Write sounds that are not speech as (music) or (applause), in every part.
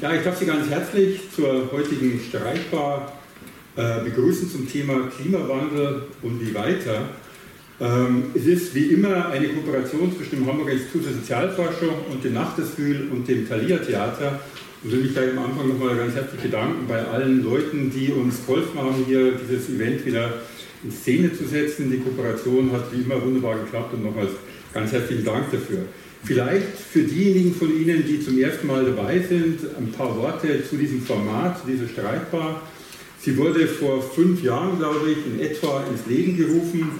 Ja, ich darf Sie ganz herzlich zur heutigen Streitbar äh, begrüßen zum Thema Klimawandel und wie weiter. Ähm, es ist wie immer eine Kooperation zwischen dem Hamburger Institut für Sozialforschung und dem Nachtesfühl und dem Thalia Theater. Und will mich gleich am Anfang nochmal ganz herzlich bedanken bei allen Leuten, die uns geholfen haben, hier dieses Event wieder in Szene zu setzen. Die Kooperation hat wie immer wunderbar geklappt und nochmals ganz herzlichen Dank dafür. Vielleicht für diejenigen von Ihnen, die zum ersten Mal dabei sind, ein paar Worte zu diesem Format, zu dieser Streitbar. Sie wurde vor fünf Jahren, glaube ich, in etwa ins Leben gerufen,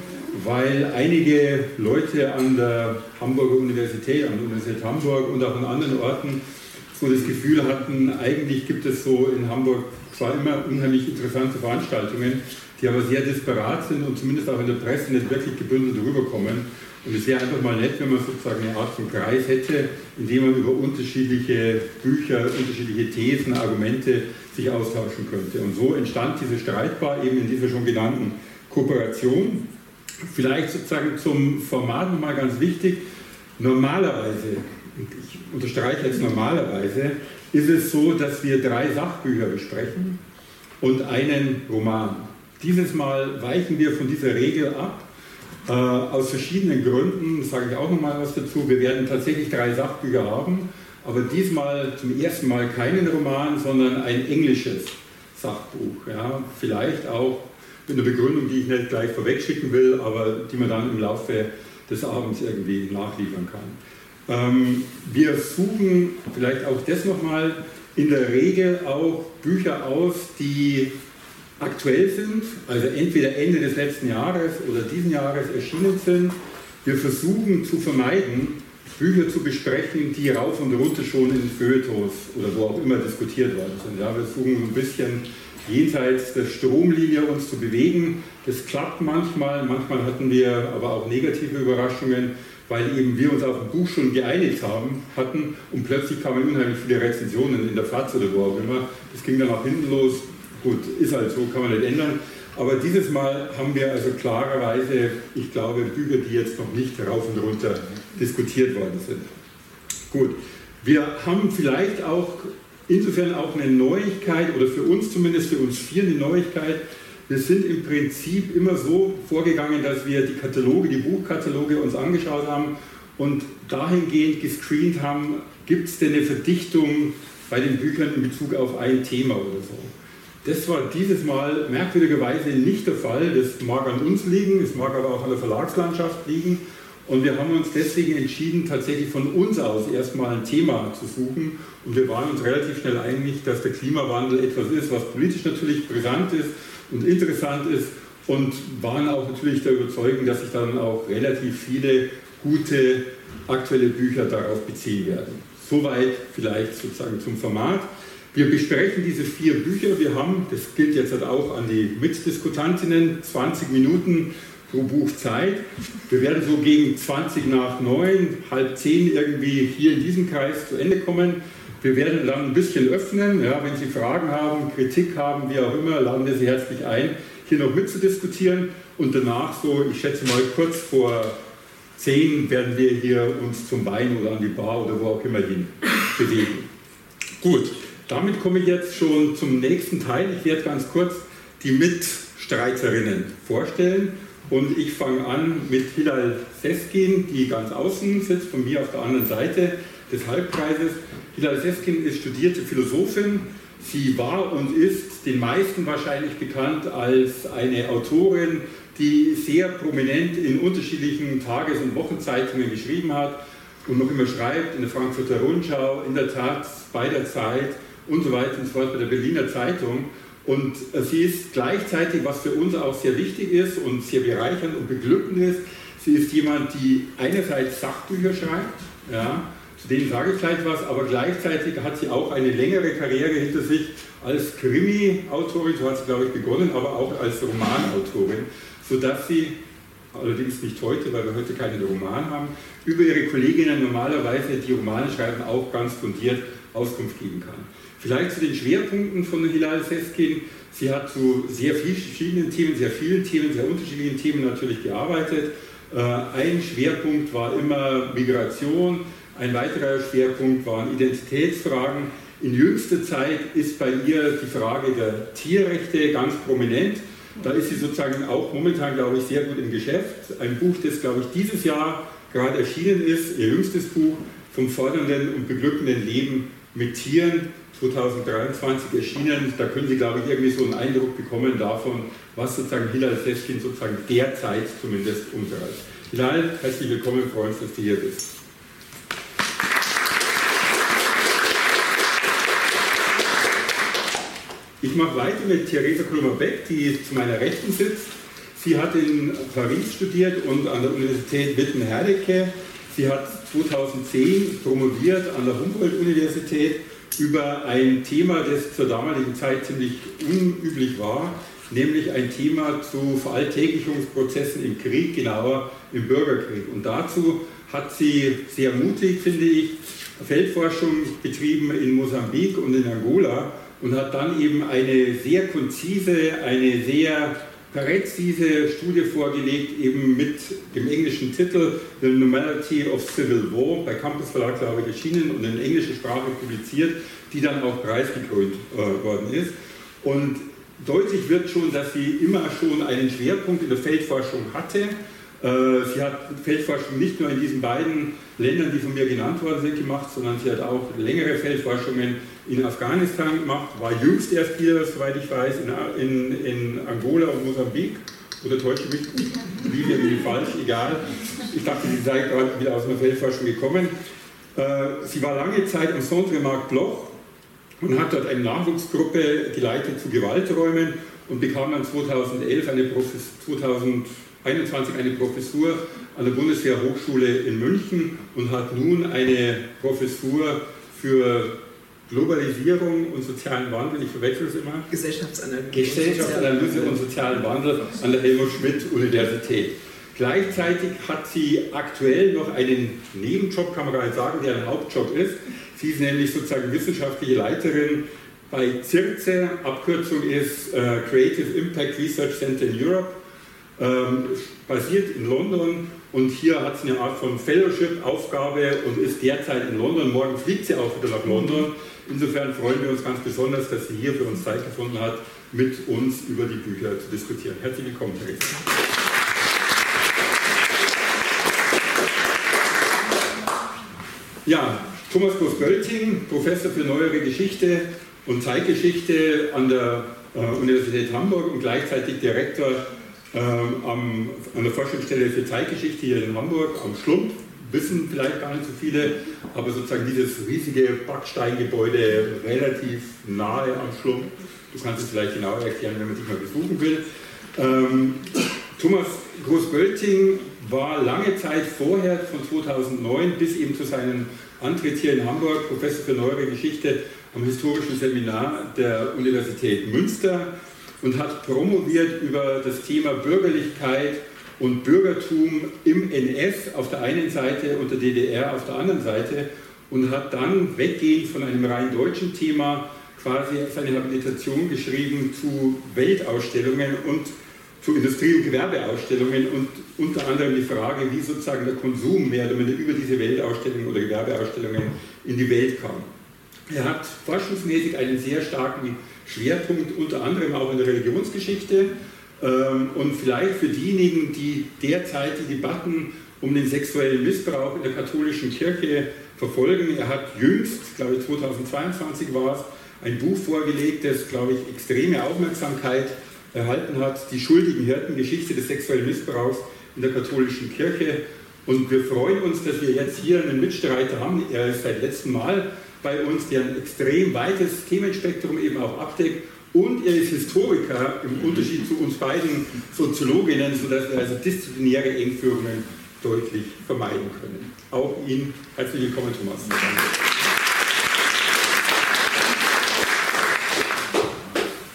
weil einige Leute an der Hamburger Universität, an der Universität Hamburg und auch an anderen Orten so das Gefühl hatten, eigentlich gibt es so in Hamburg zwar immer unheimlich interessante Veranstaltungen, die aber sehr disparat sind und zumindest auch in der Presse nicht wirklich gebündelt rüberkommen. Und es wäre einfach mal nett, wenn man sozusagen eine Art von Kreis hätte, in dem man über unterschiedliche Bücher, unterschiedliche Thesen, Argumente sich austauschen könnte. Und so entstand diese Streitbar eben in dieser schon genannten Kooperation. Vielleicht sozusagen zum Format nochmal ganz wichtig. Normalerweise, ich unterstreiche jetzt normalerweise, ist es so, dass wir drei Sachbücher besprechen und einen Roman. Dieses Mal weichen wir von dieser Regel ab äh, aus verschiedenen Gründen sage ich auch nochmal was dazu. Wir werden tatsächlich drei Sachbücher haben, aber diesmal zum ersten Mal keinen Roman, sondern ein englisches Sachbuch. Ja, vielleicht auch mit einer Begründung, die ich nicht gleich vorwegschicken will, aber die man dann im Laufe des Abends irgendwie nachliefern kann. Ähm, wir suchen vielleicht auch das nochmal in der Regel auch Bücher aus, die aktuell sind, also entweder Ende des letzten Jahres oder diesen Jahres erschienen sind. Wir versuchen zu vermeiden, Bücher zu besprechen, die rauf und runter schon in Feuilletons oder wo auch immer diskutiert worden sind. Ja, wir versuchen ein bisschen jenseits der Stromlinie uns zu bewegen. Das klappt manchmal, manchmal hatten wir aber auch negative Überraschungen, weil eben wir uns auf ein Buch schon geeinigt haben, hatten und plötzlich kamen unheimlich viele Rezensionen in der FAZ oder wo auch immer. Das ging dann auch hinten los Gut, ist halt so, kann man nicht ändern. Aber dieses Mal haben wir also klarerweise, ich glaube, Bücher, die jetzt noch nicht rauf und runter diskutiert worden sind. Gut, wir haben vielleicht auch insofern auch eine Neuigkeit, oder für uns zumindest, für uns vier eine Neuigkeit. Wir sind im Prinzip immer so vorgegangen, dass wir die Kataloge, die Buchkataloge uns angeschaut haben und dahingehend gescreent haben, gibt es denn eine Verdichtung bei den Büchern in Bezug auf ein Thema oder so. Das war dieses Mal merkwürdigerweise nicht der Fall. Das mag an uns liegen, es mag aber auch an der Verlagslandschaft liegen. Und wir haben uns deswegen entschieden, tatsächlich von uns aus erstmal ein Thema zu suchen. Und wir waren uns relativ schnell einig, dass der Klimawandel etwas ist, was politisch natürlich brisant ist und interessant ist. Und waren auch natürlich der Überzeugung, dass sich dann auch relativ viele gute aktuelle Bücher darauf beziehen werden. Soweit vielleicht sozusagen zum Format. Wir besprechen diese vier Bücher. Wir haben, das gilt jetzt halt auch an die Mitdiskutantinnen, 20 Minuten pro Buch Zeit. Wir werden so gegen 20 nach 9, halb 10 irgendwie hier in diesem Kreis zu Ende kommen. Wir werden dann ein bisschen öffnen. Ja, wenn Sie Fragen haben, Kritik haben, wie auch immer, laden wir Sie herzlich ein, hier noch mitzudiskutieren. Und danach, so, ich schätze mal kurz vor 10, werden wir hier uns zum Wein oder an die Bar oder wo auch immer hin bewegen. Gut. Damit komme ich jetzt schon zum nächsten Teil. Ich werde ganz kurz die Mitstreiterinnen vorstellen. Und ich fange an mit Hilal Seskin, die ganz außen sitzt, von mir auf der anderen Seite des Halbkreises. Hilal Seskin ist studierte Philosophin. Sie war und ist den meisten wahrscheinlich bekannt als eine Autorin, die sehr prominent in unterschiedlichen Tages- und Wochenzeitungen geschrieben hat und noch immer schreibt, in der Frankfurter Rundschau, in der Tat, bei der Zeit, und so weiter und so fort bei der Berliner Zeitung. Und äh, sie ist gleichzeitig, was für uns auch sehr wichtig ist und sehr bereichernd und beglückend ist, sie ist jemand, die einerseits Sachbücher schreibt, ja, zu denen sage ich gleich was, aber gleichzeitig hat sie auch eine längere Karriere hinter sich als Krimi-Autorin, so hat sie glaube ich begonnen, aber auch als Romanautorin, sodass sie, allerdings nicht heute, weil wir heute keinen Roman haben, über ihre Kolleginnen normalerweise, die Romane schreiben, auch ganz fundiert Auskunft geben kann. Vielleicht zu den Schwerpunkten von Hilal Seskin. Sie hat zu sehr verschiedenen Themen, sehr vielen Themen, sehr unterschiedlichen Themen natürlich gearbeitet. Äh, ein Schwerpunkt war immer Migration, Ein weiterer Schwerpunkt waren Identitätsfragen. In jüngster Zeit ist bei ihr die Frage der Tierrechte ganz prominent. Da ist sie sozusagen auch momentan, glaube ich, sehr gut im Geschäft. Ein Buch, das, glaube ich, dieses Jahr gerade erschienen ist, ihr jüngstes Buch, vom fordernden und beglückenden Leben mit Tieren, 2023 erschienen. Da können Sie, glaube ich, irgendwie so einen Eindruck bekommen davon, was sozusagen Hilal Seskin sozusagen derzeit zumindest umtreibt. Hilal, herzlich willkommen, freuen uns, dass du hier bist. Ich mache weiter mit Theresa Kulmer-Beck, die zu meiner Rechten sitzt. Sie hat in Paris studiert und an der Universität Witten-Herdecke. Sie hat 2010 promoviert an der Humboldt-Universität über ein Thema, das zur damaligen Zeit ziemlich unüblich war, nämlich ein Thema zu Veralltäglichungsprozessen im Krieg, genauer im Bürgerkrieg. Und dazu hat sie sehr mutig, finde ich, Feldforschung betrieben in Mosambik und in Angola und hat dann eben eine sehr konzise, eine sehr präzise Studie vorgelegt, eben mit dem englischen Titel The Normality of Civil War, bei Campus Verlag, glaube ich, erschienen und in englischer Sprache publiziert, die dann auch preisgekrönt äh, worden ist. Und deutlich wird schon, dass sie immer schon einen Schwerpunkt in der Feldforschung hatte. Äh, sie hat Feldforschung nicht nur in diesen beiden Ländern, die von mir genannt worden sind, gemacht, sondern sie hat auch längere Feldforschungen in Afghanistan gemacht, war jüngst erst hier, soweit ich weiß, in, in, in Angola und Mosambik. Oder täusche mich? Wie mir falsch, egal. Ich dachte, sie sei gerade wieder aus einer Feldforschung gekommen. Äh, sie war lange Zeit am Sondremarkt Bloch und hat dort eine Nachwuchsgruppe geleitet zu Gewalträumen und bekam dann 2011 eine, Profis 2011 21 eine Professur an der Bundeswehrhochschule in München und hat nun eine Professur für Globalisierung und sozialen Wandel, ich verwechsel es immer. Gesellschaftsanalyse. Gesellschaftsanalyse und sozialen Wandel an der Helmut Schmidt Universität. Gleichzeitig hat sie aktuell noch einen Nebenjob, kann man gar nicht sagen, der ein Hauptjob ist. Sie ist nämlich sozusagen wissenschaftliche Leiterin bei CIRCE, Abkürzung ist äh, Creative Impact Research Center in Europe ähm, basiert in London und hier hat sie eine Art von Fellowship-Aufgabe und ist derzeit in London. Morgen fliegt sie auch wieder nach London. Insofern freuen wir uns ganz besonders, dass sie hier für uns Zeit gefunden hat, mit uns über die Bücher zu diskutieren. Herzlich willkommen, Theresa. Ja, Thomas Groß-Gölting, Professor für Neuere Geschichte und Zeitgeschichte an der äh, Universität Hamburg und gleichzeitig Direktor ähm, am, an der Forschungsstelle für Zeitgeschichte hier in Hamburg am Schlumpf wissen vielleicht gar nicht so viele, aber sozusagen dieses riesige Backsteingebäude relativ nahe am Schlumpf. Du kannst es vielleicht genauer erklären, wenn man dich mal besuchen will. Ähm, Thomas Groß-Gölting war lange Zeit vorher, von 2009 bis eben zu seinem Antritt hier in Hamburg, Professor für Neuere Geschichte am Historischen Seminar der Universität Münster und hat promoviert über das Thema Bürgerlichkeit und Bürgertum im NS auf der einen Seite und der DDR auf der anderen Seite und hat dann weggehend von einem rein deutschen Thema quasi seine Habilitation geschrieben zu Weltausstellungen und zu Industrie- und Gewerbeausstellungen und unter anderem die Frage, wie sozusagen der Konsum mehr oder minder über diese Weltausstellungen oder Gewerbeausstellungen in die Welt kam. Er hat forschungsmäßig einen sehr starken Schwerpunkt, unter anderem auch in der Religionsgeschichte, ähm, und vielleicht für diejenigen, die derzeit die Debatten um den sexuellen Missbrauch in der katholischen Kirche verfolgen. Er hat jüngst, glaube ich 2022 war es, ein Buch vorgelegt, das, glaube ich, extreme Aufmerksamkeit erhalten hat, die schuldigen Hirten, Geschichte des sexuellen Missbrauchs in der katholischen Kirche. Und wir freuen uns, dass wir jetzt hier einen Mitstreiter haben. Er ist seit letztem Mal bei uns, der ein extrem weites Themenspektrum eben auch abdeckt und er ist Historiker im Unterschied zu uns beiden Soziologinnen, sodass wir also disziplinäre Engführungen deutlich vermeiden können. Auch Ihnen herzlich willkommen, Thomas.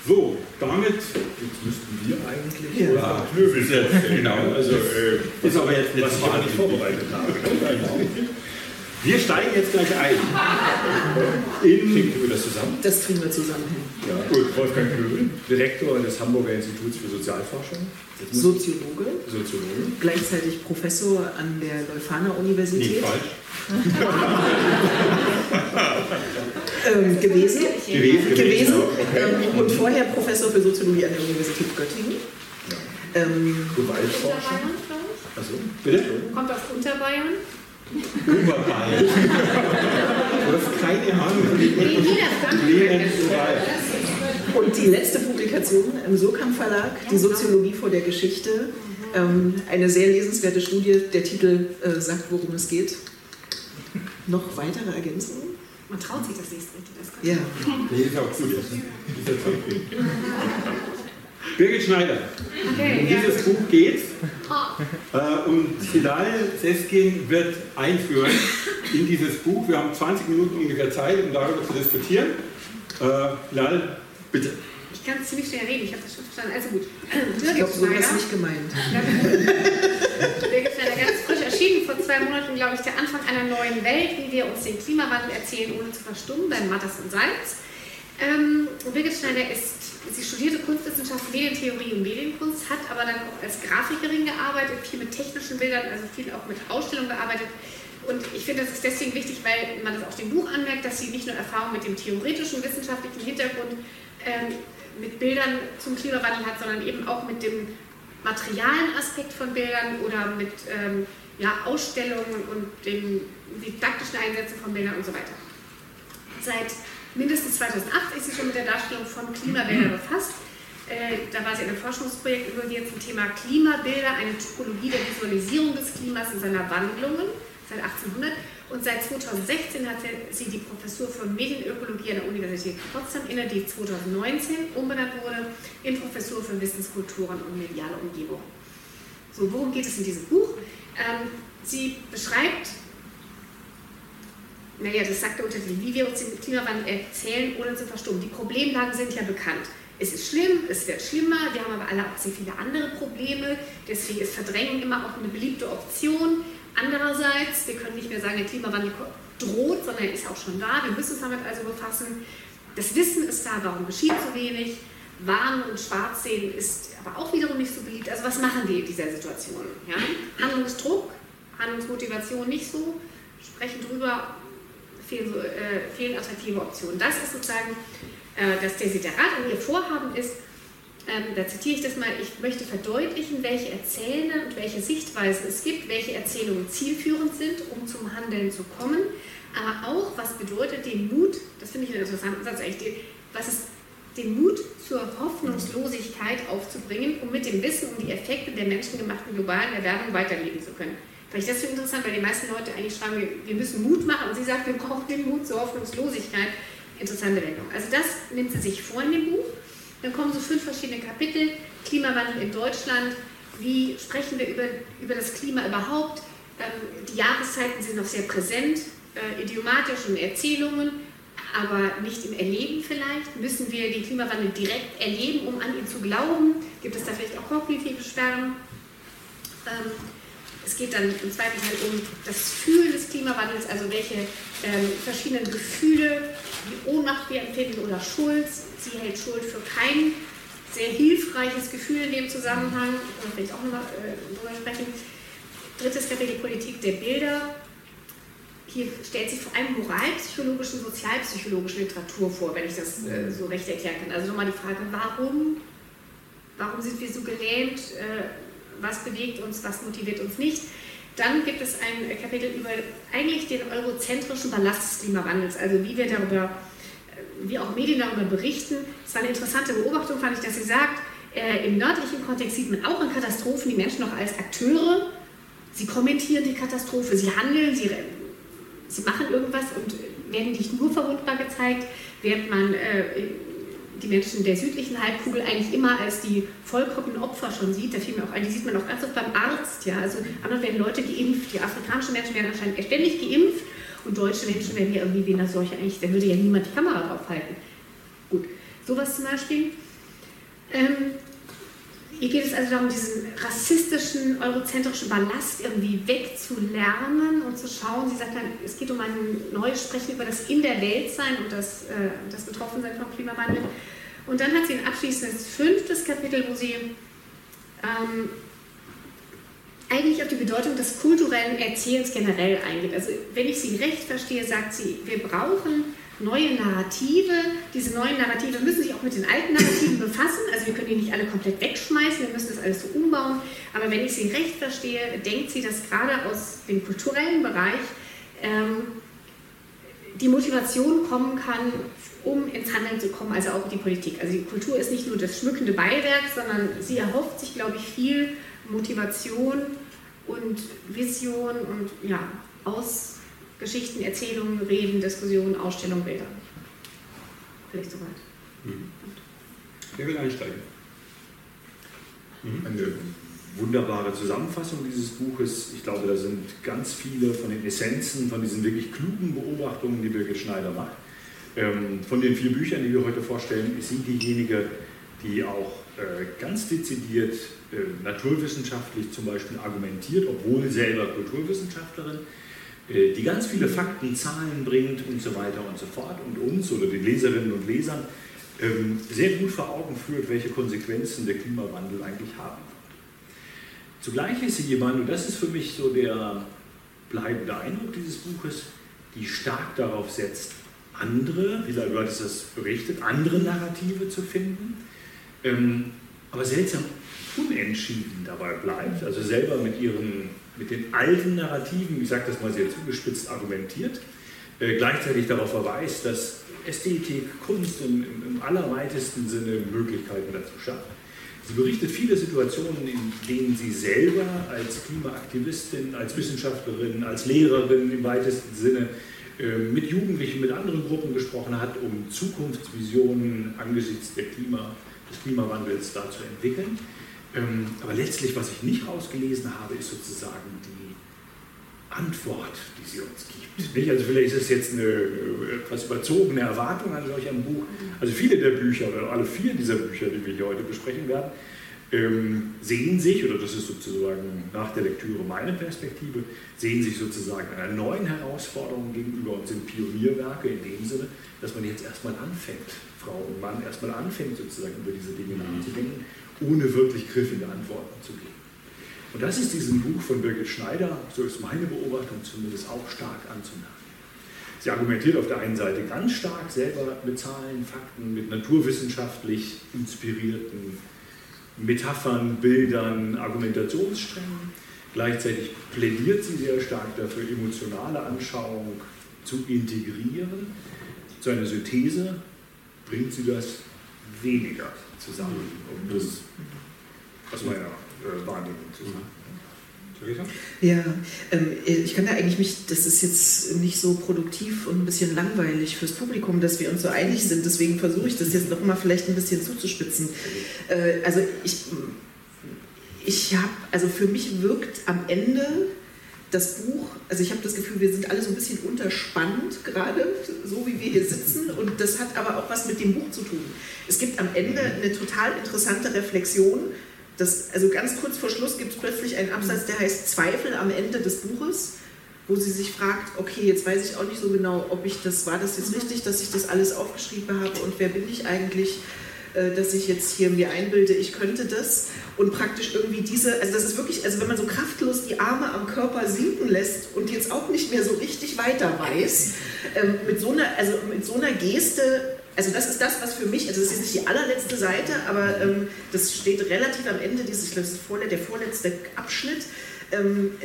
So, damit. Jetzt müssten wir eigentlich. Ja, ja Knöbel jetzt, genau. Also, äh, ist aber jetzt was nicht vorbereitet haben. (laughs) Wir steigen jetzt gleich ein. In Kriegen wir das zusammen? Das kriegen wir zusammen hin. Ja, gut. Wolfgang Köbel, Direktor des Hamburger Instituts für Sozialforschung. Soziologe, Soziologe. gleichzeitig Professor an der Leuphana Universität falsch. (laughs) ähm, gewesen. Gewesen. gewesen Okay. ähm, und vorher Professor für Soziologie an der Universität Göttingen. Ähm, Gewaltforschung. Unterbayern, glaube ich. Achso. Bitte? Kommt aus Unterbayern. Oberbayern. Du hast keine Ahnung Niederfranken. Lehren so weit. und die letzte Publikation im Sokamp Verlag, die Soziologie vor der Geschichte. Ähm, eine sehr lesenswerte Studie. Der Titel äh, sagt, worum es geht. Noch weitere Ergänzungen? Man traut sich das nicht richtig. Das Ja. Nee, ist auch gut. (laughs) Birgit Schneider. Okay, Um ja. dieses Buch geht äh, und Hilal Seskin wird einführen in dieses Buch. Wir haben 20 Minuten ungefähr Zeit, um darüber zu diskutieren. Äh, bitte. Ich kann ziemlich schnell reden, ich habe das schon verstanden. Also gut. (clears throat) Ich glaube, so war es nicht gemeint. (laughs) Birgit Schneider, ganz frisch erschienen, vor zwei Monaten, glaube ich, der Anfang einer neuen Welt, wie wir uns den Klimawandel erzählen, ohne zu verstummen, bei Matters und Salz. Ähm, Birgit Schneider ist, sie studierte Kunstwissenschaft, Medientheorie und Medienkunst, hat aber dann auch als Grafikerin gearbeitet, viel mit technischen Bildern, also viel auch mit Ausstellungen gearbeitet. Und ich finde, das ist deswegen wichtig, weil man das auch dem Buch anmerkt, dass sie nicht nur Erfahrung mit dem theoretischen, wissenschaftlichen Hintergrund ähm, mit Bildern zum Klimawandel hat, sondern eben auch mit dem materialen Aspekt von Bildern oder mit ähm, ja, Ausstellungen und den didaktischen Einsätzen von Bildern und so weiter. Seit mindestens 2008 ist sie schon mit der Darstellung von Klimabildern befasst. Äh, da war sie in einem Forschungsprojekt involviert zum Thema Klimabilder, eine Typologie der Visualisierung des Klimas und seiner Wandlungen seit 1800. Und seit 2016 hat sie die Professur für Medienökologie an der Universität Potsdam inne, die 2019 umbenannt wurde in Professur für Wissenskulturen und mediale Umgebung. So, worum geht es in diesem Buch? Ähm, sie beschreibt naja, das sagt der Untertitel, wie wir uns den Klimawandel erzählen, ohne zu verstummen. Die Problemlagen sind ja bekannt. Es ist schlimm, es wird schlimmer, wir haben aber alle auch sehr viele andere Probleme, deswegen ist Verdrängen immer auch eine beliebte Option. Andererseits, wir können nicht mehr sagen, der Klimawandel droht, sondern er ist auch schon da, wir müssen uns damit also befassen. Das Wissen ist da, warum geschieht zu wenig. Warnen und schwarz sehen ist aber auch wiederum nicht so beliebt. Also was machen wir in dieser Situation? Ja? Handlungsdruck, Handlungsmotivation nicht so, sprechen drüber, fehlen, äh, fehlen attraktive Optionen. Das ist sozusagen äh, das Desiderat und ihr Vorhaben ist, ähm, da zitiere ich das mal, ich möchte verdeutlichen, welche Erzählende und welche Sichtweisen es gibt, welche Erzählungen zielführend sind, um zum Handeln zu kommen, aber auch, was bedeutet den Mut, das finde ich einen interessanten Satz eigentlich, den- was ist den Mut zur Hoffnungslosigkeit aufzubringen, um mit dem Wissen um die Effekte der menschengemachten globalen Erwärmung weiterleben zu können. Vielleicht ist das so interessant, weil die meisten Leute eigentlich schreiben, wir, wir müssen Mut machen und sie sagt, wir brauchen den Mut zur Hoffnungslosigkeit. Interessante Wendung. Also das nimmt sie sich vor in dem Buch. Dann kommen so fünf verschiedene Kapitel. Klimawandel in Deutschland. Wie sprechen wir über, über das Klima überhaupt? Ähm, die Jahreszeiten sind noch sehr präsent, äh, idiomatisch und Erzählungen, aber nicht im Erleben vielleicht. Müssen wir den Klimawandel direkt erleben, um an ihn zu glauben? Gibt es da vielleicht auch kognitive Sperren? Ähm, es geht dann im zweiten Teil um das Fühlen des Klimawandels, also welche ähm, verschiedenen Gefühle, wie Ohnmacht wir empfinden oder Schuld. Sie hält Schuld für kein sehr hilfreiches Gefühl in dem Zusammenhang. Da will ich auch nochmal äh, drüber sprechen. Drittes Kapitel Politik der Bilder. Hier stellt sich vor allem moralpsychologische und sozialpsychologische Literatur vor, wenn ich das äh, so recht erklären kann. Also nochmal die Frage, warum, warum sind wir so gelähmt? Äh, was bewegt uns, was motiviert uns nicht. Dann gibt es ein Kapitel über eigentlich den eurozentrischen Ballast des Klimawandels, also wie wir darüber, äh, wie auch Medien darüber berichten. Es war eine interessante Beobachtung, fand ich, dass sie sagt, äh, im nördlichen Kontext sieht man auch in Katastrophen die Menschen noch als Akteure. Sie kommentieren die Katastrophe, sie handeln, sie, sie machen irgendwas und werden nicht nur verwundbar gezeigt, während man äh, die Menschen der südlichen Halbkugel eigentlich immer als die vollkommenen Opfer schon sieht. Da fiel mir auch ein, die sieht man auch ganz oft beim Arzt. Ja? Also anderen werden Leute geimpft, die afrikanischen Menschen werden anscheinend ständig geimpft und deutsche Menschen werden ja irgendwie wie einer Seuche eigentlich, da würde ja niemand die Kamera drauf halten. Gut, sowas zum Beispiel. Ähm, Ihr geht es also darum, diesen rassistischen, eurozentrischen Ballast irgendwie wegzulernen und zu schauen. Sie sagt dann, es geht um ein neues Sprechen über das In der Welt sein und das, äh, das Betroffensein vom Klimawandel. Und dann hat sie ein abschließendes fünftes Kapitel, wo sie ähm, eigentlich auf die Bedeutung des kulturellen Erzählens generell eingeht. Also wenn ich sie recht verstehe, sagt sie, wir brauchen neue Narrative. Diese neuen Narrative müssen sich auch mit den alten Narrativen befassen. Also wir können die nicht alle komplett wegschmeißen, wir müssen das alles so umbauen. Aber wenn ich sie recht verstehe, denkt sie, dass gerade aus dem kulturellen Bereich ähm, die Motivation kommen kann, um ins Handeln zu kommen, also auch die Politik. Also die Kultur ist nicht nur das schmückende Beiwerk, sondern sie erhofft sich, glaube ich, viel Motivation und Vision und ja, aus Geschichten, Erzählungen, Reden, Diskussionen, Ausstellungen, Bilder. Vielleicht soweit. Mhm. Wer will einsteigen? Mhm. Eine wunderbare Zusammenfassung dieses Buches. Ich glaube, da sind ganz viele von den Essenzen, von diesen wirklich klugen Beobachtungen, die Birgit Schneider macht. Ähm, von den vier Büchern, die wir heute vorstellen, ist sie diejenige, die auch äh, ganz dezidiert äh, naturwissenschaftlich zum Beispiel argumentiert, obwohl selber Kulturwissenschaftlerin die ganz viele Fakten, Zahlen bringt und so weiter und so fort und uns oder den Leserinnen und Lesern ähm, sehr gut vor Augen führt, welche Konsequenzen der Klimawandel eigentlich haben wird. Zugleich ist sie jemand, und das ist für mich so der bleibende Eindruck dieses Buches, die stark darauf setzt, andere, wie du hattest das berichtet, andere Narrative zu finden, ähm, aber seltsam unentschieden dabei bleibt, also selber mit ihren mit den alten Narrativen, ich sage das mal sehr zugespitzt, argumentiert, äh, gleichzeitig darauf verweist, dass Ästhetik, Kunst im, im, allerweitesten Sinne Möglichkeiten dazu schafft. Sie berichtet viele Situationen, in denen sie selber als Klimaaktivistin, als Wissenschaftlerin, als Lehrerin im weitesten Sinne äh, mit Jugendlichen, mit anderen Gruppen gesprochen hat, um Zukunftsvisionen angesichts Klima, des Klimawandels da zu entwickeln. Ähm, aber letztlich, was ich nicht rausgelesen habe, ist sozusagen die Antwort, die sie uns gibt. Nicht? Also vielleicht ist es jetzt eine etwas überzogene Erwartung an solch ein Buch. Also viele der Bücher, oder alle vier dieser Bücher, die wir hier heute besprechen werden, ähm, sehen sich, oder das ist sozusagen nach der Lektüre meine Perspektive, sehen sich sozusagen einer neuen Herausforderung gegenüber und sind Pionierwerke in dem Sinne, dass man jetzt erstmal anfängt, Frau und Mann erstmal anfängt, sozusagen über diese Dinge nachzudenken ohne wirklich griffige Antworten zu geben. Und das ist diesem Buch von Birgit Schneider, so ist meine Beobachtung zumindest, auch stark anzumerken. Sie argumentiert auf der einen Seite ganz stark selber mit Zahlen, Fakten, mit naturwissenschaftlich inspirierten Metaphern, Bildern, Argumentationssträngen. Gleichzeitig plädiert sie sehr stark dafür, emotionale Anschauung zu integrieren. Zu einer Synthese bringt sie das weniger zusammen, um das aus meiner äh, Wahrnehmung zu sagen. Ja, ähm, ich kann da eigentlich mich, das ist jetzt nicht so produktiv und ein bisschen langweilig fürs Publikum, dass wir uns so einig sind, deswegen versuche ich das jetzt noch mal vielleicht ein bisschen zuzuspitzen. Äh, also ich, ich habe, also für mich wirkt am Ende das Buch, also ich habe das Gefühl, wir sind alle so ein bisschen unterspannt gerade, so wie wir hier sitzen. Und das hat aber auch was mit dem Buch zu tun. Es gibt am Ende eine total interessante Reflexion. Das, also ganz kurz vor Schluss gibt es plötzlich einen Absatz, der heißt Zweifel am Ende des Buches, wo sie sich fragt, okay, jetzt weiß ich auch nicht so genau, ob ich das, war das jetzt richtig, dass ich das alles aufgeschrieben habe und wer bin ich eigentlich? Äh, dass ich jetzt hier mir einbilde, ich könnte das. Und praktisch irgendwie diese, also das ist wirklich, also wenn man so kraftlos die Arme am Körper sinken lässt und jetzt auch nicht mehr so richtig weiter weiß, ähm, mit so einer, also mit so einer Geste, also das ist das, was für mich, also das ist nicht die allerletzte Seite, aber ähm, das steht relativ am Ende, dieses, das ist der vorletzte Abschnitt,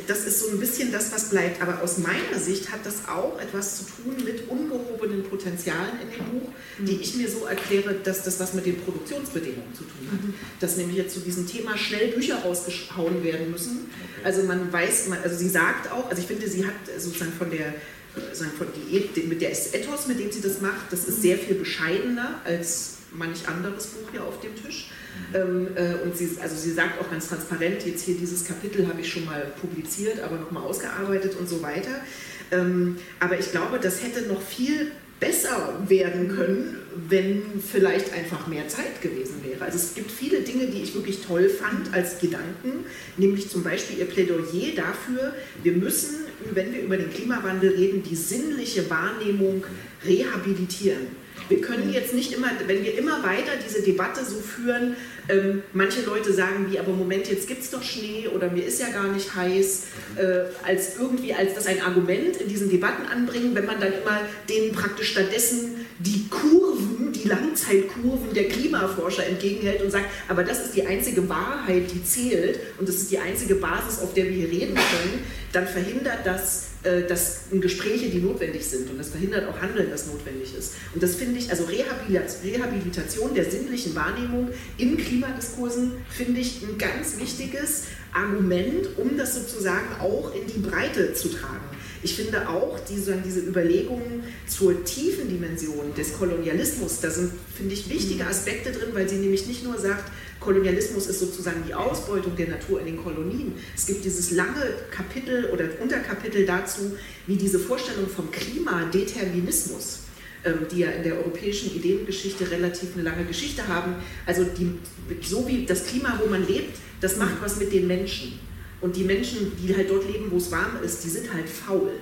das ist so ein bisschen das, was bleibt. Aber aus meiner Sicht hat das auch etwas zu tun mit ungehobenen Potenzialen in dem Buch, die mhm. ich mir so erkläre, dass das was mit den Produktionsbedingungen zu tun hat. Mhm. Dass nämlich jetzt zu diesem Thema schnell Bücher rausgehauen werden müssen. Also man weiß, also sie sagt auch, also ich finde, sie hat sozusagen von der von die, mit der Ethos, mit dem sie das macht, das ist sehr viel bescheidener als manch anderes Buch hier auf dem Tisch. Ähm, äh, und sie, also sie sagt auch ganz transparent, jetzt hier dieses Kapitel habe ich schon mal publiziert, aber nochmal ausgearbeitet und so weiter. Ähm, aber ich glaube, das hätte noch viel besser werden können, wenn vielleicht einfach mehr Zeit gewesen wäre. Also es gibt viele Dinge, die ich wirklich toll fand als Gedanken, nämlich zum Beispiel ihr Plädoyer dafür, wir müssen, wenn wir über den Klimawandel reden, die sinnliche Wahrnehmung rehabilitieren. Wir können jetzt nicht immer, wenn wir immer weiter diese Debatte so führen, ähm, manche Leute sagen wie, aber Moment, jetzt gibt es doch Schnee oder mir ist ja gar nicht heiß, äh, als irgendwie als das ein Argument in diesen Debatten anbringen, wenn man dann immer denen praktisch stattdessen die Kurven, die Langzeitkurven der Klimaforscher entgegenhält und sagt, aber das ist die einzige Wahrheit, die zählt und das ist die einzige Basis, auf der wir hier reden können, dann verhindert das äh, das Gespräche, die notwendig sind und das verhindert auch Handeln, das notwendig ist. Und das finde ich, also Rehabilitation der sinnlichen Wahrnehmung in Klimadiskursen finde ich ein ganz wichtiges Argument, um das sozusagen auch in die Breite zu tragen. Ich finde auch diese, diese Überlegungen zur tiefen Dimension des Kolonialismus, da sind, finde ich, wichtige Aspekte drin, weil sie nämlich nicht nur sagt, Kolonialismus ist sozusagen die Ausbeutung der Natur in den Kolonien. Es gibt dieses lange Kapitel oder Unterkapitel dazu, wie diese Vorstellung vom Klimadeterminismus, ähm, die ja in der europäischen Ideengeschichte relativ eine lange Geschichte haben, also die, so wie das Klima, wo man lebt, das macht was mit den Menschen. Und die Menschen, die halt dort leben, wo es warm ist, die sind halt faul.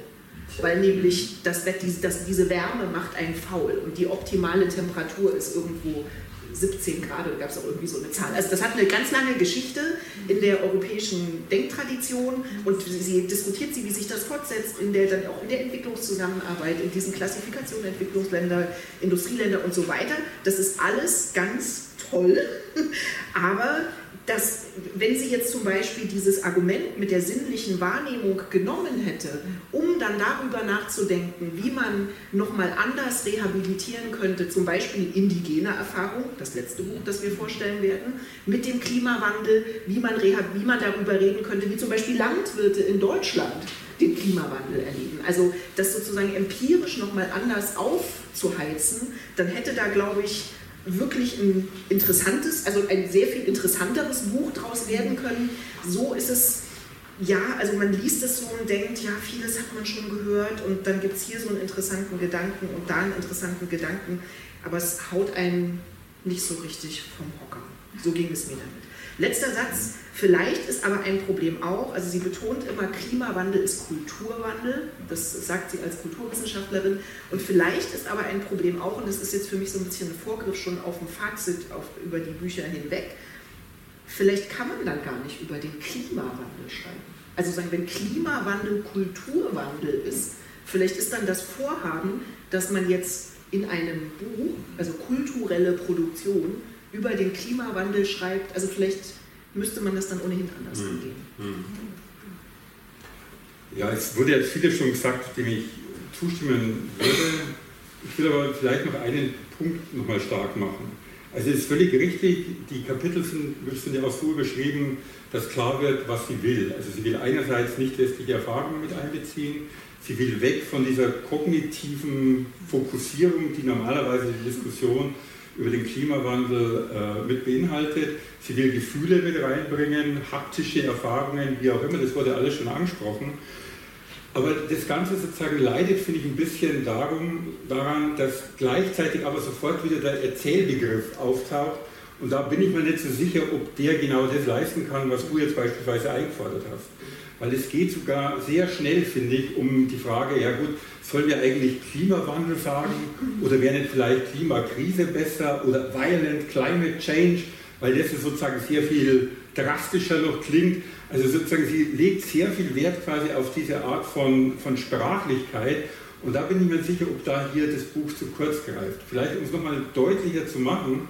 Weil nämlich das, das, diese Wärme macht einen faul und die optimale Temperatur ist irgendwo 17 Grad, da gab es auch irgendwie so eine Zahl. Also das hat eine ganz lange Geschichte in der europäischen Denktradition und sie diskutiert sie, wie sich das fortsetzt, in der dann auch in der Entwicklungszusammenarbeit, in diesen Klassifikationen Entwicklungsländer, Industrieländer und so weiter. Das ist alles ganz toll, (laughs) aber dass, wenn sie jetzt zum Beispiel dieses Argument mit der sinnlichen Wahrnehmung genommen hätte, um dann darüber nachzudenken, wie man nochmal anders rehabilitieren könnte, zum Beispiel indigene Erfahrung, das letzte Buch, das wir vorstellen werden, mit dem Klimawandel, wie man, wie man darüber reden könnte, wie zum Beispiel Landwirte in Deutschland den Klimawandel erleben. Also das sozusagen empirisch nochmal anders aufzuheizen, dann hätte da, glaube ich, wirklich ein interessantes, also ein sehr viel interessanteres Buch daraus werden können. So ist es, ja, also man liest es so und denkt, ja, vieles hat man schon gehört und dann gibt es hier so einen interessanten Gedanken und da einen interessanten Gedanken, aber es haut einen nicht so richtig vom Hocker. So ging es mir damit. Letzter Satz, vielleicht ist aber ein Problem auch, also sie betont immer, Klimawandel ist Kulturwandel, das sagt sie als Kulturwissenschaftlerin, und vielleicht ist aber ein Problem auch, und das ist jetzt für mich so ein bisschen ein Vorgriff schon auf ein Fazit auf, über die Bücher hinweg, vielleicht kann man dann gar nicht über den Klimawandel schreiben. Also sagen, wenn Klimawandel Kulturwandel ist, vielleicht ist dann das Vorhaben, dass man jetzt in einem Buch, also kulturelle Produktion, über den Klimawandel schreibt. Also vielleicht müsste man das dann ohnehin anders hm. angehen. Hm. Ja, es wurde jetzt vieles schon gesagt, dem ich zustimmen würde. Ich will aber vielleicht noch einen Punkt nochmal stark machen. Also es ist völlig richtig, die Kapitel sind, sind ja auch so überschrieben, dass klar wird, was sie will. Also sie will einerseits nicht westliche Erfahrungen mit einbeziehen, sie will weg von dieser kognitiven Fokussierung, die normalerweise die Diskussion über den Klimawandel äh, mit beinhaltet. Sie will Gefühle mit reinbringen, haptische Erfahrungen, wie auch immer, das wurde alles schon angesprochen. Aber das Ganze sozusagen leidet, finde ich, ein bisschen darum, daran, dass gleichzeitig aber sofort wieder der Erzählbegriff auftaucht. Und da bin ich mir nicht so sicher, ob der genau das leisten kann, was du jetzt beispielsweise eingefordert hast. Weil es geht sogar sehr schnell, finde ich, um die Frage, ja gut, sollen wir eigentlich Klimawandel sagen oder wäre nicht vielleicht Klimakrise besser oder Violent Climate Change, weil das sozusagen sehr viel drastischer noch klingt. Also sozusagen sie legt sehr viel Wert quasi auf diese Art von, von Sprachlichkeit und da bin ich mir sicher, ob da hier das Buch zu kurz greift. Vielleicht um es nochmal deutlicher zu machen,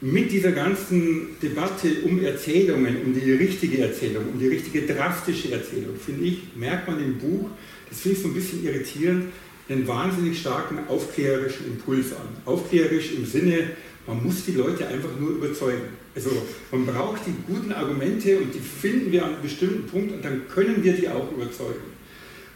mit dieser ganzen Debatte um Erzählungen, um die richtige Erzählung, um die richtige drastische Erzählung, finde ich, merkt man im Buch, das finde ich so ein bisschen irritierend, einen wahnsinnig starken aufklärerischen Impuls an. Aufklärerisch im Sinne, man muss die Leute einfach nur überzeugen. Also man braucht die guten Argumente und die finden wir an einem bestimmten Punkt und dann können wir die auch überzeugen.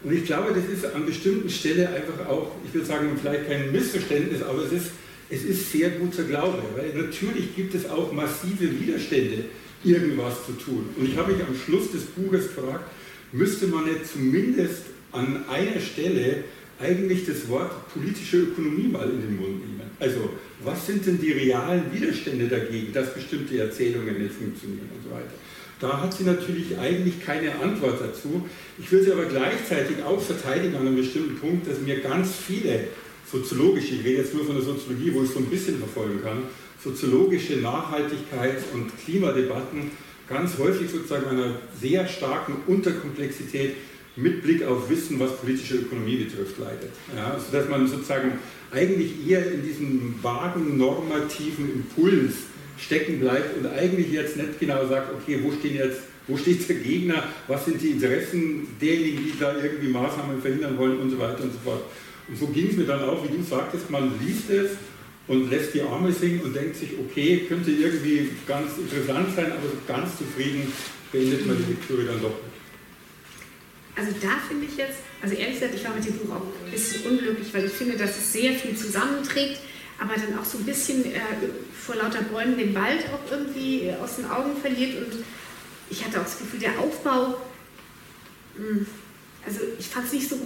Und ich glaube, das ist an bestimmten Stellen einfach auch, ich würde sagen, vielleicht kein Missverständnis, aber es ist es ist sehr guter Glaube, weil natürlich gibt es auch massive Widerstände, irgendwas zu tun. Und ich habe mich am Schluss des Buches gefragt, müsste man nicht zumindest an einer Stelle eigentlich das Wort politische Ökonomie mal in den Mund nehmen. Also, was sind denn die realen Widerstände dagegen, dass bestimmte Erzählungen nicht funktionieren und so weiter? Da hat sie natürlich eigentlich keine Antwort dazu. Ich will sie aber gleichzeitig auch verteidigen an einem bestimmten Punkt, dass mir ganz viele soziologische, ich rede jetzt nur von der Soziologie, wo ich so ein bisschen verfolgen kann, soziologische Nachhaltigkeit und Klimadebatten ganz häufig sozusagen einer sehr starken Unterkomplexität mit Blick auf Wissen, was politische Ökonomie betrifft, leidet. Ja, sodass man sozusagen eigentlich eher in diesem vagen normativen Impuls stecken bleibt und eigentlich jetzt nicht genau sagt, okay, wo stehen jetzt, wo steht der Gegner, was sind die Interessen derjenigen, die da irgendwie Maßnahmen verhindern wollen und so weiter und so fort. Und so ging es mir dann auch, wie du sagtest, man liest es und lässt die Arme singen und denkt sich, okay, könnte irgendwie ganz interessant sein, aber ganz zufrieden beendet man die Lektüre dann doch nicht. Also da finde ich jetzt, also ehrlich gesagt, ich war mit dem Buch auch ein bisschen unglücklich, weil ich finde, dass es sehr viel zusammenträgt, aber dann auch so ein bisschen äh, vor lauter Bäumen den Wald auch irgendwie aus den Augen verliert und ich hatte auch das Gefühl, der Aufbau, mh, hm, also ich fand es nicht so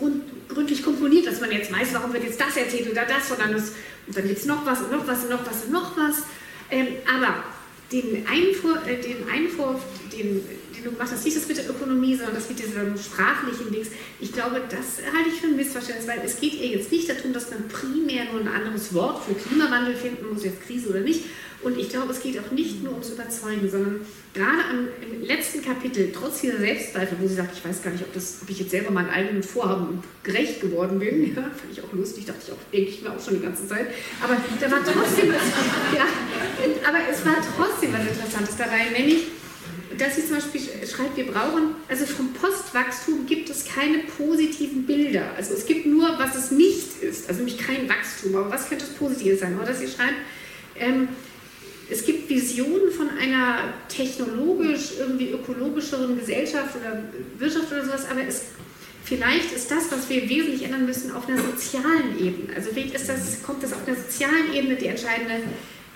gründlich komponiert, dass man jetzt weiß, warum wird jetzt das erzählt oder das, sondern das, und dann es noch was und noch was und noch was und noch was. Ähm, aber den, Einfuhr, äh, den Einwurf, den, den du gemacht hast, nicht das mit der Ökonomie, sondern das mit diesem sprachlichen Dings, ich glaube, das halte ich für ein Missverständnis, weil es geht ihr jetzt nicht darum, dass man primär nur ein anderes Wort für Klimawandel finden muss, jetzt Krise oder nicht, und ich glaube, es geht auch nicht nur ums Überzeugen, sondern gerade am, im letzten Kapitel, trotz dieser Selbstzweifel, wo sie sagt, ich weiß gar nicht, ob, das, ob ich jetzt selber meinen eigenen Vorhaben gerecht geworden bin, (laughs) ja, fand ich auch lustig, dachte ich auch, denke ich mir auch schon die ganze Zeit. Aber da war trotzdem was, (laughs) ja, aber es war trotzdem was Interessantes dabei, nämlich, dass sie zum Beispiel schreibt, wir brauchen, also vom Postwachstum gibt es keine positiven Bilder. Also es gibt nur, was es nicht ist, also nämlich kein Wachstum, aber was könnte es Positives sein? Oder dass sie schreibt, ähm, es gibt Visionen von einer technologisch, irgendwie ökologischeren Gesellschaft oder Wirtschaft oder sowas, aber es, vielleicht ist das, was wir wesentlich ändern müssen, auf einer sozialen Ebene. Also vielleicht ist das, kommt das auf einer sozialen Ebene die entscheidende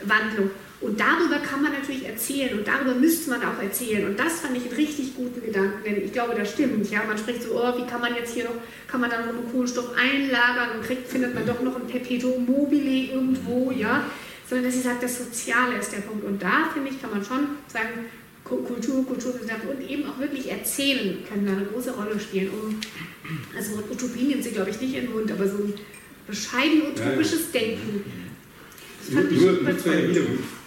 Wandlung. Und darüber kann man natürlich erzählen und darüber müsste man auch erzählen. Und das fand ich einen richtig guten Gedanken, denn ich glaube, das stimmt. Ja, man spricht so, oh, wie kann man jetzt hier noch, kann man dann noch Kohlenstoff einlagern und kriegt, findet man doch noch ein Perpetuum mobile irgendwo, ja sondern dass sie sagt, das Soziale ist der Punkt. Und da, finde ich, kann man schon sagen, Kultur, Kulturwissenschaft und eben auch wirklich Erzählen können da eine große Rolle spielen. Um, also Utopie nimmt sie, glaube ich, nicht in den Mund, aber so ein bescheiden utopisches. Denken. Nur, nur,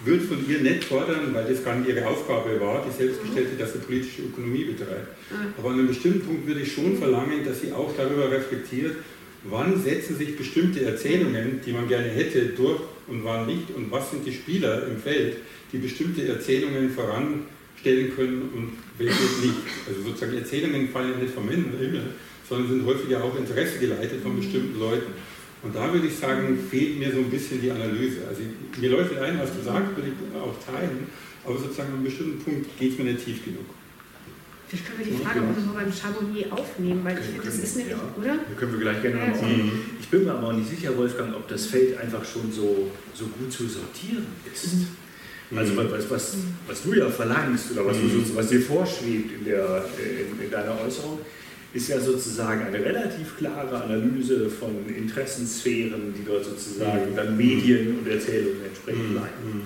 würde von ihr nicht fordern, weil das gar nicht ihre Aufgabe war, die selbstgestellte, dass sie politische Ökonomie betreibt. Ah. Aber an einem bestimmten Punkt würde ich schon verlangen, dass sie auch darüber reflektiert, wann setzen sich bestimmte Erzählungen, die man gerne hätte, durch und wann nicht und was sind die Spieler im Feld, die bestimmte Erzählungen voranstellen können und welche nicht. Also sozusagen Erzählungen fallen ja nicht vom Himmel, sondern sind häufig ja auch Interesse geleitet von bestimmten Leuten. Und da würde ich sagen, fehlt mir so ein bisschen die Analyse. Also mir läuft ein, was du sagst, würde ich auch teilen, aber sozusagen an einem bestimmten Punkt geht es mir nicht tief genug. Vielleicht können wir die Frage auch nochmal beim Charbonnier aufnehmen, weil ich finde, das ist nämlich, ja. oder? Da können wir gleich gerne ja. nochmal. Mhm. Ich bin mir aber auch nicht sicher, Wolfgang, ob das Feld einfach schon so, so gut zu sortieren ist. Mhm. Also was, was, was du ja verlangst oder was, mhm. du, was dir vorschwebt in, der, in, in deiner Äußerung, ist ja sozusagen eine relativ klare Analyse von Interessensphären, die dort sozusagen mhm. dann Medien und Erzählungen entsprechend mhm. leiten. Mhm.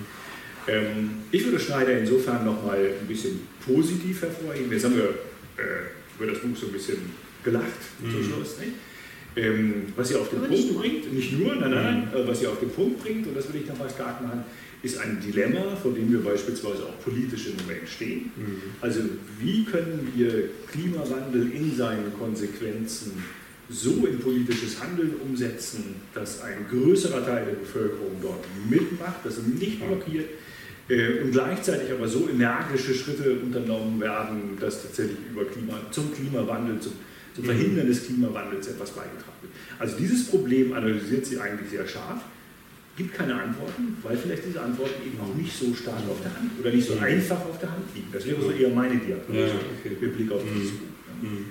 Ähm, ich würde Schneider insofern nochmal ein bisschen positiv hervorheben. Jetzt haben wir äh, über das Buch so ein bisschen gelacht mhm. zum Schluss. Nicht? Ähm, was sie auf den Aber Punkt bringt, nicht nur, nein, nein, mhm. äh, was sie auf den Punkt bringt, und das will ich nochmal stark machen, ist ein Dilemma, vor dem wir beispielsweise auch politisch im Moment stehen. Mhm. Also wie können wir Klimawandel in seinen Konsequenzen so in politisches Handeln umsetzen, dass ein größerer Teil der Bevölkerung dort mitmacht, dass er nicht blockiert, äh, und gleichzeitig aber so energische Schritte unternommen werden, dass tatsächlich über Klima, zum Klimawandel, zum, zum Verhindern des Klimawandels etwas beigetragen wird. Also dieses Problem analysiert sie eigentlich sehr scharf, gibt keine Antworten, weil vielleicht diese Antworten eben auch nicht so stark auf der Hand oder nicht so einfach auf der Hand liegen. Das wäre so eher meine Diagnose ja, okay. mit Blick auf dieses Buch. Mhm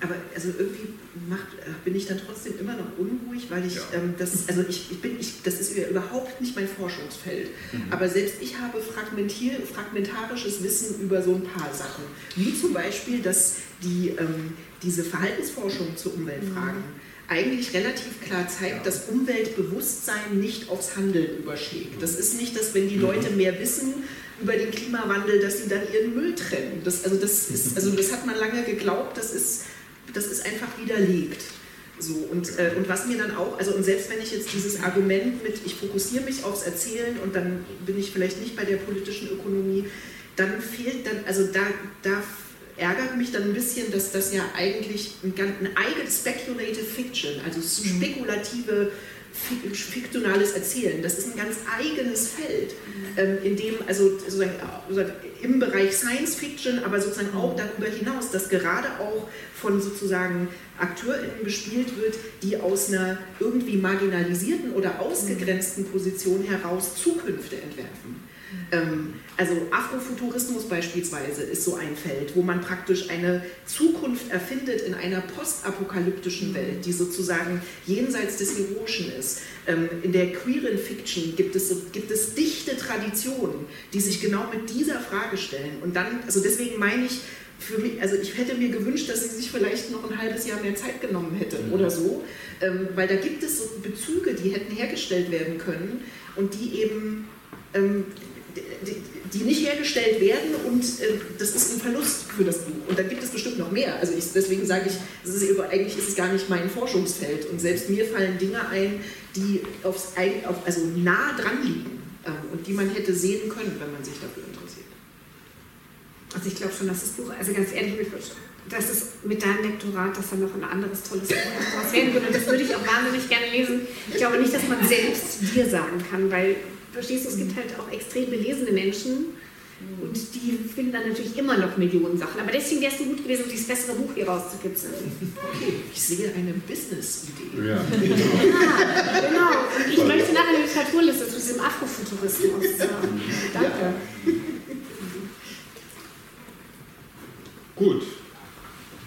aber also irgendwie macht, bin ich dann trotzdem immer noch unruhig, weil ich ja. ähm, das, also ich, ich, bin, ich, das ist überhaupt nicht mein Forschungsfeld. Mhm. Aber selbst ich habe fragmentarisches Wissen über so ein paar Sachen. Wie zum Beispiel, dass die, ähm, diese Verhaltensforschung zu Umweltfragen eigentlich relativ klar zeigt, dass Umweltbewusstsein nicht aufs Handeln überschlägt. Das ist nicht, dass wenn die Leute mehr wissen über den Klimawandel, dass sie dann ihren Müll trennen. Das, also, das ist, (laughs) also das hat man lange geglaubt, das ist, das ist einfach widerlegt. So, und, äh, und was mir dann auch, also und selbst wenn ich jetzt dieses Argument mit, ich fokussiere mich aufs Erzählen und dann bin ich vielleicht nicht bei der politischen Ökonomie, dann fehlt dann, also da, da ärgert mich dann ein bisschen, dass das ja eigentlich ein, ein eigenes Speculative Fiction, also mhm. spekulative fiktionales Erzählen. Das ist ein ganz eigenes Feld, mhm. ähm, in dem, also sozusagen, sozusagen, im Bereich Science Fiction, aber sozusagen auch mhm. darüber hinaus, dass gerade auch von sozusagen AkteurInnen bespielt wird, die aus einer irgendwie marginalisierten oder ausgegrenzten Position heraus Zukünfte entwerfen. Ähm, also Afrofuturismus beispielsweise ist so ein Feld, wo man praktisch eine Zukunft erfindet in einer postapokalyptischen mhm. Welt, die sozusagen jenseits des Heroischen ist. Ähm, in der queeren Fiction gibt es, gibt es dichte Traditionen, die sich genau mit dieser Frage stellen. Und dann, also deswegen meine ich, für mich, also ich hätte mir gewünscht, dass sie sich vielleicht noch ein halbes Jahr mehr Zeit genommen hätte mhm. oder so, ähm, weil da gibt es so Bezüge, die hätten hergestellt werden können und die eben ähm, die, nicht hergestellt werden und äh, das ist ein Verlust für das Buch. Und dann gibt es bestimmt noch mehr. Also ich, deswegen sage ich, ist, eigentlich ist es gar nicht mein Forschungsfeld. Und selbst mir fallen Dinge ein, die aufs, auf, also nah dran liegen ähm, und die man hätte sehen können, wenn man sich dafür interessiert. Also ich glaube schon, dass das Buch, also ganz ehrlich, das ist mit deinem Lektorat, dass dann noch ein anderes tolles Buch daraus werden würde. Das würde ich auch wahnsinnig gerne lesen. Ich glaube nicht, dass man selbst dir sagen kann, weil Verstehst du, es gibt halt auch extrem belesene Menschen und die finden dann natürlich immer noch Millionen Sachen. Aber deswegen wäre es so gut gewesen, dieses bessere Buch hier rauszukitzeln. Okay, ich sehe eine Business-Idee. Ja. ja. genau. Und ich möchte nachher eine Literaturliste zu diesem Afrofuturismus. Danke. Ja. Gut,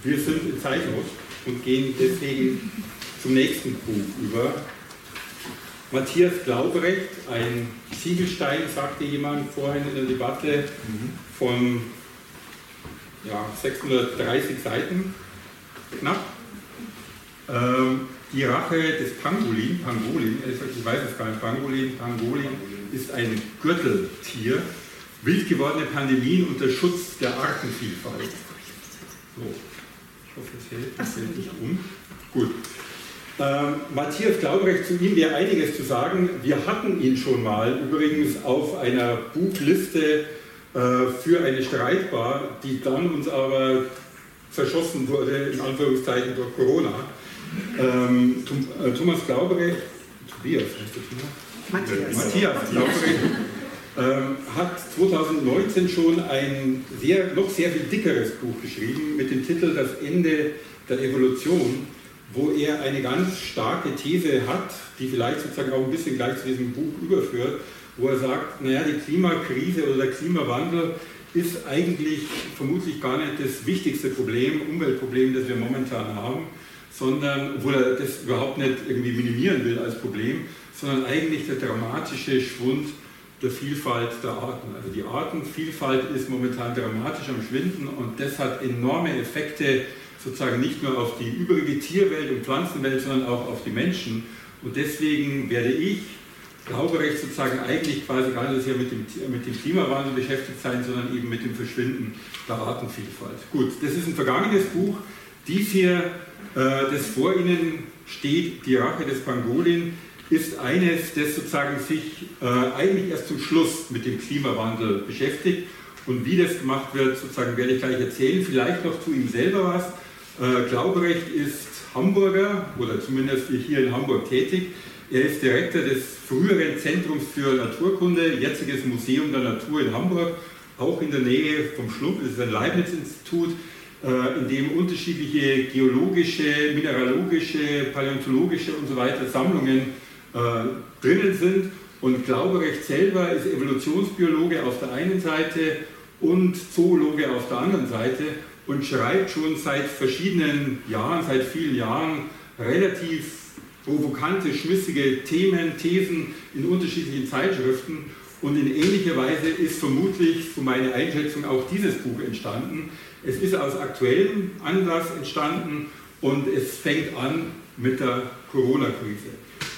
wir sind in Zeitnot und gehen deswegen zum nächsten Buch über. Matthias Glaubrecht, ein Ziegelstein, sagte jemand vorhin in der Debatte, von ja, 630 Seiten knapp. Ähm, die Rache des Pangolin, Pangolin, ich weiß es gar nicht, Pangolin, Pangolin ist ein Gürteltier, wild gewordene Pandemien und der Schutz der Artenvielfalt. So, ich hoffe, es hält, es hält nicht um. Gut. Ähm, Matthias Glaubrecht, zu ihm wäre einiges zu sagen. Wir hatten ihn schon mal übrigens auf einer Buchliste äh, für eine Streitbar, die dann uns aber verschossen wurde, in Anführungszeichen durch Corona. Ähm, äh, Thomas Glaubrecht, Tobias heißt der Thomas? Matthias. Matthias Glaubrecht ähm, hat 2019 schon ein sehr, noch sehr viel dickeres Buch geschrieben mit dem Titel Das Ende der Evolution wo er eine ganz starke These hat, die vielleicht sozusagen auch ein bisschen gleich zu diesem Buch überführt, wo er sagt, naja, die Klimakrise oder der Klimawandel ist eigentlich vermutlich gar nicht das wichtigste Problem, Umweltproblem, das wir momentan haben, sondern, obwohl er das überhaupt nicht irgendwie minimieren will als Problem, sondern eigentlich der dramatische Schwund der Vielfalt der Arten. Also die Artenvielfalt ist momentan dramatisch am Schwinden und das hat enorme Effekte sozusagen nicht nur auf die übrige Tierwelt und Pflanzenwelt, sondern auch auf die Menschen. Und deswegen werde ich, Glauberecht sozusagen eigentlich quasi gar nicht sehr mit dem, mit dem Klimawandel beschäftigt sein, sondern eben mit dem Verschwinden der Artenvielfalt. Gut, das ist ein vergangenes Buch. Dies hier, äh, das vor Ihnen steht, Die Rache des Pangolin, ist eines, das sozusagen sich äh, eigentlich erst zum Schluss mit dem Klimawandel beschäftigt. Und wie das gemacht wird, sozusagen werde ich gleich erzählen. Vielleicht noch zu ihm selber was. Äh, Glauberecht ist Hamburger oder zumindest hier in Hamburg tätig. Er ist Direktor des früheren Zentrums für Naturkunde, jetziges Museum der Natur in Hamburg, auch in der Nähe vom Schlumpf. Das ist ein Leibniz-Institut, äh, in dem unterschiedliche geologische, mineralogische, paläontologische und so weiter Sammlungen äh, drinnen sind. Und Glauberecht selber ist Evolutionsbiologe auf der einen Seite und Zoologe auf der anderen Seite und schreibt schon seit verschiedenen Jahren, seit vielen Jahren relativ provokante, schmissige Themen, Thesen in unterschiedlichen Zeitschriften Und in ähnlicher Weise ist vermutlich, so meine Einschätzung, auch dieses Buch entstanden. Es ist aus aktuellem Anlass entstanden und es fängt an mit der Corona-Krise.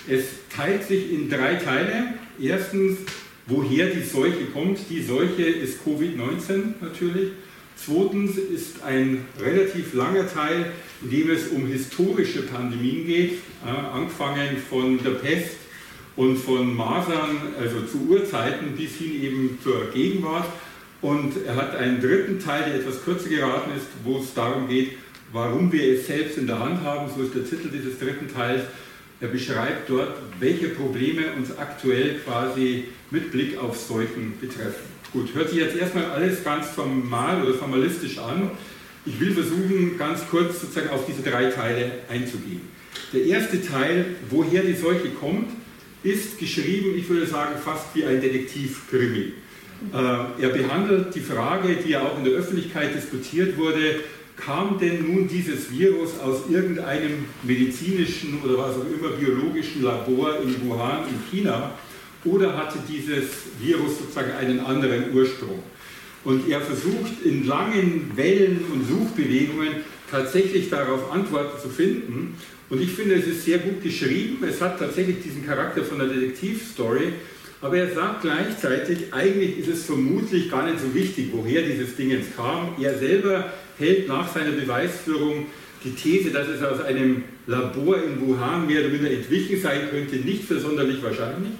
Es teilt sich in drei Teile. Erstens, woher die Seuche kommt. Die Seuche ist Covid-19 natürlich. Zweitens ist ein relativ langer Teil, in dem es um historische Pandemien geht, äh, angefangen von der Pest und von Masern, also zu Urzeiten bis hin eben zur Gegenwart. Und er hat einen dritten Teil, der etwas kürzer geraten ist, wo es darum geht, warum wir es selbst in der Hand haben. So ist der Titel dieses dritten Teils. Er beschreibt dort, welche Probleme uns aktuell quasi mit Blick auf Seuchen betreffen. Gut, hört sich jetzt erstmal alles ganz formal oder formalistisch an. Ich will versuchen, ganz kurz sozusagen auf diese drei Teile einzugehen. Der erste Teil, woher die Seuche kommt, ist geschrieben, ich würde sagen, fast wie ein Detektivkrimi. Äh, er behandelt die Frage, die ja auch in der Öffentlichkeit diskutiert wurde, kam denn nun dieses Virus aus irgendeinem medizinischen oder was auch immer biologischen Labor in Wuhan in China oder hatte dieses Virus sozusagen einen anderen Ursprung? Und er versucht in langen Wellen und Suchbewegungen tatsächlich darauf Antworten zu finden. Und ich finde, es ist sehr gut geschrieben. Es hat tatsächlich diesen Charakter von einer Detektivstory. Aber er sagt gleichzeitig, eigentlich ist es vermutlich gar nicht so wichtig, woher dieses Ding jetzt kam. Er selber hält nach seiner Beweisführung die These, dass es aus einem Labor in Wuhan mehr oder minder entwickelt sein könnte, nicht für sonderlich wahrscheinlich,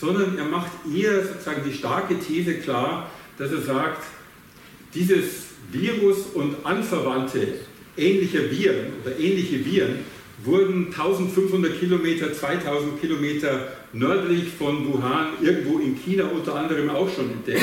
sondern er macht eher sozusagen die starke These klar, dass er sagt, dieses Virus und anverwandte ähnliche Viren oder ähnliche Viren wurden 1500 Kilometer, 2000 Kilometer nördlich von Wuhan, irgendwo in China unter anderem auch schon entdeckt.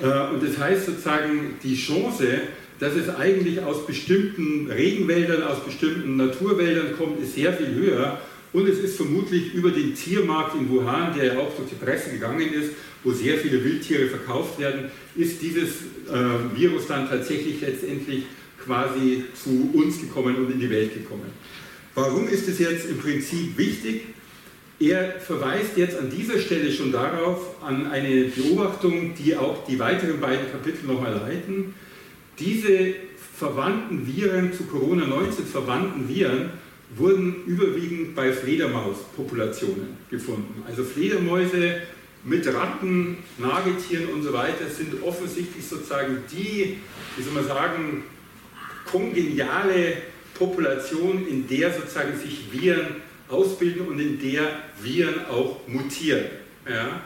Äh, und das heißt sozusagen, die Chance, dass es eigentlich aus bestimmten Regenwäldern, aus bestimmten Naturwäldern kommt, ist sehr viel höher. Und es ist vermutlich über den Tiermarkt in Wuhan, der ja auch durch die Presse gegangen ist, wo sehr viele Wildtiere verkauft werden, ist dieses äh, Virus dann tatsächlich letztendlich quasi zu uns gekommen und in die Welt gekommen. Warum ist es jetzt im Prinzip wichtig? Er verweist jetzt an dieser Stelle schon darauf, an eine Beobachtung, die auch die weiteren beiden Kapitel nochmal leiten. Diese verwandten Viren zu Corona-19 verwandten Viren wurden überwiegend bei Fledermauspopulationen gefunden. Also Fledermäuse mit Ratten, Nagetieren und so weiter sind offensichtlich sozusagen die, wie soll man sagen, kongeniale Population, in der sozusagen sich Viren ausbilden und in der Viren auch mutieren. Ja?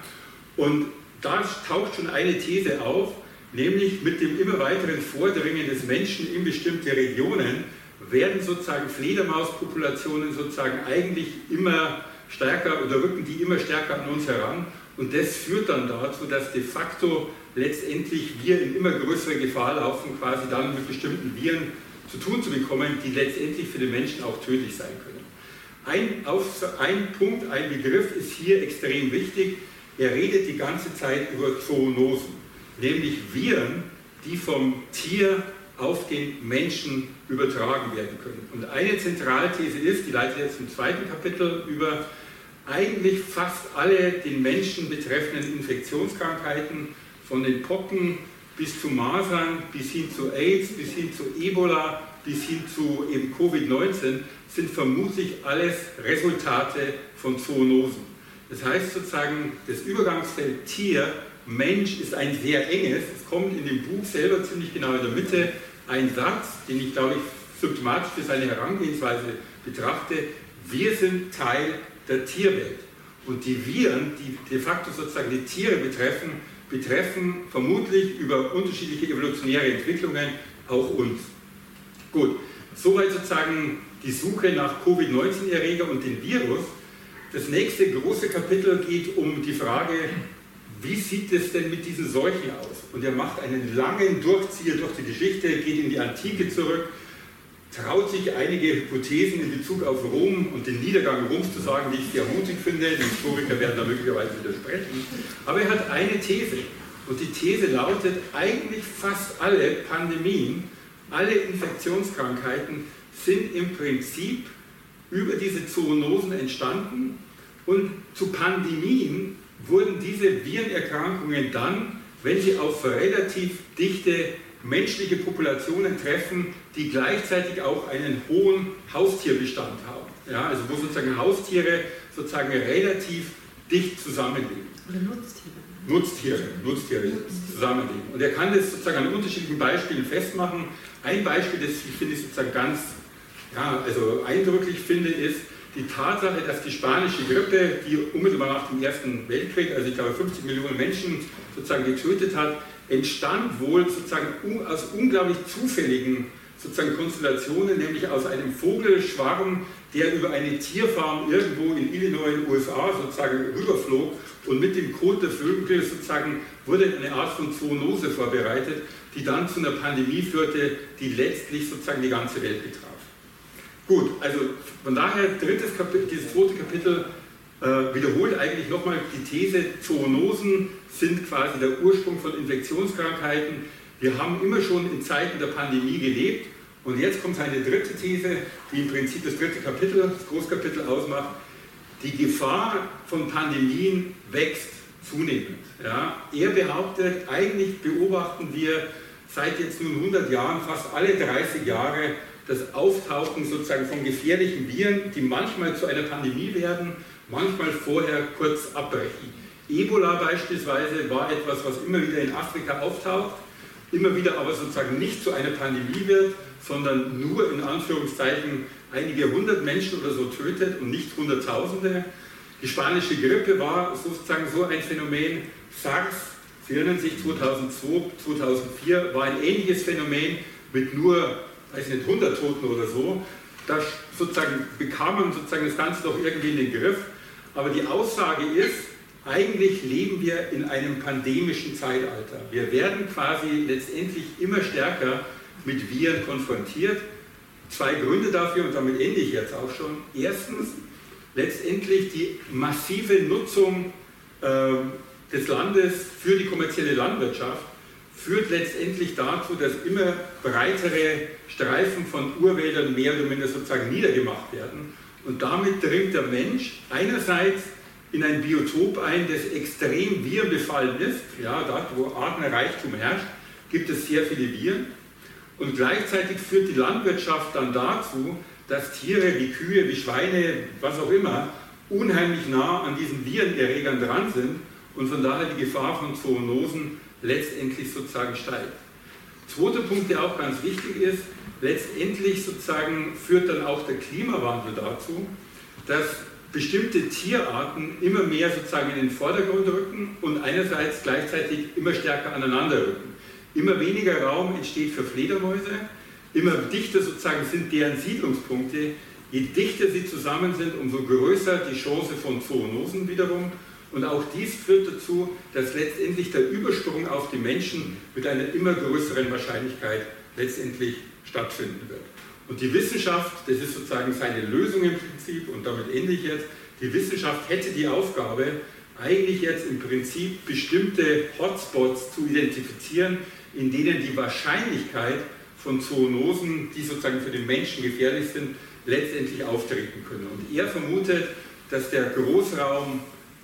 Und da taucht schon eine These auf, nämlich mit dem immer weiteren Vordringen des Menschen in bestimmte Regionen werden sozusagen Fledermauspopulationen sozusagen eigentlich immer stärker oder rücken die immer stärker an uns heran und das führt dann dazu, dass de facto letztendlich wir in immer größere Gefahr laufen, quasi dann mit bestimmten Viren zu tun zu bekommen, die letztendlich für den Menschen auch tödlich sein können. Ein, auf, ein Punkt, ein Begriff ist hier extrem wichtig. Er redet die ganze Zeit über Zoonosen, nämlich Viren, die vom Tier auf den Menschen übertragen werden können. Und eine Zentralthese ist, die leitet jetzt im zweiten Kapitel über, eigentlich fast alle den Menschen betreffenden Infektionskrankheiten, von den Pocken bis zu Masern, bis hin zu AIDS, bis hin zu Ebola, bis hin zu eben Covid-19, sind vermutlich alles Resultate von Zoonosen. Das heißt sozusagen, das Übergangsfeld Tier, Mensch ist ein sehr enges. Es kommt in dem Buch selber ziemlich genau in der Mitte ein Satz, den ich glaube ich symptomatisch für seine Herangehensweise betrachte. Wir sind Teil der Tierwelt. Und die Viren, die de facto sozusagen die Tiere betreffen, betreffen vermutlich über unterschiedliche evolutionäre Entwicklungen auch uns. Gut, soweit sozusagen die Suche nach Covid-19-Erreger und dem Virus. Das nächste große Kapitel geht um die Frage, wie sieht es denn mit diesen Seuchen aus? Und er macht einen langen Durchzieher durch die Geschichte, geht in die Antike zurück, traut sich einige Hypothesen in Bezug auf Rom und den Niedergang Roms zu sagen, die ich sehr mutig finde. Die Historiker werden da möglicherweise widersprechen. Aber er hat eine These. Und die These lautet, eigentlich fast alle Pandemien, alle Infektionskrankheiten sind im Prinzip über diese Zoonosen entstanden. Und zu Pandemien wurden diese Virenerkrankungen dann, wenn sie auf relativ dichte menschliche Populationen treffen, die gleichzeitig auch einen hohen Haustierbestand haben. Ja, also wo sozusagen Haustiere sozusagen relativ dicht zusammenleben. Oder Nutztiere. Nutztiere, Nutztiere zusammenleben. Und er kann das sozusagen an unterschiedlichen Beispielen festmachen. Ein Beispiel, das ich finde ich sozusagen ganz ja, also eindrücklich finde, ist die Tatsache, dass die spanische Grippe, die unmittelbar nach dem Ersten Weltkrieg, also ich glaube 50 Millionen Menschen sozusagen getötet hat, entstand wohl sozusagen aus unglaublich zufälligen sozusagen Konstellationen, nämlich aus einem Vogelschwarm, der über eine Tierfarm irgendwo in Illinois in den USA sozusagen rüberflog und mit dem Kot der Vögel sozusagen wurde eine Art von Zoonose vorbereitet, die dann zu einer Pandemie führte, die letztlich sozusagen die ganze Welt betraf. Gut, also von daher drittes Kapitel, dieses zweite Kapitel äh, wiederholt eigentlich nochmal die These, Zoonosen sind quasi der Ursprung von Infektionskrankheiten. Wir haben immer schon in Zeiten der Pandemie gelebt und jetzt kommt seine dritte These, die im Prinzip das dritte Kapitel, das Großkapitel ausmacht. Die Gefahr von Pandemien wächst zunehmend. Ja. Er behauptet, eigentlich beobachten wir seit jetzt nun 100 Jahren, fast alle 30 Jahre, das Auftauchen sozusagen von gefährlichen Viren, die manchmal zu einer Pandemie werden, manchmal vorher kurz abbrechen. Ebola beispielsweise war etwas, was immer wieder in Afrika auftaucht, immer wieder aber sozusagen nicht zu einer Pandemie wird, sondern nur in Anführungszeichen einige hundert Menschen oder so tötet und nicht Hunderttausende. Die spanische Grippe war sozusagen so ein Phänomen. SARS, Sie erinnern sich, 2002, 2004 war ein ähnliches Phänomen mit nur, weiß nicht, 100 Toten oder so. Da sozusagen bekam man sozusagen das Ganze doch irgendwie in den Griff. Aber die Aussage ist, eigentlich leben wir in einem pandemischen Zeitalter. Wir werden quasi letztendlich immer stärker mit Viren konfrontiert. Zwei Gründe dafür, und damit ende ich jetzt auch schon. Erstens, letztendlich die massive Nutzung äh, des Landes für die kommerzielle Landwirtschaft führt letztendlich dazu, dass immer breitere Streifen von Urwäldern mehr oder minder sozusagen niedergemacht werden. Und damit dringt der Mensch einerseits in ein Biotop ein, das extrem virenbefallen ist. Ja, dort, wo Artenreichtum herrscht, gibt es sehr viele Viren. Und gleichzeitig führt die Landwirtschaft dann dazu, dass Tiere wie Kühe, wie Schweine, was auch immer, unheimlich nah an diesen Virenerregern dran sind und von daher die Gefahr von Zoonosen letztendlich sozusagen steigt. Zweiter Punkt, der auch ganz wichtig ist, letztendlich sozusagen führt dann auch der Klimawandel dazu, dass bestimmte Tierarten immer mehr sozusagen in den Vordergrund rücken und einerseits gleichzeitig immer stärker aneinander rücken. Immer weniger Raum entsteht für Fledermäuse, immer dichter sozusagen sind deren Siedlungspunkte. Je dichter sie zusammen sind, umso größer die Chance von Zoonosen wiederum. Und auch dies führt dazu, dass letztendlich der Übersprung auf die Menschen mit einer immer größeren Wahrscheinlichkeit letztendlich stattfinden wird. Und die Wissenschaft, das ist sozusagen seine Lösung im Prinzip, und damit ende ich jetzt, die Wissenschaft hätte die Aufgabe, eigentlich jetzt im Prinzip bestimmte Hotspots zu identifizieren, in denen die Wahrscheinlichkeit von Zoonosen, die sozusagen für den Menschen gefährlich sind, letztendlich auftreten können. Und er vermutet, dass der Großraum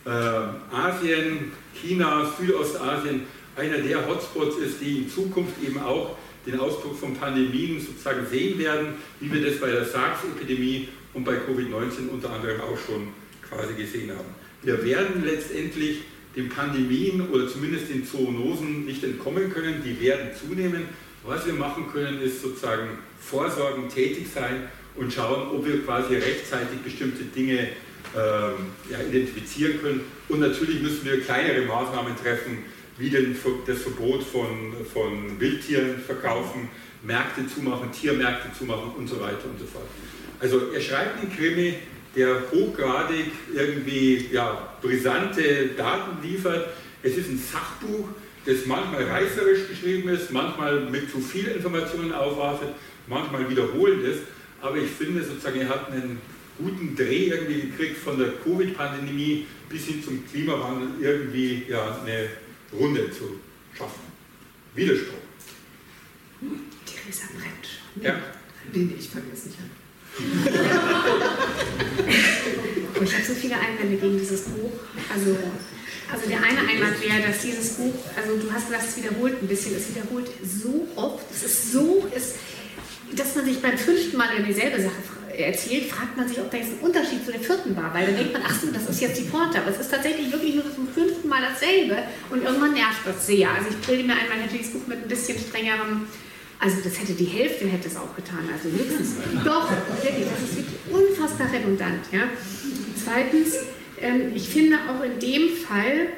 Asien, China, Südostasien einer der Hotspots ist, die in Zukunft eben auch den Ausbruch von Pandemien sozusagen sehen werden, wie wir das bei der SARS-Epidemie und bei Covid-19 unter anderem auch schon quasi gesehen haben. Wir werden letztendlich den Pandemien oder zumindest den Zoonosen nicht entkommen können, die werden zunehmen. Was wir machen können, ist sozusagen vorsorgend tätig sein und schauen, ob wir quasi rechtzeitig bestimmte Dinge ja, identifizieren können. Und natürlich müssen wir kleinere Maßnahmen treffen, wie denn das Verbot von, von Wildtieren verkaufen, Märkte zumachen, Tiermärkte zumachen und so weiter und so fort. Also er schreibt einen Krimi, der hochgradig irgendwie ja, brisante Daten liefert. Es ist ein Sachbuch, das manchmal reißerisch geschrieben ist, manchmal mit zu viel Informationen aufwartet, manchmal wiederholend ist. Aber ich finde sozusagen, er hat einen guten Dreh irgendwie gekriegt von der Covid-Pandemie bis hin zum Klimawandel irgendwie ja, eine Runde zu schaffen. Widerspruch. Theresa brennt schon. Ja. Nee, ich fange jetzt nicht an. (laughs) ich habe so viele Einwände gegen dieses Buch. Also Also der eine Einwand wäre, dass dieses Buch, also du hast gesagt, es wiederholt ein bisschen, es wiederholt so oft, es ist so, es, dass man sich beim fünften Mal in dieselbe Sache erzählt, fragt man sich, ob da jetzt ein Unterschied zu der vierten war, weil dann denkt man, ach so, das ist jetzt die Porte, aber es ist tatsächlich wirklich nur zum fünften Mal dasselbe und irgendwann nervt das sehr. Also ich bilde mir ein, man hätte dieses Buch mit ein bisschen strengerem also das hätte die Hälfte hätte es auch getan, also höchstens. Doch, wirklich, das ist wirklich unfassbar redundant. Ja. Zweitens, ähm, ich finde auch in dem Fall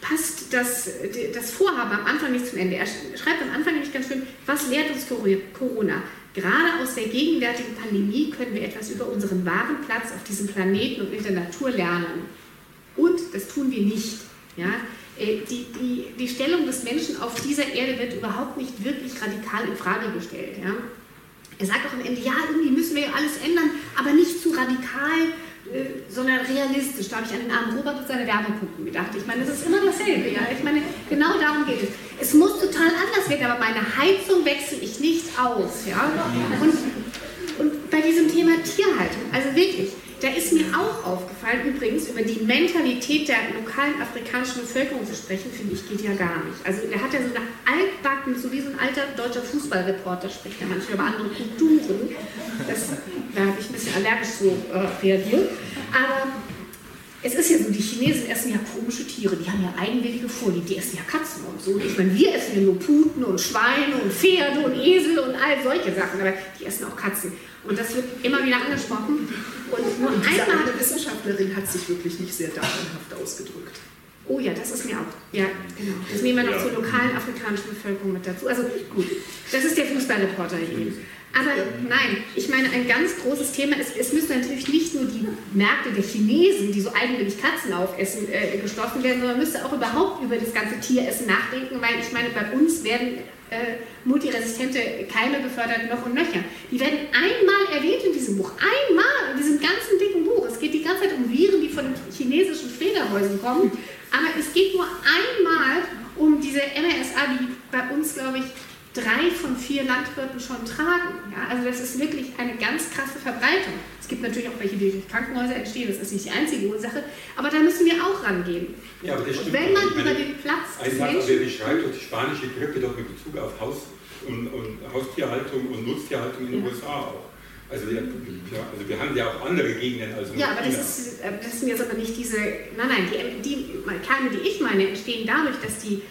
passt das, das Vorhaben am Anfang nicht zum Ende. Er schreibt am Anfang nämlich ganz schön, was lehrt uns Corona? Gerade aus der gegenwärtigen Pandemie können wir etwas über unseren wahren Platz auf diesem Planeten und in der Natur lernen. Und das tun wir nicht. Ja? Äh, die, die, die Stellung des Menschen auf dieser Erde wird überhaupt nicht wirklich radikal in Frage gestellt. Ja? Er sagt auch am Ende, ja, irgendwie müssen wir ja alles ändern, aber nicht zu radikal, äh, sondern realistisch. Da habe ich an den armen Robert und seine Werbepumpen gedacht. Ich meine, es ist immer dasselbe. Ja? Ich meine, genau darum geht es. Es muss total anders werden, aber meine Heizung wechsle ich nicht aus. Ja? Und, und bei diesem Thema Tierhaltung, also wirklich, da ist mir auch aufgefallen, übrigens, über die Mentalität der lokalen afrikanischen Bevölkerung zu sprechen, finde ich, geht ja gar nicht. Also er hat ja so eine altbacken, so wie so ein alter deutscher Fußballreporter spricht ja manchmal über andere Kulturen. Das, da habe ich ein bisschen allergisch so äh, reagiert. Aber es ist ja so, die Chinesen essen ja komische Tiere, die haben ja eigenwillige Vorlieben, die essen ja Katzen und so. Ich meine, wir essen ja nur Puten und Schweine und Pferde und Esel und all solche Sachen, aber die essen auch Katzen. Und das wird immer wieder angesprochen. Und nur und diese einmal. Eine Wissenschaftlerin hat sich wirklich nicht sehr datenhaft ausgedrückt. Oh ja, das ist mir auch. Ja, genau. Das nehmen wir noch ja. zur lokalen afrikanischen Bevölkerung mit dazu. Also gut, das ist der Fußballreporter eben. Aber nein, ich meine, ein ganz großes Thema ist, es müssen natürlich nicht nur die Märkte der Chinesen, die so eigenwillig Katzen aufessen, äh, geschlossen werden, sondern man müsste auch überhaupt über das ganze Tieressen nachdenken, weil ich meine, bei uns werden äh, multiresistente Keime befördert noch und nöcher. Die werden einmal erwähnt in diesem Buch. Einmal in diesem ganzen dicken Buch. Es geht die ganze Zeit um Viren, die von den chinesischen Fledermäusen kommen. Aber es geht nur einmal um diese MRSA, die bei uns, glaube ich, drei von vier Landwirten schon tragen. Ja, also das ist wirklich eine ganz krasse Verbreitung. Es gibt natürlich auch welche, die durch Krankenhäuser entstehen, das ist nicht die einzige Ursache, aber da müssen wir auch rangehen. Ja, aber das stimmt. Wenn man über den Platz des Menschen... Wer beschreibt doch die spanische Grippe doch mit Bezug auf Haus- und, und Haustierhaltung und Nutztierhaltung in den ja. USA auch. Also wir, ja, also wir haben ja auch andere Gegenden als Ja, aber das, ist, äh, das sind jetzt aber nicht diese, nein, nein, die, die Keime, die ich meine, entstehen dadurch, dass die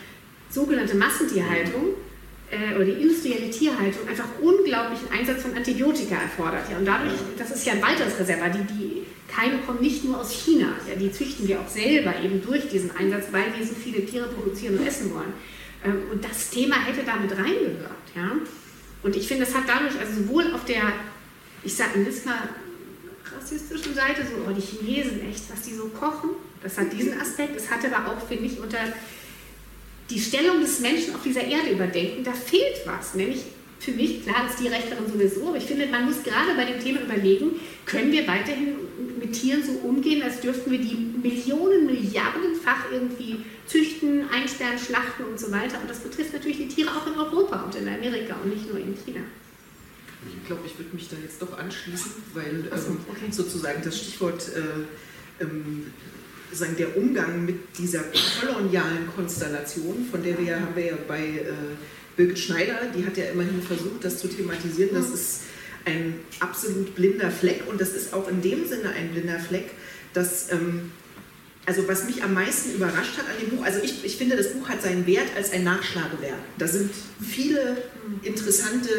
sogenannte Massentierhaltung mhm äh, oder die industrielle Tierhaltung einfach unglaublichen Einsatz von Antibiotika erfordert. Ja, und dadurch, das ist ja ein weiteres Reservat, die, die Keime kommen nicht nur aus China, ja, die züchten wir auch selber eben durch diesen Einsatz, weil wir so viele Tiere produzieren und essen wollen. Ähm, und das Thema hätte damit reingehört. Ja? Und ich finde, das hat dadurch, also sowohl auf der, ich sage jetzt mal, rassistischen Seite, so, oh, die Chinesen, echt, was die so kochen, das hat diesen Aspekt. Es hat aber auch, finde ich, unter die Stellung des Menschen auf dieser Erde überdenken, da fehlt was. Nämlich für mich, klar ist die Rechterin sowieso, aber ich finde, man muss gerade bei dem Thema überlegen, können wir weiterhin mit Tieren so umgehen, als dürften wir die Millionen, Milliardenfach irgendwie züchten, einsperren, schlachten und so weiter. Und das betrifft natürlich die Tiere auch in Europa und in Amerika und nicht nur in China. Ich glaube, ich würde mich da jetzt doch anschließen, weil ähm, okay. sozusagen das Stichwort äh, ähm, sagen, der Umgang mit dieser kolonialen Konstellation, von der wir ja, haben wir ja bei äh, Birgit Schneider, die hat ja immerhin versucht, das zu thematisieren, das ist ein absolut blinder Fleck und das ist auch in dem Sinne ein blinder Fleck, dass, ähm, also was mich am meisten überrascht hat an dem Buch, also ich, ich finde, das Buch hat seinen Wert als ein Nachschlagewerk. Da sind viele interessante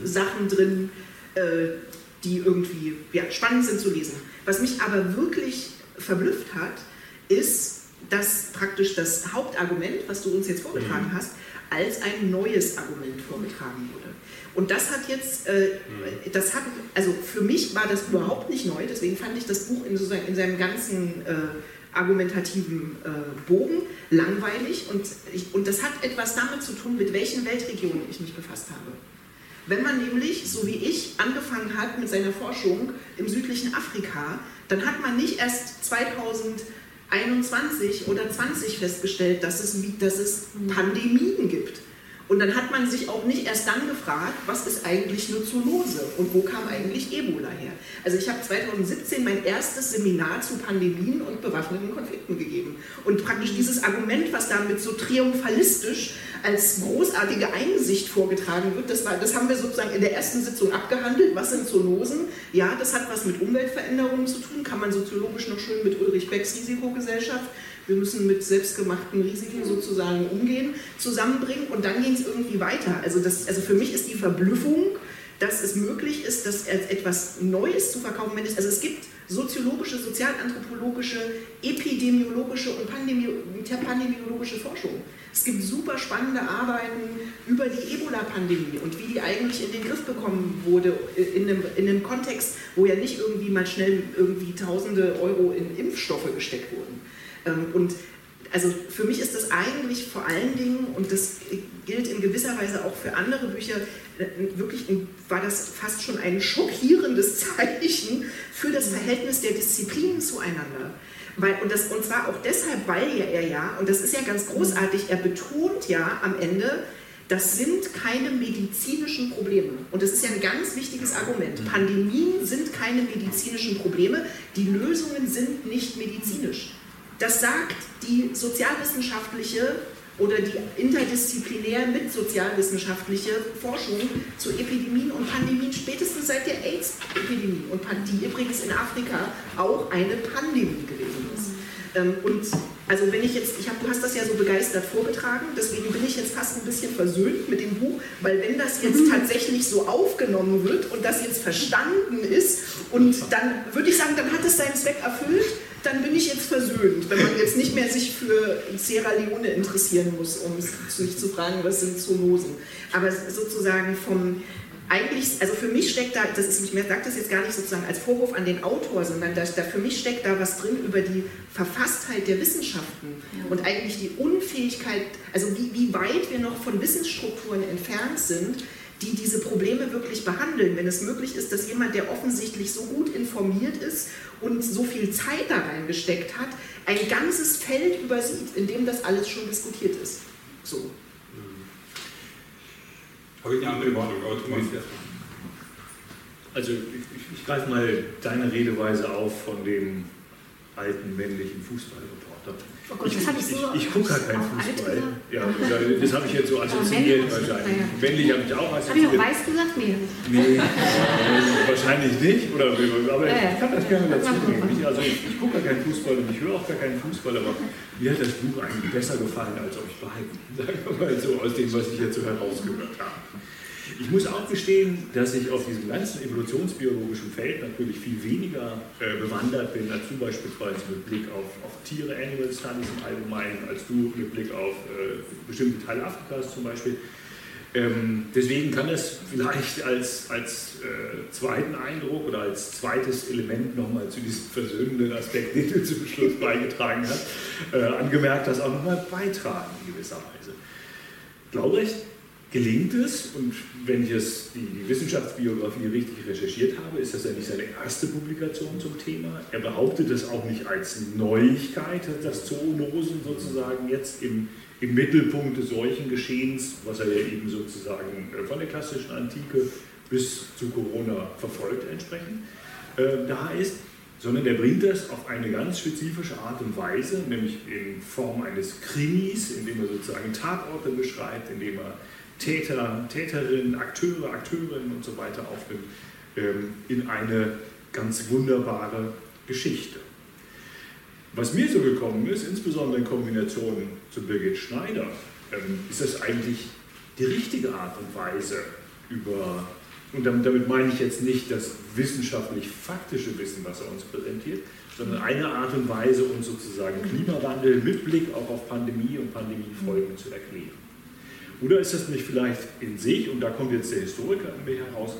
Detailsachen drin, äh, die irgendwie ja, spannend sind zu lesen. Was mich aber wirklich verblüfft hat, ist, dass praktisch das Hauptargument, was du uns jetzt vorgetragen mhm. hast, als ein neues Argument vorgetragen wurde. Und das hat jetzt, äh, mhm. das hat, also für mich war das überhaupt nicht neu, deswegen fand ich das Buch in, sozusagen in seinem ganzen äh, argumentativen äh, Bogen langweilig und, ich, und das hat etwas damit zu tun, mit welchen Weltregionen ich mich befasst habe. Wenn man nämlich, so wie ich, angefangen hat mit seiner Forschung im südlichen Afrika, dann hat man nicht erst 2021 oder 20 festgestellt, dass es, dass es Pandemien gibt. Und dann hat man sich auch nicht erst dann gefragt, was ist eigentlich Zoonose und wo kam eigentlich Ebola her. Also ich habe 2017 mein erstes Seminar zu Pandemien und bewaffneten Konflikten gegeben. Und praktisch dieses Argument, was damit so triumphalistisch als großartige Einsicht vorgetragen wird, das, war, das haben wir sozusagen in der ersten Sitzung abgehandelt. Was sind Zoonosen? Ja, das hat was mit Umweltveränderungen zu tun, kann man soziologisch noch schön mit Ulrich Becks Risikogesellschaft wir müssen mit selbstgemachten Risiken sozusagen umgehen, zusammenbringen und dann ging es irgendwie weiter. Also, das, also für mich ist die Verblüffung, dass es möglich ist, das als etwas Neues zu verkaufen. Also es gibt soziologische, sozialanthropologische, epidemiologische und pandemiologische Forschung. Es gibt super spannende Arbeiten über die Ebola-Pandemie und wie die eigentlich in den Griff bekommen wurde, in einem, in einem Kontext, wo ja nicht irgendwie mal schnell irgendwie tausende Euro in Impfstoffe gesteckt wurden. Ähm, und also für mich ist das eigentlich vor allen Dingen, und das gilt in gewisser Weise auch für andere Bücher, äh, wirklich war das fast schon ein schockierendes (laughs) Zeichen für das Verhältnis der Disziplinen zueinander. Weil, und, das, und zwar auch deshalb, weil er ja, und das ist ja ganz großartig, er betont ja am Ende, das sind keine medizinischen Probleme. Und das ist ja ein ganz wichtiges Argument. Pandemien sind keine medizinischen Probleme, die Lösungen sind nicht medizinisch. Das sagt die sozialwissenschaftliche oder die interdisziplinär mit sozialwissenschaftliche Forschung zu Epidemien und Pandemien spätestens seit der AIDS-Epidemie und die übrigens in Afrika auch eine Pandemie gewesen ist. Ähm, und also wenn ich jetzt, ich hab, du hast das ja so begeistert vorgetragen, deswegen bin ich jetzt fast ein bisschen versöhnt mit dem Buch, weil wenn das jetzt (laughs) tatsächlich so aufgenommen wird und das jetzt verstanden ist und dann würde ich sagen, dann hat es seinen Zweck erfüllt dann bin ich jetzt versöhnt, wenn man jetzt nicht mehr sich für Sierra Leone interessieren muss, um sich zu fragen, was sind Zoonosen. Aber sozusagen vom, eigentlich, also für mich steckt da, das ist, ich sage das jetzt gar nicht sozusagen als Vorwurf an den Autor, sondern da, da, für mich steckt da was drin über die Verfasstheit der Wissenschaften und eigentlich die Unfähigkeit, also wie, wie weit wir noch von Wissensstrukturen entfernt sind, die diese Probleme wirklich behandeln, wenn es möglich ist, dass jemand, der offensichtlich so gut informiert ist und so viel Zeit da reingesteckt hat, ein ganzes Feld übersieht, in dem das alles schon diskutiert ist. So. Habe ich eine andere Warnung, aber du machst Also ich, ich, ich greife mal deine Redeweise auf von dem alten männlichen Fußballreporter. Oh Gott, habe ich so. Ich, ich gucke halt keinen Fußball. Ja, das habe ich jetzt so assoziiert wahrscheinlich. Männlich habe ich auch assoziiert. Habe ich auch weiß gesagt? Nee. Nee, (laughs) wahrscheinlich nicht. Oder, aber ich kann das gerne dazu nehmen. Also ich, ich gucke gar keinen Fußball und ich höre auch gar keinen Fußball, aber mir hat das Buch eigentlich besser gefallen als euch beiden. (laughs) Sagen wir mal so, aus dem, was ich jetzt so herausgehört habe. Ich muss auch gestehen, dass ich auf diesem ganzen evolutionsbiologischen Feld natürlich viel weniger äh, bewandert bin als du beispielsweise mit Blick auf, auf Tiere, Animal Studies im Allgemeinen, als du mit Blick auf äh, bestimmte Teile Afrikas zum Beispiel. Ähm, deswegen kann es vielleicht als, als äh, zweiten Eindruck oder als zweites Element nochmal zu diesem versöhnenden Aspekt, den du zum Schluss beigetragen hast, äh, angemerkt hast, auch nochmal beitragen in gewisser Weise. Glaubrecht gelingt es, und wenn ich es die, Wissenschaftsbiografie richtig recherchiert habe, ist das ja nicht seine erste Publikation zum Thema. Er behauptet es auch nicht als Neuigkeit, dass Zoonosen sozusagen jetzt im, im Mittelpunkt des Seuchengeschehens, was er ja eben sozusagen äh, von der klassischen Antike bis zu Corona verfolgt entsprechend, äh, da ist, sondern er bringt das auf eine ganz spezifische Art und Weise, nämlich in Form eines Krimis, indem er sozusagen Tatorte beschreibt, indem er Täter, Täterinnen, Akteure, Akteurinnen und so weiter aufnimmt, ähm, in eine ganz wunderbare Geschichte. Was mir so gekommen ist, insbesondere in Kombination zu Birgit Schneider, ähm, ist das eigentlich die richtige Art und Weise über, und damit, damit meine ich jetzt nicht das wissenschaftlich-faktische Wissen, was er uns präsentiert, sondern eine Art und Weise, uns sozusagen Klimawandel mit Blick auch auf Pandemie und Pandemiefolgen zu erklären. Oder ist das nicht vielleicht in sich, und da kommt jetzt der Historiker in mir heraus,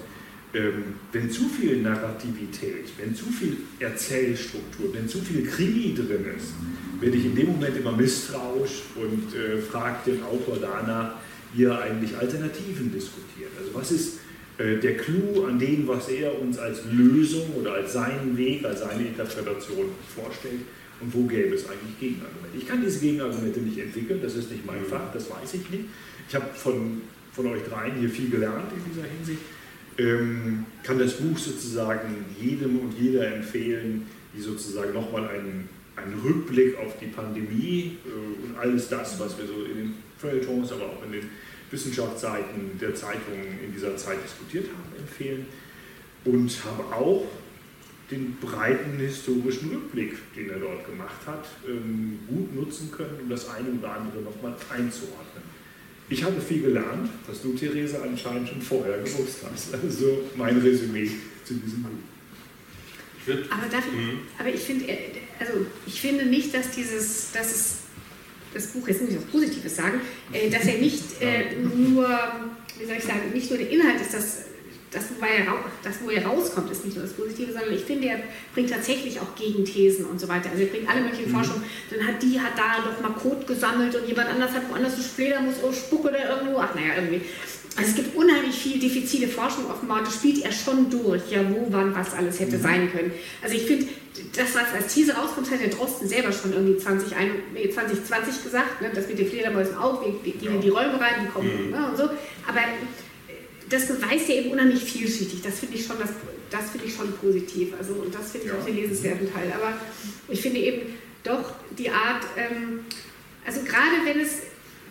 ähm, wenn zu viel Narrativität, wenn zu viel Erzählstruktur, wenn zu viel Krimi drin ist, werde ich in dem Moment immer misstrauisch und äh, frage den Autor danach, wie er eigentlich Alternativen diskutiert. Also was ist äh, der Clou an dem, was er uns als Lösung oder als seinen Weg, als seine Interpretation vorstellt und wo gäbe es eigentlich Gegenargumente. Ich kann diese Gegenargumente nicht entwickeln, das ist nicht mein Fach, das weiß ich nicht. Ich habe von, von euch dreien hier viel gelernt in dieser Hinsicht. Ähm, kann das Buch sozusagen jedem und jeder empfehlen, die sozusagen nochmal einen, einen Rückblick auf die Pandemie äh, und alles das, was wir so in den Feuilletons, aber auch in den Wissenschaftsseiten der Zeitungen in dieser Zeit diskutiert haben, empfehlen. Und habe auch den breiten historischen Rückblick, den er dort gemacht hat, ähm, gut nutzen können, um das eine oder andere nochmal einzuordnen. Ich habe viel gelernt, was du, Therese, anscheinend schon vorher gewusst hast. Also mein Resümee zu diesem Buch. Aber, darf ich, mhm. aber ich, finde, äh, also ich finde nicht, dass dieses, dass es, das Buch, jetzt muss ich was Positives sagen, äh, dass er nicht äh, nur, wie soll ich sagen, nicht nur der Inhalt ist, das das, wo er, das, wo er rauskommt, ist nicht nur das Positive, sondern ich finde, er bringt tatsächlich auch Gegenthesen und so weiter. Also er bringt alle möglichen mhm. Forschungen. Dann hat die hat da doch mal Code gesammelt und jemand anders hat woanders eine Fledermaus oder Spucke da irgendwo. Ach naja, irgendwie. Also es gibt unheimlich viel diffizile Forschung offenbar. Das spielt er schon durch, ja, wo, wann, was alles hätte mhm. sein können. Also ich finde, das, was als These rauskommt, hat der Drosten selber schon irgendwie 20, 2020 gesagt, ne, das mit den Fledermäusen auch, wir, gehen in die Räume rein, die kommen mhm. ne, und so. Aber das beweist ja eben unheimlich vielschichtig. Das finde ich schon das, das finde ich schon positiv. Also und das finde ich ja. auch den lesenswerten Teil. Aber ich finde eben doch die Art, ähm, also gerade wenn es,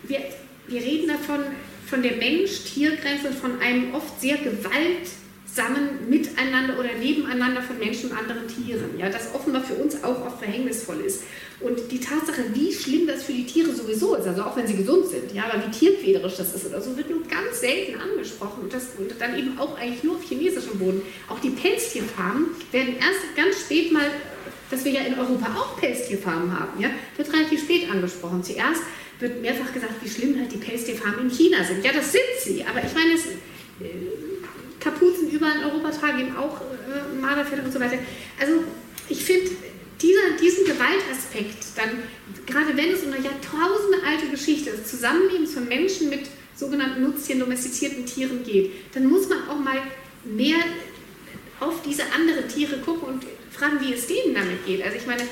wir, wir reden davon, von der Mensch-Tier-Grenze und von einem oft sehr gewaltsamen Miteinander oder Nebeneinander von Menschen und anderen Tieren, ja, das offenbar für uns auch oft verhängnisvoll ist. Und die Tatsache, wie schlimm das für die Tiere sowieso ist, also auch wenn sie gesund sind, ja, aber wie tierquälerisch das ist oder so, wird nur ganz selten angesprochen. Und das und dann eben auch eigentlich nur auf chinesischem Boden. Auch die Pelztierfarmen werden erst ganz spät mal, dass wir ja in Europa auch Pelztierfarmen haben, ja, wird relativ spät angesprochen. Zuerst wird mehrfach gesagt, wie schlimm halt die Pelztierfarmen in China sind. Ja, das sind sie, aber ich meine, es, äh, Kapuzen überall in Europa tragen eben auch äh, Marderfelle und so weiter. Also ich finde, dieser, diesen Gewaltaspekt, dann, gerade wenn es um eine Jahrtausende alte Geschichte des Zusammenlebens von Menschen mit sogenannten Nutztieren, domestizierten Tieren geht, dann muss man auch mal mehr auf diese anderen Tiere gucken und fragen, wie es denen damit geht. Also ich meine,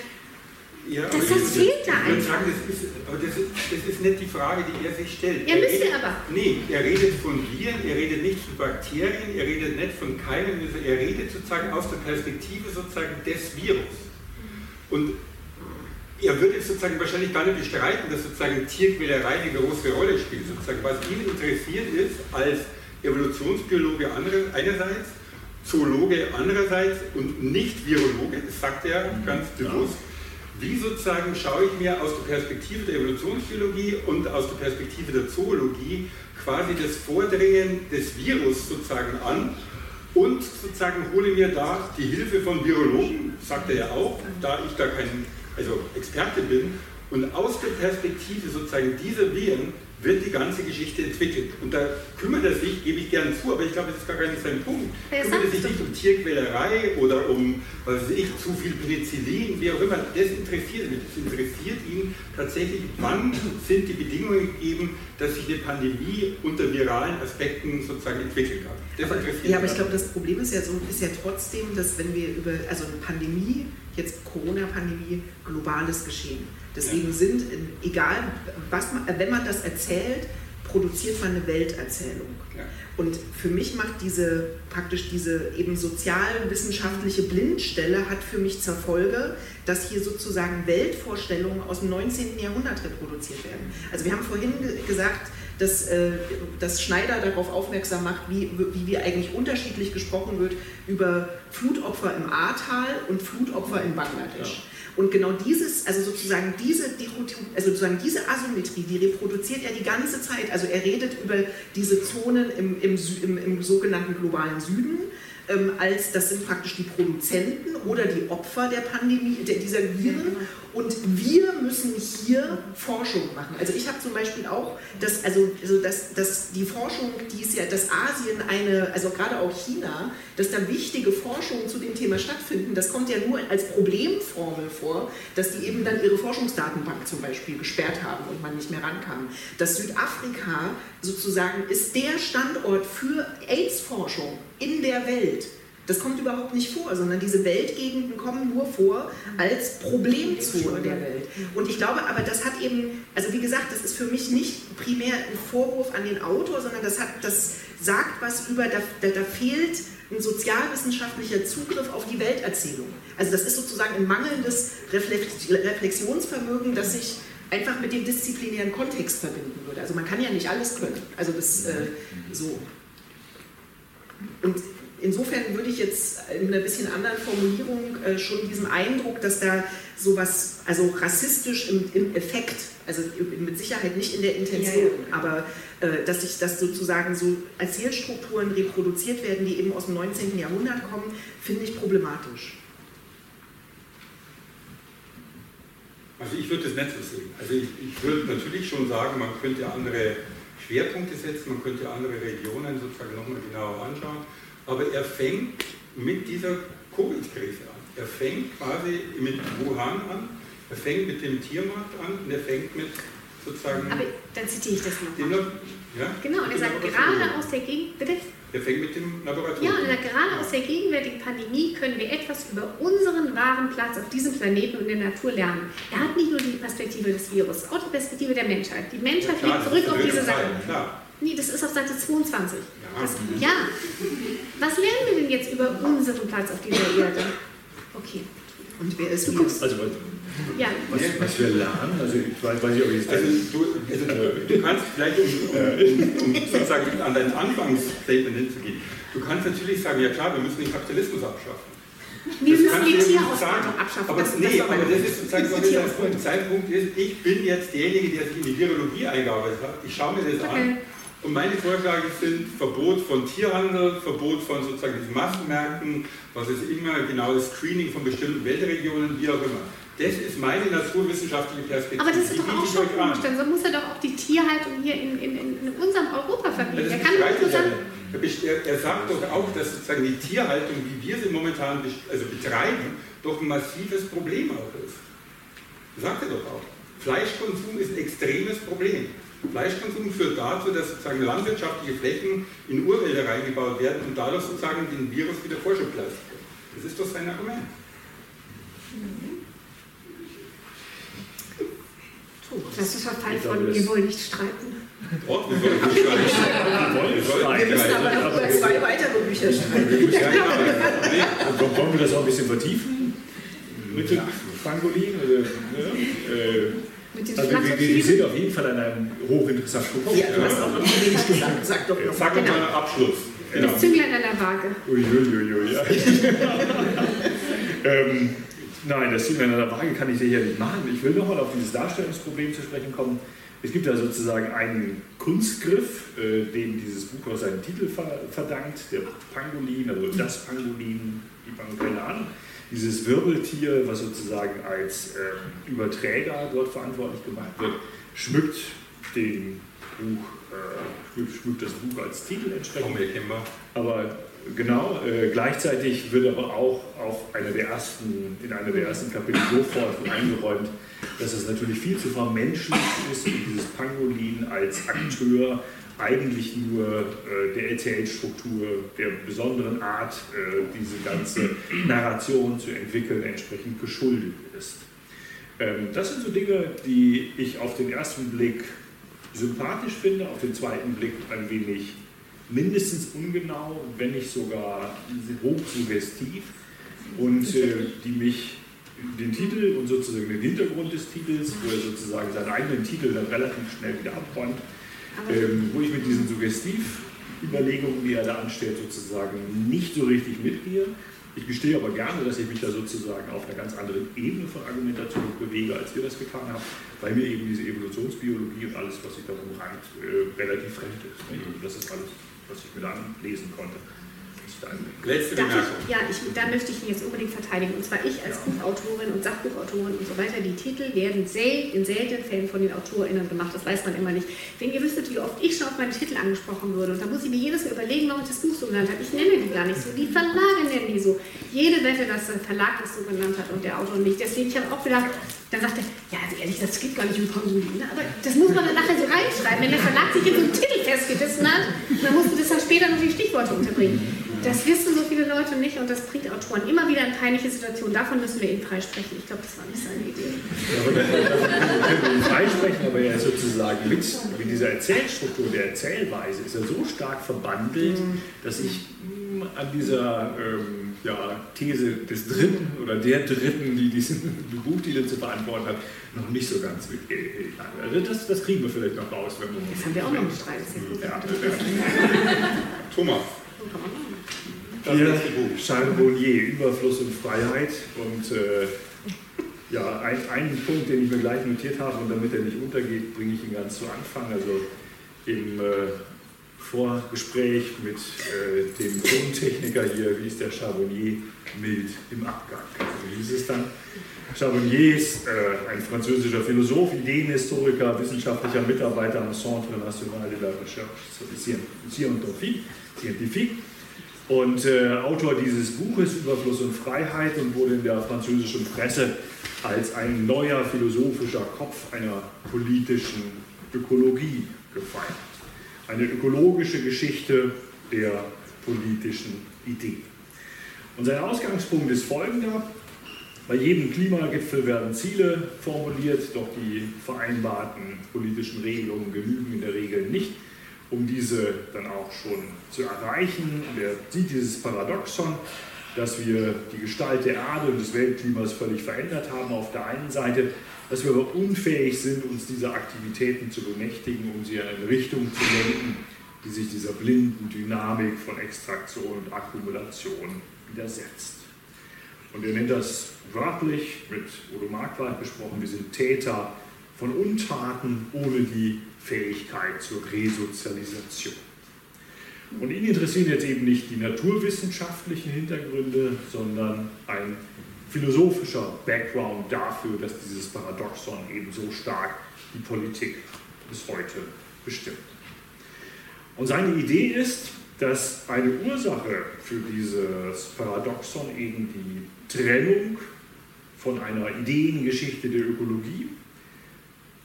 ja, das, fehlt da einfach. Sagen, das ist, aber das ist, das ist nicht die Frage, die er sich stellt. Er, er müsste aber. Nee, er redet von Viren, er redet nicht von Bakterien, er redet nicht von Keimen, er redet sozusagen aus der Perspektive sozusagen des Virus. Und er würde sozusagen wahrscheinlich gar nicht bestreiten, dass sozusagen Tierquälerei eine große Rolle spielt. Sozusagen, was ihn interessiert ist, als Evolutionsbiologe einerseits, Zoologe andererseits und nicht Virologe, das sagt er ganz bewusst, wie sozusagen schaue ich mir aus der Perspektive der Evolutionsbiologie und aus der Perspektive der Zoologie quasi das Vordringen des Virus sozusagen an und sozusagen hole mir da die Hilfe von Virologen, sagt er ja auch, da ich da kein also Experte bin. Und aus der Perspektive sozusagen dieser Viren wird die ganze Geschichte entwickelt. Und da kümmert er sich, gebe ich gerne zu, aber ich glaube, das ist gar nicht sein Punkt. Er kümmert er sich nicht um Tierquälerei oder um, was weiß ich, zu viel Penicillin, wie auch immer. Das interessiert ihn. Das interessiert ihn tatsächlich, wann sind die Bedingungen gegeben, dass sich eine Pandemie unter viralen Aspekten sozusagen entwickeln kann. Das interessiert ja, aber ich glaube, das Problem ist ja, so, ist ja trotzdem, dass wenn wir über, also eine Pandemie, jetzt Corona-Pandemie, globales Geschehen Deswegen sind, egal, was man, wenn man das erzählt, produziert man eine Welterzählung. Und für mich macht diese praktisch diese eben sozialwissenschaftliche Blindstelle hat für mich zur Folge, dass hier sozusagen Weltvorstellungen aus dem 19. Jahrhundert reproduziert werden. Also wir haben vorhin gesagt, dass, äh, dass Schneider darauf aufmerksam macht, wie, wie, wie eigentlich unterschiedlich gesprochen wird über Flutopfer im Ahrtal und Flutopfer in Bangladesch. Ja. Und genau dieses, also sozusagen diese, also sozusagen diese Asymmetrie, die reproduziert er die ganze Zeit. Also er redet über diese Zonen im, im, im, im sogenannten globalen Süden, ähm, als das sind praktisch die Produzenten oder die Opfer der Pandemie, der, dieser Viren. Und wir müssen hier Forschung machen. Also ich habe zum Beispiel auch, dass, also, also dass, dass die Forschung, die ist ja, dass Asien eine, also gerade auch China, dass da wichtige Forschungen zu dem Thema stattfinden, das kommt ja nur als Problemformel vor, dass die eben dann ihre Forschungsdatenbank zum Beispiel gesperrt haben und man nicht mehr rankam. Dass Südafrika sozusagen ist der Standort für AIDS-Forschung in der Welt. Das kommt überhaupt nicht vor, sondern diese Weltgegenden kommen nur vor als Problem zu der Welt. Und ich glaube aber, das hat eben, also wie gesagt, das ist für mich nicht primär ein Vorwurf an den Autor, sondern das, hat, das sagt was über, da, da, da fehlt ein sozialwissenschaftlicher Zugriff auf die Welterzählung. Also das ist sozusagen ein mangelndes Reflexionsvermögen, das sich einfach mit dem disziplinären Kontext verbinden würde. Also man kann ja nicht alles können. Also das äh, so. Und insofern würde ich jetzt in einer bisschen anderen Formulierung äh, schon diesem Eindruck, dass da sowas, also rassistisch im, im Effekt, also mit Sicherheit nicht in der Intention, ja, ja. aber äh, dass sich das sozusagen so Erzählstrukturen reproduziert werden, die eben aus dem 19. Jahrhundert kommen, finde ich problematisch. Also ich würde das nicht so sehen. Also ich, ich würde natürlich schon sagen, man könnte andere Schwerpunkte setzen, man könnte andere Regionen sozusagen nochmal genauer anschauen. Aber er fängt mit dieser Covid-Krise an. Er fängt quasi mit Wuhan an, er fängt mit dem Tiermarkt an und er fängt mit sozusagen. Aber dann zitiere ich das nochmal. Ja? Genau, und er sagt gerade aus der Gegend, bitte? Er fängt mit dem Laboratorium. Ja, und sagt, gerade aus der gegenwärtigen Pandemie können wir etwas über unseren wahren Platz auf diesem Planeten und in der Natur lernen. Er hat nicht nur die Perspektive des Virus, auch die Perspektive der Menschheit. Die Menschheit ja, klar, zurück auf diese Sache. Nee, das ist auf Seite 22. Ja. Das, ja. Was lernen wir denn jetzt über unseren Platz auf dieser Erde? Okay. Und wer ist du guckst, also, ja. was, was wir lernen, also ich weiß, weiß nicht, ob ich also, du, also du, du kannst vielleicht, um, um, um, sozusagen an dein Anfangsstatement hinzugehen, du kannst natürlich sagen, ja klar, wir müssen den Kapitalismus abschaffen. Wir müssen die Tierausbeutung abschaffen. Aber, das, nee, das aber das ist sozusagen der Zeitpunkt ist, ich bin jetzt derjenige, der sich in die Virologie eingearbeitet hat. Ich schaue mir das okay. an und meine Vorschläge sind Verbot von Tierhandel, Verbot von sozusagen diesen Massenmärkten, was ist immer, genau das Screening von bestimmten Weltregionen, wie auch immer. Das ist meine naturwissenschaftliche Perspektive. Aber das ist doch auch schon komisch, dann so muss er doch auch die Tierhaltung hier in, in, in unserem Europa verbieten. Er, sagen, er, er sagt doch auch, dass sozusagen die Tierhaltung, wie wir sie momentan also betreiben, doch ein massives Problem auch ist. Das sagt er doch auch. Fleischkonsum ist ein extremes Problem. Fleischkonsum führt dazu, dass sozusagen landwirtschaftliche Flächen in Urwälder reingebaut werden und dadurch sozusagen den Virus wieder Vorschub können. Das ist doch sein Argument. Das ist Verfall von, wir wollen nicht streiten. Doch, wir wollen nicht streiten. Wir, müssen aber noch über zwei weitere Bücher streiten. Ja. (laughs) Wollen wir das auch ein bisschen vertiefen? Mit dem Pangolin? Oder, ja? Mit den also wir, wir, sind auf jeden Fall an einem hochinteressanten Punkt. Ja, du hast auch noch wenig gesagt. Sag doch noch. Mal Abschluss. Genau. Das Zünglein an der Waage. Uiuiui. Ja. (laughs) ähm, nein, das Zünglein an der Waage kann ich sicher nicht machen. Ich will nochmal auf dieses Darstellungsproblem zu sprechen kommen. Es gibt da sozusagen einen Kunstgriff, äh, dem dieses Buch auch seinen Titel ver verdankt, der Pangolin, also das Pangolin, die Pangolin, an dieses Wirbeltier, was sozusagen als äh, Überträger dort verantwortlich gemacht wird, schmückt den Buch, äh, schmückt das Buch als Titel entsprechend. Aber genau, äh, gleichzeitig wird aber auch auf einer der ersten, in einer der ersten Kapitel sofort eingeräumt, dass es natürlich viel zu vermenschlich ist und dieses Pangolin als Akteur eigentlich nur äh, der Erzählstruktur der besonderen Art, äh, diese ganze Narration zu entwickeln, entsprechend geschuldet ist. Ähm, das sind so Dinge, die ich auf den ersten Blick sympathisch finde, auf den zweiten Blick ein wenig mindestens ungenau, wenn nicht sogar hochsuggestiv und äh, die mich den Titel und sozusagen den Hintergrund des Titels, wo er sozusagen seinen eigenen Titel dann relativ schnell wieder abräumt, ähm, wo ich mit diesen Suggestivüberlegungen, die er da anstellt, sozusagen nicht so richtig mitgehe. Ich gestehe aber gerne, dass ich mich da sozusagen auf einer ganz anderen Ebene von Argumentation bewege, als wir das getan haben, weil mir eben diese Evolutionsbiologie und alles, was sich darum rankt, äh, relativ fremd ist. Also das ist alles, was ich mir da anlesen konnte. Letzte Bemerkung. Ich, ja, ich, da möchte ich ihn jetzt unbedingt verteidigen. Und zwar ich als ja. Buchautorin und Sachbuchautorin und so weiter. Die Titel werden sel in seltenen Fällen von den AutorInnen gemacht. Das weiß man immer nicht. Wenn ihr wüsstet, wie oft ich schon auf meinen Titel angesprochen würde, und da muss ich mir jedes Mal überlegen, warum ich das Buch so genannt habe. Ich nenne die gar nicht so. Die Verlage nennen die so. Jede Wette, dass der Verlag das so genannt hat und der Autor nicht. Deswegen, ich habe auch gedacht, dann sagt er, ja, also ehrlich, das geht gar nicht um Konsumien. Aber das muss man dann nachher so reinschreiben. Wenn der Verlag sich in so einen Titel festgebissen hat, dann musst du das dann später noch die Stichworte unterbringen. Das wissen so viele Leute nicht und das bringt Autoren immer wieder in peinliche Situationen. Davon müssen wir ihn freisprechen. Ich glaube, das war nicht seine Idee. Ja, ihn freisprechen, aber er ist sozusagen mit, mit dieser Erzählstruktur, der Erzählweise, ist er so stark verbandelt, dass ich mh, hm, an dieser ähm, ja, These des Dritten oder der Dritten, die diesen (laughs) Buchtitel zu verantworten hat, noch nicht so ganz mitgehe. Also das, das kriegen wir vielleicht noch raus. Wenn wir das haben wir auch noch einen Streit. Ja. (laughs) Thomas. Hier Charbonnier, Überfluss und Freiheit. Und äh, ja, ein, einen Punkt, den ich mir gleich notiert habe und damit er nicht untergeht, bringe ich ihn ganz zu Anfang. Also im äh, Vorgespräch mit äh, dem Tontechniker hier, wie ist der Charbonnier mild im Abgang. So hieß es dann. Charbonnier ist äh, ein französischer Philosoph, Ideenhistoriker, wissenschaftlicher Mitarbeiter am Centre National de la Recherche Scientifique und äh, Autor dieses Buches Überfluss und Freiheit und wurde in der französischen Presse als ein neuer philosophischer Kopf einer politischen Ökologie gefeiert eine ökologische Geschichte der politischen Idee. Und sein Ausgangspunkt ist folgender. Bei jedem Klimagipfel werden Ziele formuliert, doch die vereinbarten politischen Regelungen genügen in der Regel nicht, um diese dann auch schon zu erreichen. Und er sieht dieses Paradoxon, dass wir die Gestalt der Erde und des Weltklimas völlig verändert haben auf der einen Seite dass wir aber unfähig sind, uns dieser Aktivitäten zu bemächtigen, um sie in eine Richtung zu lenken, die sich dieser blinden Dynamik von Extraktion und Akkumulation widersetzt. Und er nennt das wörtlich, mit Udo Marquardt besprochen, wir sind Täter von Untaten ohne die Fähigkeit zur Resozialisation. Und ihn interessieren jetzt eben nicht die naturwissenschaftlichen Hintergründe, sondern ein philosophischer Background dafür, dass dieses Paradoxon eben so stark die Politik bis heute bestimmt. Und seine Idee ist, dass eine Ursache für dieses Paradoxon eben die Trennung von einer Ideengeschichte der Ökologie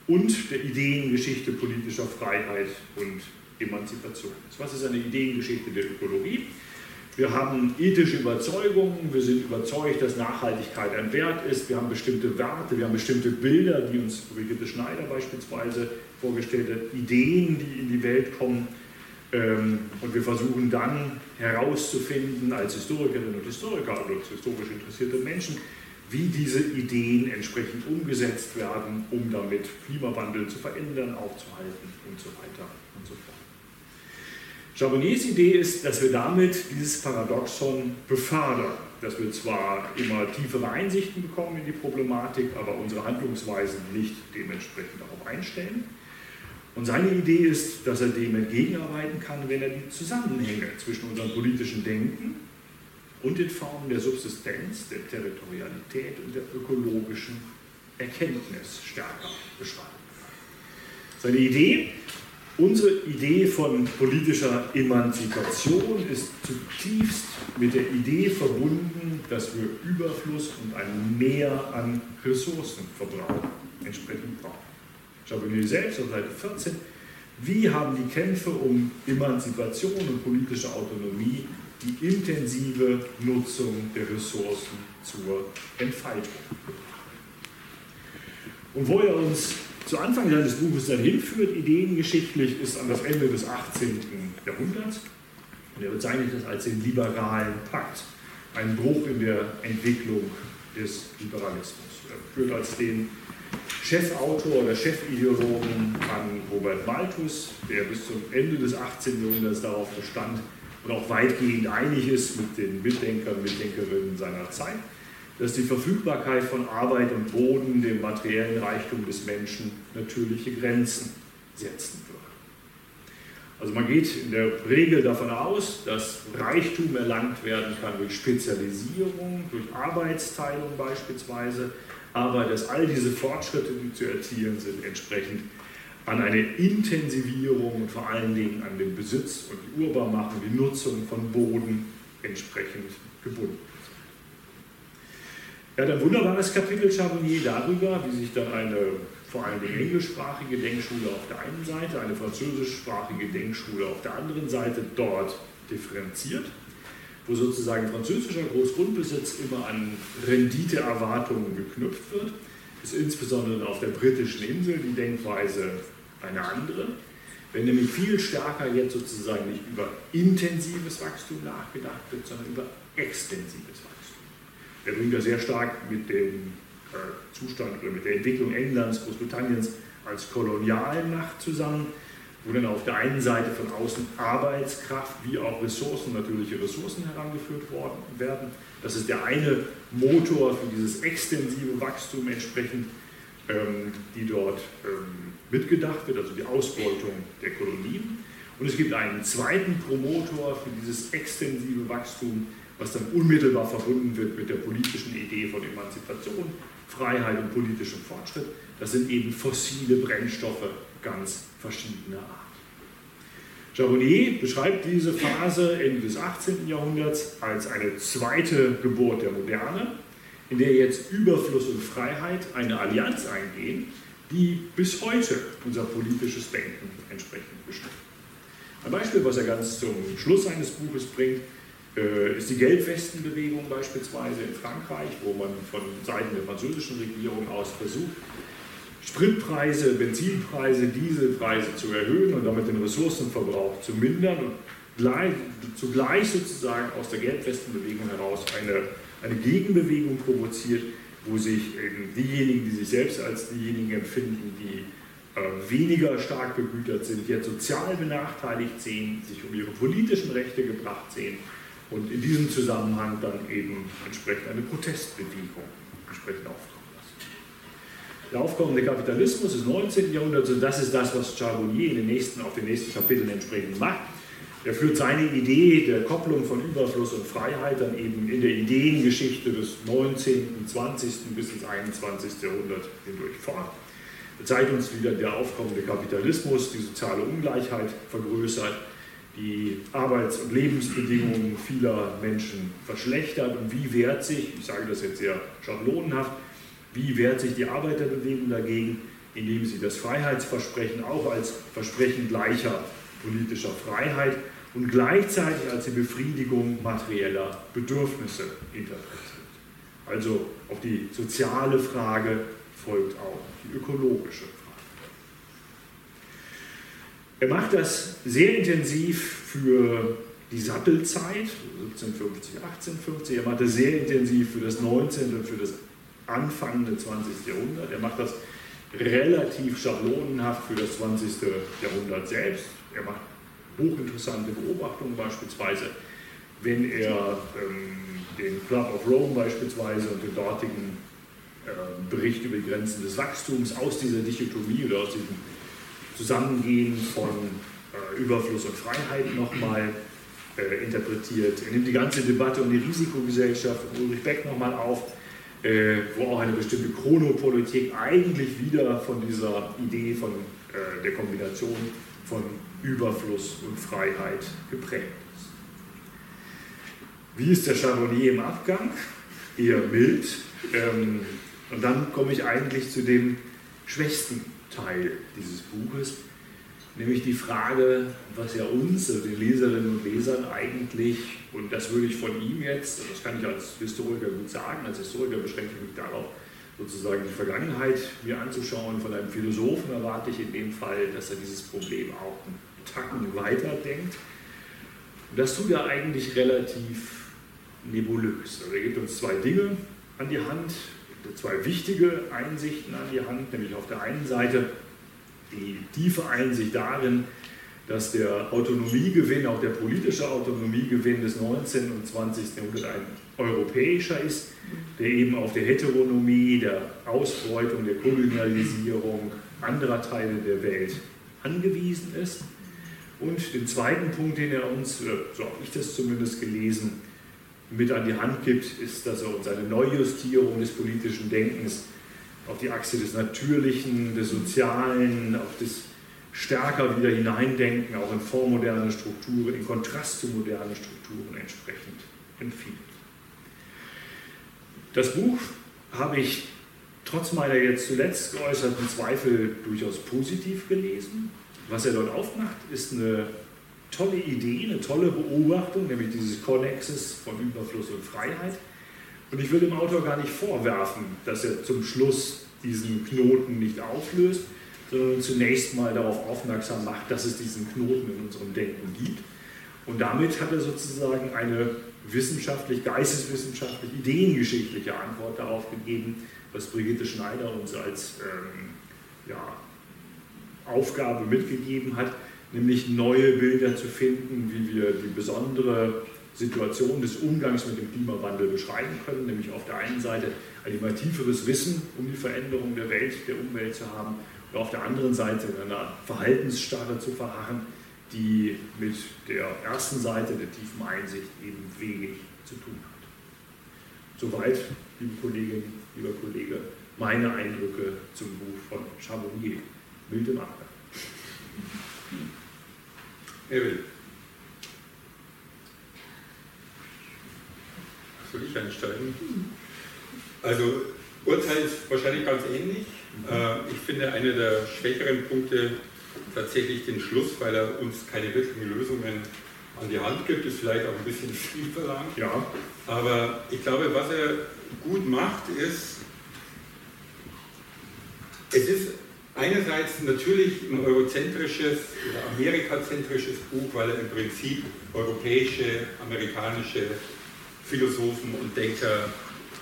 und der Ideengeschichte politischer Freiheit und Emanzipation ist. Was ist eine Ideengeschichte der Ökologie? Wir haben ethische Überzeugungen, wir sind überzeugt, dass Nachhaltigkeit ein Wert ist, wir haben bestimmte Werte, wir haben bestimmte Bilder, die uns Brigitte Schneider beispielsweise vorgestellt hat, Ideen, die in die Welt kommen. Ähm, und wir versuchen dann herauszufinden, als Historikerinnen und Historiker oder als historisch interessierte Menschen, wie diese Ideen entsprechend umgesetzt werden, um damit Klimawandel zu verändern, aufzuhalten und so weiter und so fort. Charbonniers Idee ist, dass wir damit dieses Paradoxon befördern, dass wir zwar immer tiefere Einsichten bekommen in die Problematik, aber unsere Handlungsweisen nicht dementsprechend darauf einstellen. Und seine Idee ist, dass er dem entgegenarbeiten kann, wenn er die Zusammenhänge zwischen unserem politischen Denken und den Formen der Subsistenz, der Territorialität und der ökologischen Erkenntnis stärker beschreibt. Seine Idee Unsere Idee von politischer Emanzipation ist zutiefst mit der Idee verbunden, dass wir Überfluss und ein Mehr an Ressourcenverbrauch entsprechend brauchen. Charbonnier selbst auf Seite 14. Wie haben die Kämpfe um Emanzipation und politische Autonomie die intensive Nutzung der Ressourcen zur Entfaltung? Und wo er uns zu Anfang seines Buches dann hinführt, ideengeschichtlich, ist an das Ende des 18. Jahrhunderts. Und er bezeichnet das als den liberalen Pakt, ein Bruch in der Entwicklung des Liberalismus. Er führt als den Chefautor oder Chefideologen an Robert Malthus, der bis zum Ende des 18. Jahrhunderts darauf bestand und auch weitgehend einig ist mit den Mitdenkern und Mitdenkerinnen seiner Zeit dass die Verfügbarkeit von Arbeit und Boden dem materiellen Reichtum des Menschen natürliche Grenzen setzen würde. Also man geht in der Regel davon aus, dass Reichtum erlangt werden kann durch Spezialisierung, durch Arbeitsteilung beispielsweise, aber dass all diese Fortschritte, die zu erzielen sind, entsprechend an eine Intensivierung und vor allen Dingen an den Besitz und die Urbarmachung, die Nutzung von Boden entsprechend gebunden er hat ein wunderbares Kapitel Charbonnier darüber, wie sich dann eine vor allem englischsprachige Denkschule auf der einen Seite, eine französischsprachige Denkschule auf der anderen Seite dort differenziert. Wo sozusagen französischer Großgrundbesitz immer an Renditeerwartungen geknüpft wird, ist insbesondere auf der britischen Insel die Denkweise eine andere. Wenn nämlich viel stärker jetzt sozusagen nicht über intensives Wachstum nachgedacht wird, sondern über extensives Wachstum. Der bringt ja sehr stark mit dem äh, Zustand oder mit der Entwicklung Englands, Großbritanniens als Kolonialmacht zusammen, wo dann auf der einen Seite von außen Arbeitskraft wie auch Ressourcen, natürliche Ressourcen herangeführt worden werden. Das ist der eine Motor für dieses extensive Wachstum entsprechend, ähm, die dort ähm, mitgedacht wird, also die Ausbeutung der Kolonien. Und es gibt einen zweiten Promotor für dieses extensive Wachstum, was dann unmittelbar verbunden wird mit der politischen Idee von Emanzipation, Freiheit und politischem Fortschritt. Das sind eben fossile Brennstoffe ganz verschiedener Art. Charbonnier beschreibt diese Phase Ende des 18. Jahrhunderts als eine zweite Geburt der Moderne, in der jetzt Überfluss und Freiheit eine Allianz eingehen, die bis heute unser politisches Denken entsprechend bestimmt. Ein Beispiel, was er ganz zum Schluss seines Buches bringt, äh, ist die Gelbwestenbewegung beispielsweise in Frankreich, wo man von Seiten der französischen Regierung aus versucht, Spritpreise, Benzinpreise, Dieselpreise zu erhöhen und damit den Ressourcenverbrauch zu mindern und gleich, zugleich sozusagen aus der Gelbwestenbewegung heraus eine, eine Gegenbewegung provoziert, wo sich eben diejenigen, die sich selbst als diejenigen empfinden, die äh, weniger stark begütert sind, jetzt sozial benachteiligt sehen, sich um ihre politischen Rechte gebracht sehen und in diesem Zusammenhang dann eben entsprechend eine Protestbewegung entsprechend auftreten. Der aufkommende Kapitalismus des 19. Jahrhunderts, und das ist das, was Charbonnier in den nächsten, auf den nächsten Kapiteln entsprechend macht. Er führt seine Idee der Kopplung von Überfluss und Freiheit dann eben in der Ideengeschichte des 19., 20. bis ins 21. Jahrhundert hindurch fort. Er zeigt uns, wie der aufkommende Kapitalismus die soziale Ungleichheit vergrößert, die Arbeits- und Lebensbedingungen vieler Menschen verschlechtert und wie wehrt sich, ich sage das jetzt sehr schablonenhaft, wie wehrt sich die Arbeiterbewegung dagegen, indem sie das Freiheitsversprechen auch als Versprechen gleicher politischer Freiheit und gleichzeitig als die Befriedigung materieller Bedürfnisse interpretiert. Also auf die soziale Frage folgt auch die ökologische Frage. Er macht das sehr intensiv für die Sattelzeit, 1750, 1850. Er macht das sehr intensiv für das 19. und für das Anfang des 20. Jahrhunderts. Er macht das relativ schablonenhaft für das 20. Jahrhundert selbst. Er macht hochinteressante Beobachtungen beispielsweise, wenn er ähm, den Club of Rome beispielsweise und den dortigen äh, Bericht über die Grenzen des Wachstums aus dieser Dichotomie oder aus diesem Zusammengehen von äh, Überfluss und Freiheit nochmal äh, interpretiert. Er nimmt die ganze Debatte um die Risikogesellschaft von Ulrich Beck nochmal auf äh, wo auch eine bestimmte Chronopolitik eigentlich wieder von dieser Idee von äh, der Kombination von Überfluss und Freiheit geprägt ist. Wie ist der Charbonnier im Abgang? Eher mild. Ähm, und dann komme ich eigentlich zu dem schwächsten Teil dieses Buches, nämlich die Frage, was ja uns, also den Leserinnen und Lesern eigentlich, und das würde ich von ihm jetzt, das kann ich als Historiker gut sagen, als Historiker beschränke ich mich darauf, sozusagen die Vergangenheit mir anzuschauen. Von einem Philosophen erwarte ich in dem Fall, dass er dieses Problem auch einen Tacken weiterdenkt. Und das tut er eigentlich relativ nebulös. Also er gibt uns zwei Dinge an die Hand, zwei wichtige Einsichten an die Hand, nämlich auf der einen Seite die tiefe Einsicht darin, dass der Autonomiegewinn, auch der politische Autonomiegewinn des 19. und 20. Jahrhunderts ein europäischer ist, der eben auf der Heteronomie, der Ausbeutung, der Kolonialisierung anderer Teile der Welt angewiesen ist. Und den zweiten Punkt, den er uns, so habe ich das zumindest gelesen, mit an die Hand gibt, ist, dass er uns eine Neujustierung des politischen Denkens auf die Achse des Natürlichen, des Sozialen, auf das stärker wieder hineindenken, auch in vormoderne Strukturen, in Kontrast zu modernen Strukturen entsprechend empfiehlt. Das Buch habe ich trotz meiner jetzt zuletzt geäußerten Zweifel durchaus positiv gelesen. Was er dort aufmacht, ist eine tolle Idee, eine tolle Beobachtung, nämlich dieses Connexes von Überfluss und Freiheit. Und ich will dem Autor gar nicht vorwerfen, dass er zum Schluss diesen Knoten nicht auflöst, sondern zunächst mal darauf aufmerksam macht, dass es diesen Knoten in unserem Denken gibt. Und damit hat er sozusagen eine wissenschaftlich, geisteswissenschaftlich, ideengeschichtliche Antwort darauf gegeben, was Brigitte Schneider uns als ähm, ja, Aufgabe mitgegeben hat, nämlich neue Bilder zu finden, wie wir die besondere Situation des Umgangs mit dem Klimawandel beschreiben können, nämlich auf der einen Seite ein immer tieferes Wissen um die Veränderung der Welt, der Umwelt zu haben und auf der anderen Seite in einer Verhaltensstarre zu verharren, die mit der ersten Seite der tiefen Einsicht eben wenig zu tun hat. Soweit, liebe Kollegin, lieber Kollege, meine Eindrücke zum Buch von Charbonnier, Milde Macher. Erwin. Ich einsteigen? Also, Urteil ist wahrscheinlich ganz ähnlich. Äh, ich finde, einer der schwächeren Punkte tatsächlich den Schluss, weil er uns keine wirklichen Lösungen an die Hand gibt, ist vielleicht auch ein bisschen (laughs) viel verlangt. Ja. Aber ich glaube, was er gut macht, ist, es ist einerseits natürlich ein eurozentrisches oder amerikazentrisches Buch, weil er im Prinzip europäische, amerikanische Philosophen und Denker,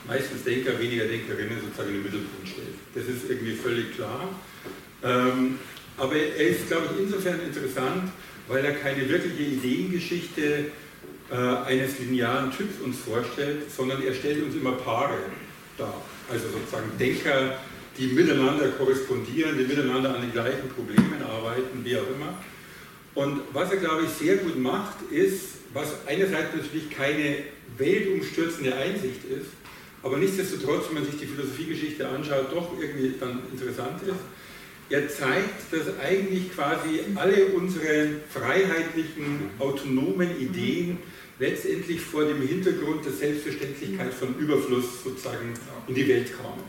meistens Denker, weniger Denkerinnen sozusagen in den Mittelpunkt stellt. Das ist irgendwie völlig klar. Ähm, aber er ist, glaube ich, insofern interessant, weil er keine wirkliche Ideengeschichte äh, eines linearen Typs uns vorstellt, sondern er stellt uns immer Paare dar. Also sozusagen Denker, die miteinander korrespondieren, die miteinander an den gleichen Problemen arbeiten, wie auch immer. Und was er, glaube ich, sehr gut macht, ist, was einerseits natürlich keine weltumstürzende Einsicht ist, aber nichtsdestotrotz, wenn man sich die Philosophiegeschichte anschaut, doch irgendwie dann interessant ist. Er zeigt, dass eigentlich quasi alle unsere freiheitlichen, autonomen Ideen letztendlich vor dem Hintergrund der Selbstverständlichkeit von Überfluss sozusagen in die Welt kamen.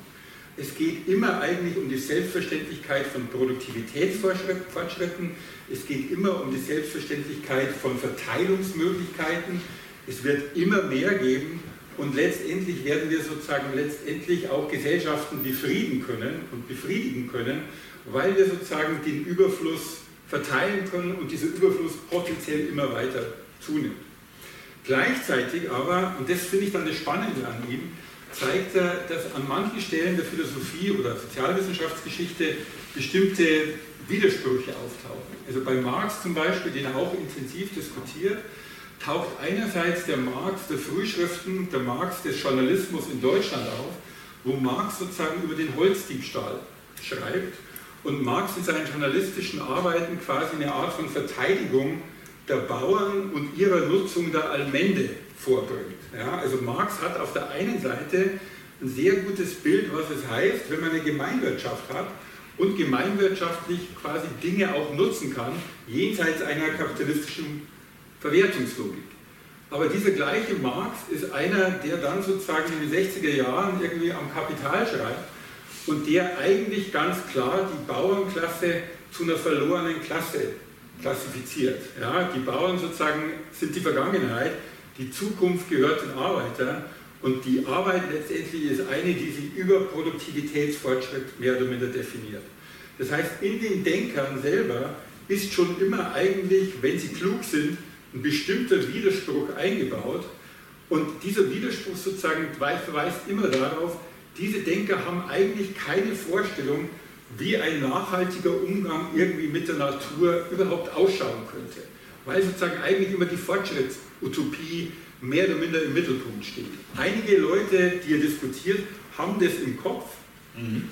Es geht immer eigentlich um die Selbstverständlichkeit von Produktivitätsfortschritten. Es geht immer um die Selbstverständlichkeit von Verteilungsmöglichkeiten. Es wird immer mehr geben und letztendlich werden wir sozusagen letztendlich auch Gesellschaften befrieden können und befriedigen können, weil wir sozusagen den Überfluss verteilen können und dieser Überfluss potenziell immer weiter zunimmt. Gleichzeitig aber, und das finde ich dann das Spannende an ihm, zeigt er, dass an manchen Stellen der Philosophie oder Sozialwissenschaftsgeschichte bestimmte Widersprüche auftauchen. Also bei Marx zum Beispiel, den er auch intensiv diskutiert, taucht einerseits der Marx der Frühschriften, der Marx des Journalismus in Deutschland auf, wo Marx sozusagen über den Holzdiebstahl schreibt und Marx in seinen journalistischen Arbeiten quasi eine Art von Verteidigung der Bauern und ihrer Nutzung der Allmende vorbringt. Ja, also Marx hat auf der einen Seite ein sehr gutes Bild, was es heißt, wenn man eine Gemeinwirtschaft hat und gemeinwirtschaftlich quasi Dinge auch nutzen kann, jenseits einer kapitalistischen Verwertungslogik. Aber dieser gleiche Marx ist einer, der dann sozusagen in den 60er Jahren irgendwie am Kapital schreibt und der eigentlich ganz klar die Bauernklasse zu einer verlorenen Klasse klassifiziert. Ja, die Bauern sozusagen sind die Vergangenheit die Zukunft gehört den Arbeitern und die Arbeit letztendlich ist eine, die sich über Produktivitätsfortschritt mehr oder minder definiert. Das heißt, in den Denkern selber ist schon immer eigentlich, wenn sie klug sind, ein bestimmter Widerspruch eingebaut. Und dieser Widerspruch sozusagen verweist immer darauf, diese Denker haben eigentlich keine Vorstellung, wie ein nachhaltiger Umgang irgendwie mit der Natur überhaupt ausschauen könnte. Weil sozusagen eigentlich immer die Fortschritts- Utopie mehr oder minder im Mittelpunkt steht. Einige Leute, die er diskutiert, haben das im Kopf, mhm.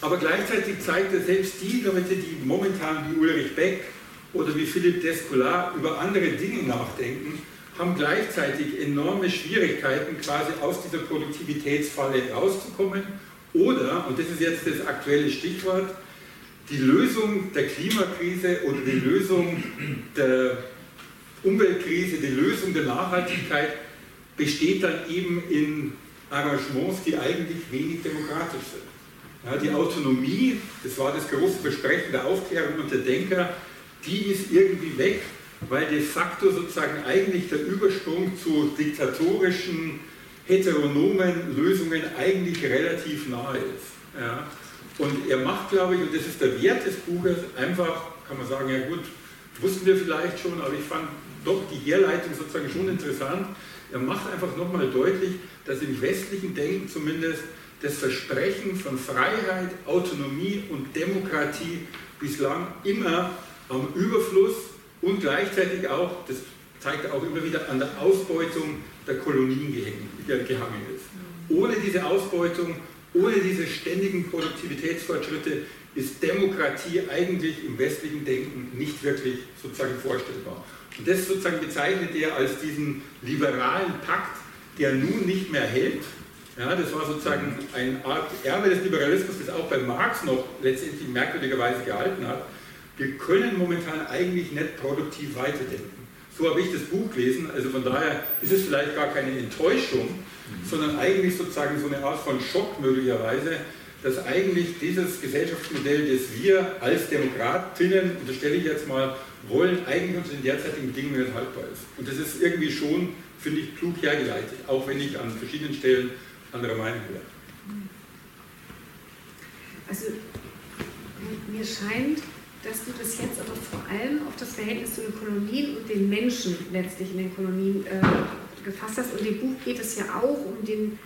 aber gleichzeitig zeigt er selbst die Leute, die momentan wie Ulrich Beck oder wie Philipp Descola über andere Dinge nachdenken, haben gleichzeitig enorme Schwierigkeiten, quasi aus dieser Produktivitätsfalle rauszukommen. Oder, und das ist jetzt das aktuelle Stichwort, die Lösung der Klimakrise oder die Lösung der Umweltkrise, die Lösung der Nachhaltigkeit besteht dann eben in Arrangements, die eigentlich wenig demokratisch sind. Ja, die Autonomie, das war das große Versprechen der Aufklärung und der Denker, die ist irgendwie weg weil de facto sozusagen eigentlich der Übersprung zu diktatorischen, heteronomen Lösungen eigentlich relativ nahe ist. Ja. Und er macht, glaube ich, und das ist der Wert des Buches, einfach, kann man sagen, ja gut, wussten wir vielleicht schon, aber ich fand doch die Herleitung sozusagen schon interessant. Er macht einfach nochmal deutlich, dass im westlichen Denken zumindest das Versprechen von Freiheit, Autonomie und Demokratie bislang immer Überfluss und gleichzeitig auch, das zeigt er auch immer wieder, an der Ausbeutung der Kolonien gehangen ist. Ohne diese Ausbeutung, ohne diese ständigen Produktivitätsfortschritte ist Demokratie eigentlich im westlichen Denken nicht wirklich sozusagen vorstellbar. Und das sozusagen bezeichnet er als diesen liberalen Pakt, der nun nicht mehr hält. Ja, das war sozusagen eine Art Erbe des Liberalismus, das auch bei Marx noch letztendlich merkwürdigerweise gehalten hat. Wir können momentan eigentlich nicht produktiv weiterdenken. So habe ich das Buch gelesen, also von daher ist es vielleicht gar keine Enttäuschung, sondern eigentlich sozusagen so eine Art von Schock möglicherweise, dass eigentlich dieses Gesellschaftsmodell, das wir als Demokratinnen, unterstelle ich jetzt mal, wollen, eigentlich unter den derzeitigen Bedingungen nicht haltbar ist. Und das ist irgendwie schon, finde ich, klug hergeleitet, auch wenn ich an verschiedenen Stellen anderer Meinung wäre. Also mir scheint, dass du das jetzt aber vor allem auf das Verhältnis zu den Kolonien und den Menschen letztlich in den Kolonien äh, gefasst hast. Und im Buch geht es ja auch um den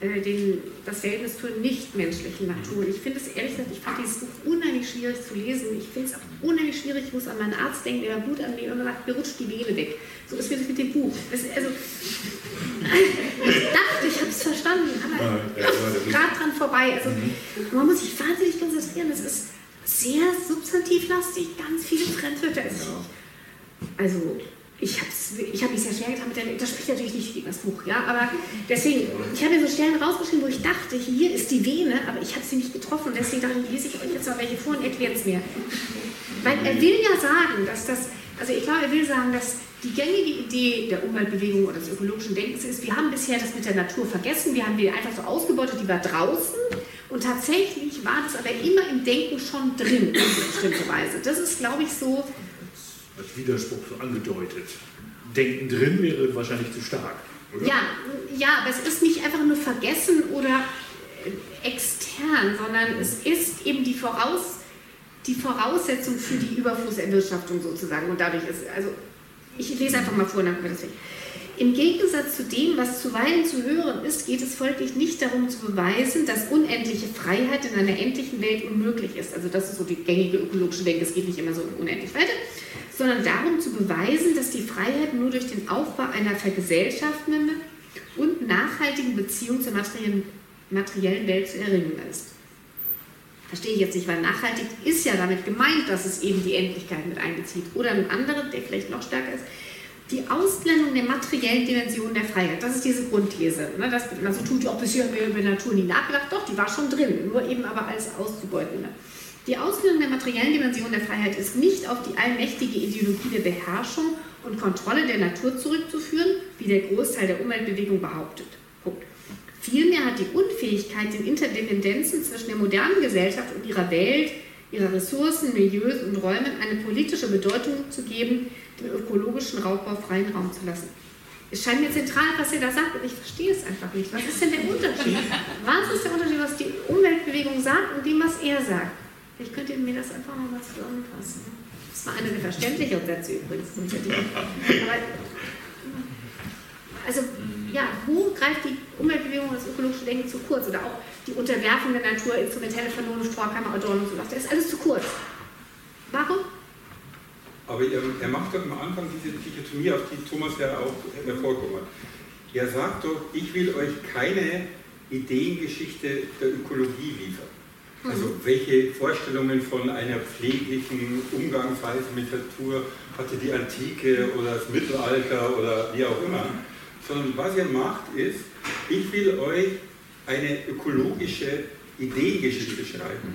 äh, den, das Verhältnis zur nichtmenschlichen Natur. Ich finde es ehrlich gesagt, ich fand dieses Buch unheimlich schwierig zu lesen. Ich finde es auch unheimlich schwierig. Ich muss an meinen Arzt denken, der Blut an mir immer sagt, mir rutscht die Vene weg. So ist mir das mit dem Buch. Das, also, (laughs) ich dachte, ich habe es verstanden, aber ja, gerade dran vorbei. Also, mhm. man muss sich wahnsinnig konzentrieren. Es ist sehr substantivlastig, ganz viele Fremdwörter. Also, ich habe ich hab mich sehr schwer getan mit der, das spricht natürlich nicht gegen das Buch, ja, aber deswegen, ich habe mir so Stellen rausgeschrieben, wo ich dachte, hier ist die Vene, aber ich habe sie nicht getroffen, deswegen dachte ich, lese ich euch jetzt mal welche vor und erkläre es mir. Weil er will ja sagen, dass das, also ich glaube, er will sagen, dass die gängige Idee der Umweltbewegung oder des ökologischen Denkens ist, wir haben bisher das mit der Natur vergessen, wir haben die einfach so ausgebeutet, die war draußen und tatsächlich war das aber immer im Denken schon drin, in bestimmter Weise. Das ist, glaube ich, so als Widerspruch so angedeutet. Denken drin wäre wahrscheinlich zu stark. Oder? Ja, ja, aber es ist nicht einfach nur vergessen oder extern, sondern es ist eben die, Voraus, die Voraussetzung für die Überflusserwirtschaftung sozusagen. Und dadurch ist, also ich lese einfach mal vor, dann können wir das sehen. Im Gegensatz zu dem, was zuweilen zu hören ist, geht es folglich nicht darum zu beweisen, dass unendliche Freiheit in einer endlichen Welt unmöglich ist. Also das ist so die gängige ökologische Denke, es geht nicht immer so unendlich weiter, sondern darum zu beweisen, dass die Freiheit nur durch den Aufbau einer vergesellschaftenden und nachhaltigen Beziehung zur materiellen Welt zu erringen ist. Verstehe ich jetzt nicht, weil nachhaltig ist ja damit gemeint, dass es eben die Endlichkeit mit einbezieht. Oder ein anderer, der vielleicht noch stärker ist, die Ausblendung der materiellen Dimension der Freiheit. Das ist diese Grundthese. Ne? Dass man so tut, auch bisher haben wir über Natur nie nachgedacht. Doch, die war schon drin, nur eben aber als auszubeutende. Die Ausbildung der materiellen Dimension der Freiheit ist nicht auf die allmächtige Ideologie der Beherrschung und Kontrolle der Natur zurückzuführen, wie der Großteil der Umweltbewegung behauptet. Punkt. Vielmehr hat die Unfähigkeit, den Interdependenzen zwischen der modernen Gesellschaft und ihrer Welt, ihrer Ressourcen, Milieus und Räumen eine politische Bedeutung zu geben, den ökologischen Raubbau freien Raum zu lassen. Es scheint mir zentral, was er da sagt, und ich verstehe es einfach nicht. Was ist denn der Unterschied? Was ist der Unterschied, was die Umweltbewegung sagt und dem, was er sagt? Ich könnte mir das einfach mal was zusammenfassen. Das war einer der verständlicheren Sätze übrigens. (laughs) Aber, also, ja, wo greift die Umweltbewegung und das ökologische Denken zu kurz? Oder auch die Unterwerfung der Natur, instrumentelle Vernunft, Vorkammer, Adornung und so weiter. Das ist alles zu kurz. Warum? Aber er, er macht doch am Anfang diese Dichotomie, auf die Thomas ja auch hervorgehoben hat. Er sagt doch, ich will euch keine Ideengeschichte der Ökologie liefern. Also mhm. welche Vorstellungen von einer pfleglichen Umgangsweise mit Natur hatte die Antike oder das Mittelalter oder wie auch immer, sondern was ihr macht ist, ich will euch eine ökologische Ideengeschichte schreiben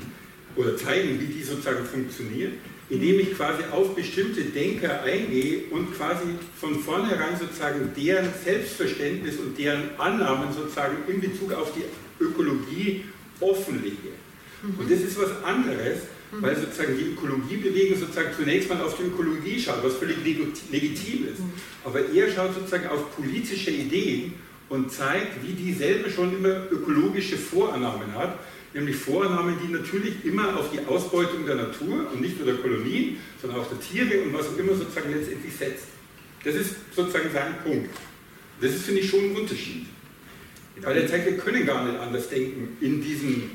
oder zeigen, wie die sozusagen funktioniert, indem ich quasi auf bestimmte Denker eingehe und quasi von vornherein sozusagen deren Selbstverständnis und deren Annahmen sozusagen in Bezug auf die Ökologie offenlege. Und das ist was anderes. Weil sozusagen die Ökologiebewegung sozusagen zunächst mal auf die Ökologie schaut, was völlig legitim ist. Mhm. Aber er schaut sozusagen auf politische Ideen und zeigt, wie dieselbe schon immer ökologische Vorannahmen hat, nämlich Vorannahmen, die natürlich immer auf die Ausbeutung der Natur und nicht nur der Kolonien, sondern auch der Tiere und was auch immer sozusagen letztendlich setzt. Das ist sozusagen sein Punkt. Das ist, finde ich, schon ein Unterschied. Weil er zeigt, wir können gar nicht anders denken in diesen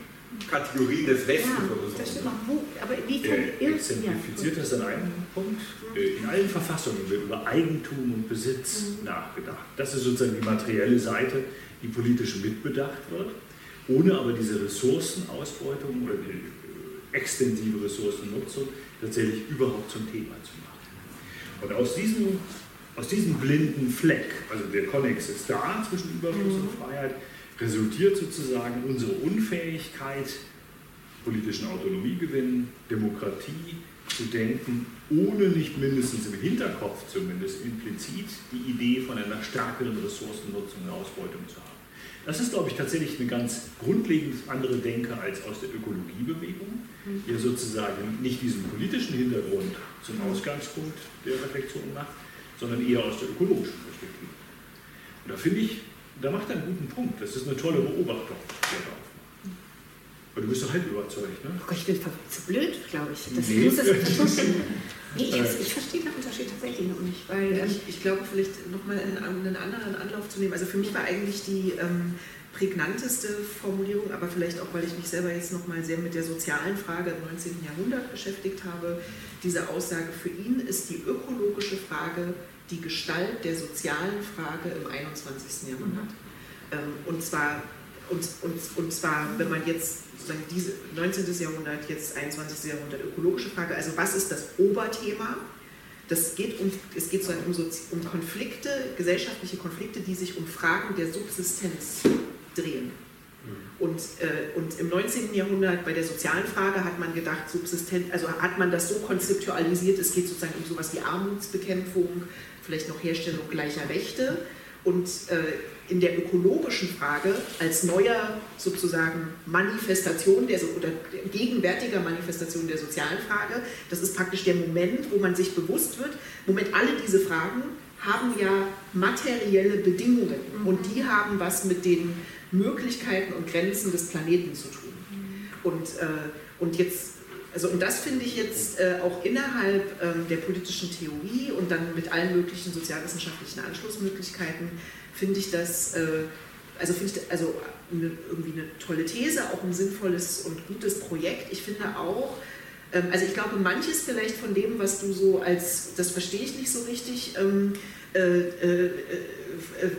Kategorien des Westens ja, oder so. Das stimmt auch. Wo, aber wie kann er exemplifiziert das an einem Punkt. Äh, in allen Verfassungen wird über Eigentum und Besitz mhm. nachgedacht. Das ist sozusagen die materielle Seite, die politisch mitbedacht wird, ohne aber diese Ressourcenausbeutung oder die äh, extensive Ressourcennutzung tatsächlich überhaupt zum Thema zu machen. Und aus diesem, aus diesem blinden Fleck, also der Konnex ist da zwischen Überfluss mhm. und Freiheit, resultiert sozusagen unsere Unfähigkeit, politischen Autonomiegewinn, Demokratie zu denken, ohne nicht mindestens im Hinterkopf zumindest implizit die Idee von einer stärkeren Ressourcennutzung und Ausbeutung zu haben. Das ist, glaube ich, tatsächlich eine ganz grundlegend andere Denke als aus der Ökologiebewegung, die sozusagen nicht diesen politischen Hintergrund zum Ausgangspunkt der Reflexion macht, sondern eher aus der ökologischen Perspektive. Und da finde ich, da macht er einen guten Punkt. Das ist eine tolle Beobachtung, die er da Aber du bist doch halb überzeugt, ne? Oh Gott, ich bin zu blöd, glaube ich. Das nee. muss es (laughs) nee, ich, ich, verstehe den Unterschied tatsächlich noch nicht. Weil, ja, ich, ich, glaube, vielleicht nochmal einen, einen anderen Anlauf zu nehmen. Also für mich war eigentlich die ähm, prägnanteste Formulierung, aber vielleicht auch, weil ich mich selber jetzt nochmal sehr mit der sozialen Frage im 19. Jahrhundert beschäftigt habe, diese Aussage für ihn ist die ökologische Frage die Gestalt der sozialen Frage im 21. Jahrhundert. Mhm. Ähm, und, zwar, und, und, und zwar, wenn man jetzt sozusagen diese 19. Jahrhundert, jetzt 21. Jahrhundert ökologische Frage, also was ist das Oberthema? Das geht um, es geht so um, um Konflikte, gesellschaftliche Konflikte, die sich um Fragen der Subsistenz drehen. Mhm. Und, äh, und im 19. Jahrhundert bei der sozialen Frage hat man gedacht, subsistent, also hat man das so konzeptualisiert, es geht sozusagen um sowas wie Armutsbekämpfung, vielleicht noch Herstellung gleicher Rechte. Und äh, in der ökologischen Frage als neuer sozusagen Manifestation der, oder gegenwärtiger Manifestation der sozialen Frage, das ist praktisch der Moment, wo man sich bewusst wird, Moment, alle diese Fragen haben ja materielle Bedingungen mhm. und die haben was mit den Möglichkeiten und Grenzen des Planeten zu tun. Mhm. Und, äh, und jetzt also und das finde ich jetzt äh, auch innerhalb ähm, der politischen Theorie und dann mit allen möglichen sozialwissenschaftlichen Anschlussmöglichkeiten finde ich das, äh, also finde ich also eine, irgendwie eine tolle These, auch ein sinnvolles und gutes Projekt. Ich finde auch, ähm, also ich glaube manches vielleicht von dem, was du so als, das verstehe ich nicht so richtig, ähm, äh, äh, äh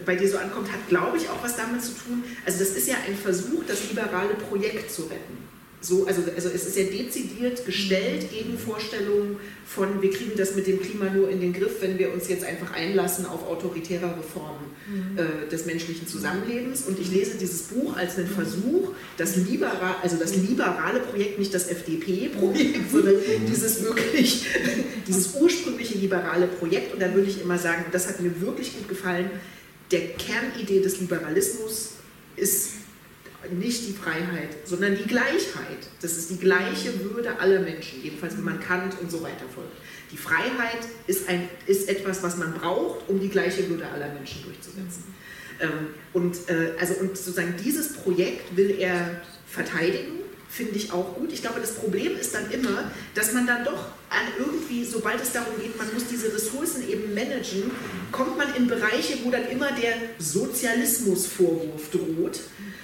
bei dir so ankommt, hat glaube ich auch was damit zu tun. Also das ist ja ein Versuch, das liberale Projekt zu retten so, also, also es ist ja dezidiert gestellt gegen Vorstellungen von, wir kriegen das mit dem Klima nur in den Griff, wenn wir uns jetzt einfach einlassen auf autoritäre Reformen mhm. äh, des menschlichen Zusammenlebens. Und ich lese dieses Buch als einen Versuch, das, liberal, also das liberale Projekt, nicht das FDP-Projekt, sondern dieses wirklich, (laughs) dieses ursprüngliche liberale Projekt. Und da würde ich immer sagen, das hat mir wirklich gut gefallen, der Kernidee des Liberalismus ist nicht die Freiheit, sondern die Gleichheit. Das ist die gleiche Würde aller Menschen, jedenfalls wenn man Kant und so weiter folgt. Die Freiheit ist, ein, ist etwas, was man braucht, um die gleiche Würde aller Menschen durchzusetzen. Ähm, und, äh, also, und sozusagen dieses Projekt will er verteidigen, finde ich auch gut. Ich glaube, das Problem ist dann immer, dass man dann doch irgendwie, sobald es darum geht, man muss diese Ressourcen eben managen, kommt man in Bereiche, wo dann immer der Sozialismusvorwurf droht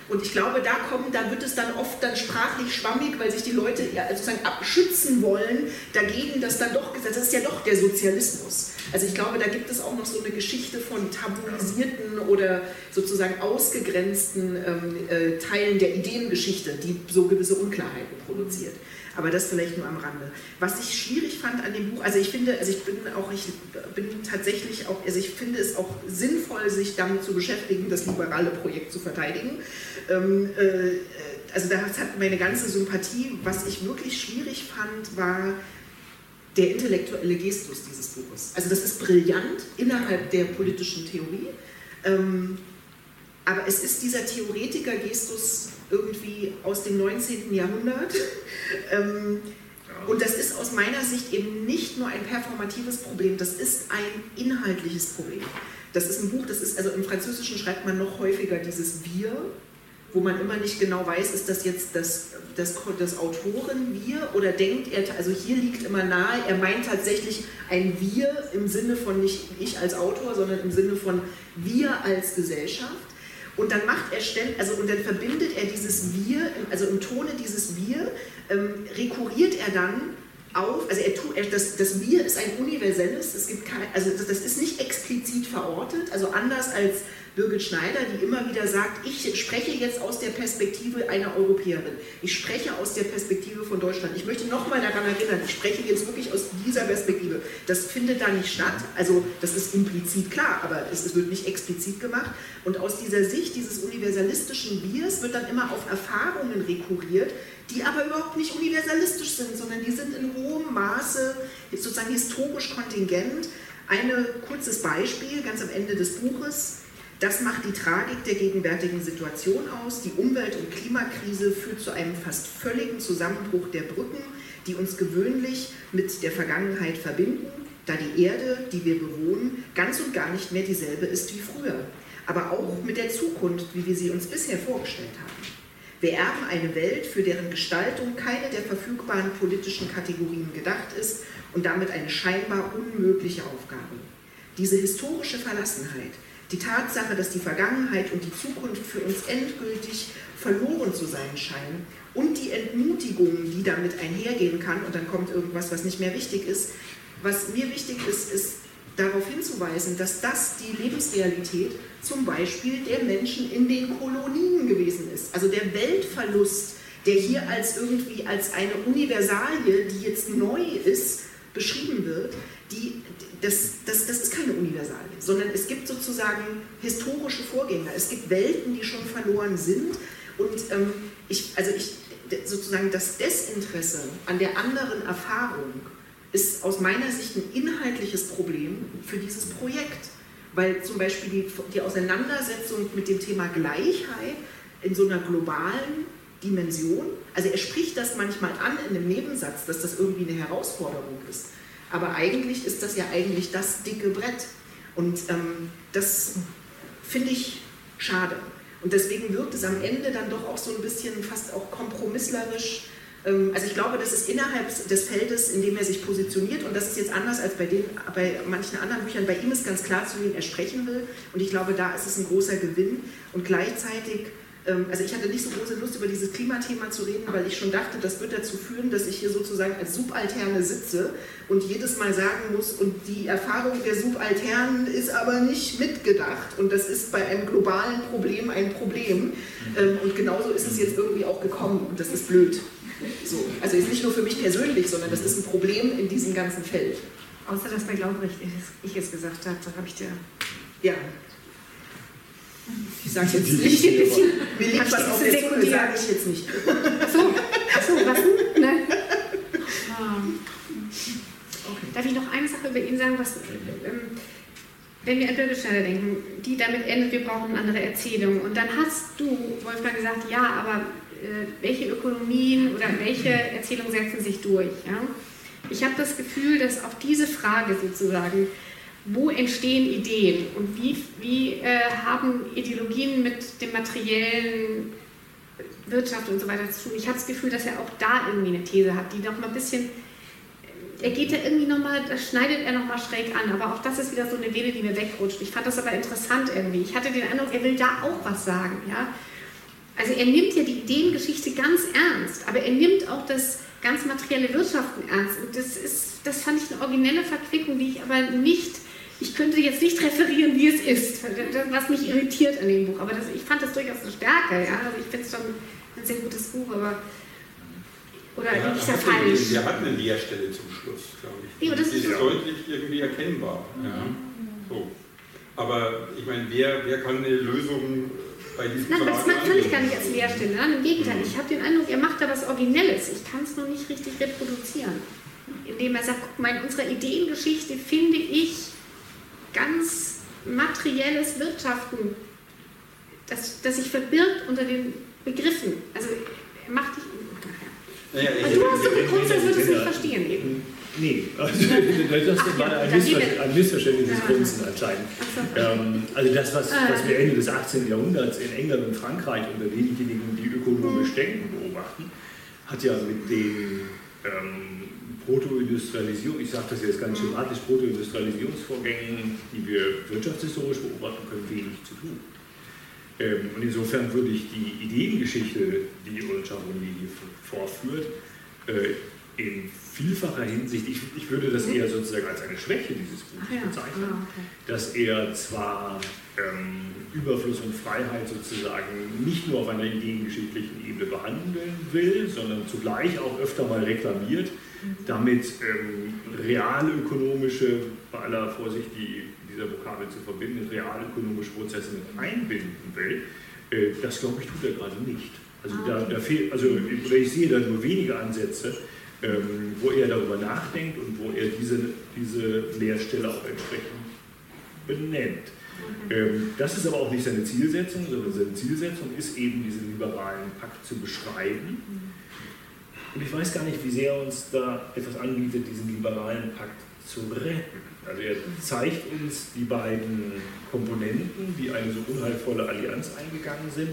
und ich glaube, da kommen, da wird es dann oft dann sprachlich schwammig, weil sich die Leute ja sozusagen abschützen wollen dagegen, dass dann doch gesagt, das ist ja doch der Sozialismus. Also ich glaube, da gibt es auch noch so eine Geschichte von tabuisierten oder sozusagen ausgegrenzten ähm, äh, Teilen der Ideengeschichte, die so gewisse Unklarheiten produziert. Aber das vielleicht nur am Rande. Was ich schwierig fand an dem Buch, also ich finde, also ich bin auch, ich bin tatsächlich auch, also ich finde es auch sinnvoll, sich damit zu beschäftigen, das liberale Projekt zu verteidigen. Ähm, äh, also das hat meine ganze Sympathie. Was ich wirklich schwierig fand, war der intellektuelle Gestus dieses Buches. Also das ist brillant innerhalb der politischen Theorie. Ähm, aber es ist dieser Theoretiker-Gestus irgendwie aus dem 19. Jahrhundert. (laughs) Ähm, und das ist aus meiner Sicht eben nicht nur ein performatives Problem, das ist ein inhaltliches Problem. Das ist ein Buch, das ist, also im Französischen schreibt man noch häufiger dieses Wir, wo man immer nicht genau weiß, ist das jetzt das, das, das Autoren Wir oder denkt er, also hier liegt immer nahe, er meint tatsächlich ein Wir im Sinne von nicht ich als Autor, sondern im Sinne von wir als Gesellschaft. Und dann macht er ständig, also und dann verbindet er dieses Wir, also im Tone dieses Wir, ähm, rekurriert er dann auf, also er tut, er, das, das Wir ist ein universelles, es gibt kein, also das, das ist nicht explizit verortet, also anders als Birgit Schneider, die immer wieder sagt, ich spreche jetzt aus der Perspektive einer Europäerin. Ich spreche aus der Perspektive von Deutschland. Ich möchte nochmal daran erinnern, ich spreche jetzt wirklich aus dieser Perspektive. Das findet da nicht statt. Also das ist implizit klar, aber es, wird nicht explizit gemacht. Und aus dieser Sicht dieses universalistischen Biers wird dann immer auf Erfahrungen rekurriert, die aber überhaupt nicht universalistisch sind, sondern die sind in hohem Maße sozusagen historisch kontingent. Ein kurzes Beispiel ganz am Ende des Buches. Das macht die Tragik der gegenwärtigen Situation aus. Die Umwelt- und Klimakrise führt zu einem fast völligen Zusammenbruch der Brücken, die uns gewöhnlich mit der Vergangenheit verbinden, da die Erde, die wir bewohnen, ganz und gar nicht mehr dieselbe ist wie früher. Aber auch mit der Zukunft, wie wir sie uns bisher vorgestellt haben. Wir erben eine Welt, für deren Gestaltung keine der verfügbaren politischen Kategorien gedacht ist und damit eine scheinbar unmögliche Aufgabe. Diese historische Verlassenheit, die Tatsache, dass die Vergangenheit und die Zukunft für uns endgültig verloren zu sein scheinen und die Entmutigung, die damit einhergehen kann, und dann kommt irgendwas, was nicht mehr wichtig ist. Was mir wichtig ist, ist darauf hinzuweisen, dass das die Lebensrealität zum Beispiel der Menschen in den Kolonien gewesen ist. Also der Weltverlust, der hier als irgendwie als eine Universalie, die jetzt neu ist, beschrieben wird, die, das, das, das ist keine Universalie, sondern es gibt sozusagen historische Vorgänger. Es gibt Welten, die schon verloren sind. Und ähm, ich, also ich, sozusagen das Desinteresse an der anderen Erfahrung ist aus meiner Sicht ein inhaltliches Problem für dieses Projekt. Weil zum Beispiel die, die Auseinandersetzung mit dem Thema Gleichheit in so einer globalen Dimension, also er spricht das manchmal an in einem Nebensatz, dass das irgendwie eine Herausforderung ist. Aber eigentlich ist das ja eigentlich das dicke Brett. Und ähm, das finde ich schade. Und deswegen wirkt es am Ende dann doch auch so ein bisschen fast auch kompromisslerisch. Ähm, also ich glaube, das ist innerhalb des Feldes, in dem er sich positioniert. Und das ist jetzt anders als bei, den, bei manchen anderen Büchern. Bei ihm ist ganz klar, zu wem er sprechen will. Und ich glaube, da ist es ein großer Gewinn. Und gleichzeitig also ich hatte nicht so große Lust, über dieses Klimathema zu reden, weil ich schon dachte, das wird dazu führen, dass ich hier sozusagen als Subalterne sitze und jedes Mal sagen muss, und die Erfahrung der Subalternen ist aber nicht mitgedacht. Und das ist bei einem globalen Problem ein Problem. Ähm, und genauso ist es jetzt irgendwie auch gekommen. Und das ist blöd. So. Also ist nicht nur für mich persönlich, sondern das ist ein Problem in diesem ganzen Feld. Außer dass bei Glaubenrecht ich es gesagt habe, da habe ich dir. Ja, ich sage jetzt nicht. Mir liegt was auf der Zunge, sage ich jetzt nicht. So, so was denn? Ne? Darf ich noch eine Sache über ihn sagen, was, ähm, wenn wir an Birgitschneider denken, die damit endet, wir brauchen eine andere Erzählung. Und dann hast du, Wolfgang, gesagt, ja, aber äh, welche Ökonomien oder welche Erzählungen setzen sich durch? Ja? Ich habe das Gefühl, dass auch diese Frage sozusagen wo entstehen Ideen und wie, wie äh, haben Ideologien mit dem materiellen Wirtschaft und so weiter zu tun. Ich habe das Gefühl, dass er auch da irgendwie eine These hat, die noch mal ein bisschen, er geht da irgendwie nochmal, da schneidet er nochmal schräg an, aber auch das ist wieder so eine Vene, die mir wegrutscht. Ich fand das aber interessant irgendwie. Ich hatte den Eindruck, er will da auch was sagen. Ja? Also er nimmt ja die Ideengeschichte ganz ernst, aber er nimmt auch das ganz materielle Wirtschaften ernst. Und das, ist, das fand ich eine originelle Verquickung, die ich aber nicht ich könnte jetzt nicht referieren, wie es ist, was mich irritiert an dem Buch. Aber das, ich fand das durchaus eine Stärke. Ja? Also ich finde es schon ein sehr gutes Buch, aber. Oder ja, liege ich da falsch? Wir hatten eine Leerstelle zum Schluss, glaube ich. Ja, das die ist, ist deutlich irgendwie erkennbar. Ja. So. Aber ich meine, wer, wer kann eine Lösung bei diesem Nein, das fand ich gar nicht als Leerstelle. Nein, Im Gegenteil, mhm. ich habe den Eindruck, er macht da was Originelles. Ich kann es nur nicht richtig reproduzieren. Indem er sagt, guck mal, in unserer Ideengeschichte finde ich ganz materielles Wirtschaften das, das sich verbirgt unter den Begriffen. Also er macht dich. Ja, ja, Und du hast so geguckt, als würdest du nicht verstehen eben. Nee, also (laughs) das Ach war ja, ein, Missver ein Missverständnis des Ja. Prinzen anscheinend. So. Ähm, also das, was, Ah. was wir Ende des 18. Jahrhunderts in England und Frankreich unter denjenigen, die ökonomisch denken, beobachten, hat ja mit den ähm, Protoindustrialisierung, ich sage das jetzt ganz schematisch, Protoindustrialisierungsvorgängen, die wir wirtschaftshistorisch beobachten können, wenig zu tun. Ähm, und insofern würde ich die Ideengeschichte, die Ulrich Charoni hier vorführt, äh, in vielfacher Hinsicht, ich, ich würde das eher sozusagen als eine Schwäche dieses Buches ja. bezeichnen, Ah, okay. dass er zwar ähm, Überfluss und Freiheit sozusagen nicht nur auf einer ideengeschichtlichen Ebene behandeln will, sondern zugleich auch öfter mal reklamiert, damit ähm, realökonomische, bei aller Vorsicht die, dieser Vokabel zu verbinden, realökonomische Prozesse mit einbinden will. Äh, das glaube ich tut er gerade nicht. Also, Ah, da, okay. da fehlt, also ich sehe da nur wenige Ansätze, ähm, wo er darüber nachdenkt und wo er diese, diese Lehrstelle auch entsprechend benennt. Ähm, das ist aber auch nicht seine Zielsetzung, sondern seine Zielsetzung ist eben, diesen liberalen Pakt zu beschreiben. Und ich weiß gar nicht, wie sehr uns da etwas anbietet, diesen liberalen Pakt zu retten. Also er zeigt uns die beiden Komponenten, die eine so unheilvolle Allianz eingegangen sind.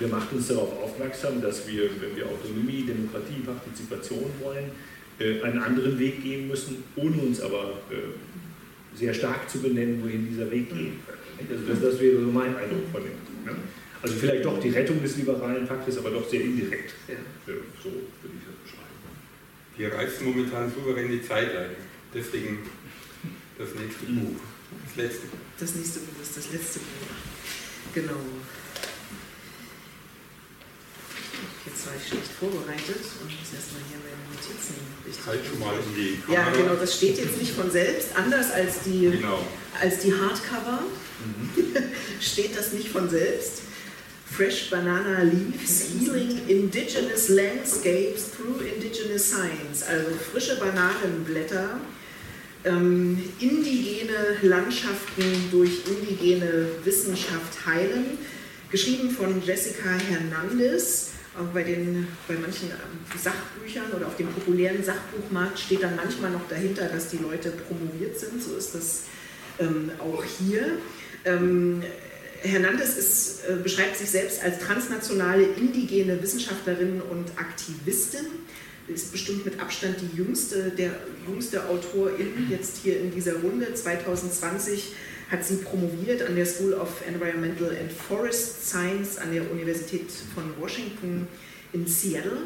Der macht uns darauf aufmerksam, dass wir, wenn wir Autonomie, Demokratie, Partizipation wollen, äh, einen anderen Weg gehen müssen, ohne uns aber äh, sehr stark zu benennen, wohin dieser Weg gehen könnte. nicht? Also das, das wäre so mein Eindruck von dem. Ne? Also vielleicht doch die Rettung des liberalen Paktes, aber doch sehr indirekt. Ja. Äh, So würde ich das beschreiben. Wir reißen momentan souverän die Zeit ein. Deswegen das nächste Buch. Das letzte. Das nächste Buch ist das letzte Buch. Genau. Jetzt war ich schlecht vorbereitet und muss erstmal hier meine Notizen richtig. Halt schon mal in die Ja, Kamera. genau, das steht jetzt nicht von selbst. Anders als die, Genau. als die Hardcover (laughs) steht das nicht von selbst. Fresh Banana Leaves Healing Indigenous Landscapes through Indigenous Science. Also frische Bananenblätter, ähm, indigene Landschaften durch indigene Wissenschaft heilen. Geschrieben von Jessica Hernandez. Auch bei, den, bei manchen ähm, Sachbüchern oder auf dem populären Sachbuchmarkt steht dann manchmal noch dahinter, dass die Leute promoviert sind. So ist das ähm, auch hier. Ähm, Hernandez ist, äh, beschreibt sich selbst als transnationale indigene Wissenschaftlerin und Aktivistin. Ist bestimmt mit Abstand die jüngste, der jüngste Autorin jetzt hier in dieser Runde. 2020 hat sie promoviert an der School of Environmental and Forest Science an der Universität von Washington in Seattle.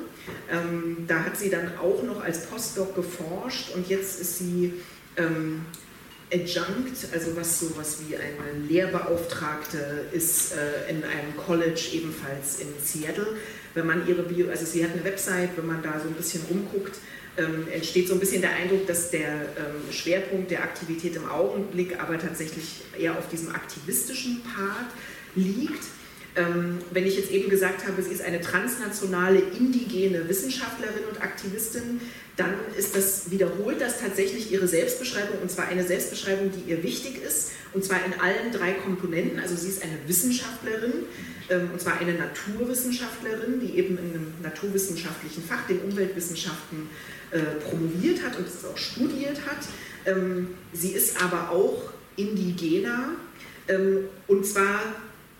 Ähm, da hat sie dann auch noch als Postdoc geforscht und jetzt ist sie ähm, Adjunct, also was sowas wie eine Lehrbeauftragte ist äh, in einem College ebenfalls in Seattle. Wenn man ihre Bio, also sie hat eine Website, wenn man da so ein bisschen rumguckt, ähm, entsteht so ein bisschen der Eindruck, dass der ähm, Schwerpunkt der Aktivität im Augenblick aber tatsächlich eher auf diesem aktivistischen Part liegt. Ähm, wenn ich jetzt eben gesagt habe, sie ist eine transnationale indigene Wissenschaftlerin und Aktivistin, dann ist das, wiederholt das tatsächlich ihre Selbstbeschreibung und zwar eine Selbstbeschreibung, die ihr wichtig ist und zwar in allen drei Komponenten. Also sie ist eine Wissenschaftlerin ähm, und zwar eine Naturwissenschaftlerin, die eben in einem naturwissenschaftlichen Fach, den Umweltwissenschaften, äh, promoviert hat und es auch studiert hat. Ähm, sie ist aber auch indigener ähm, und zwar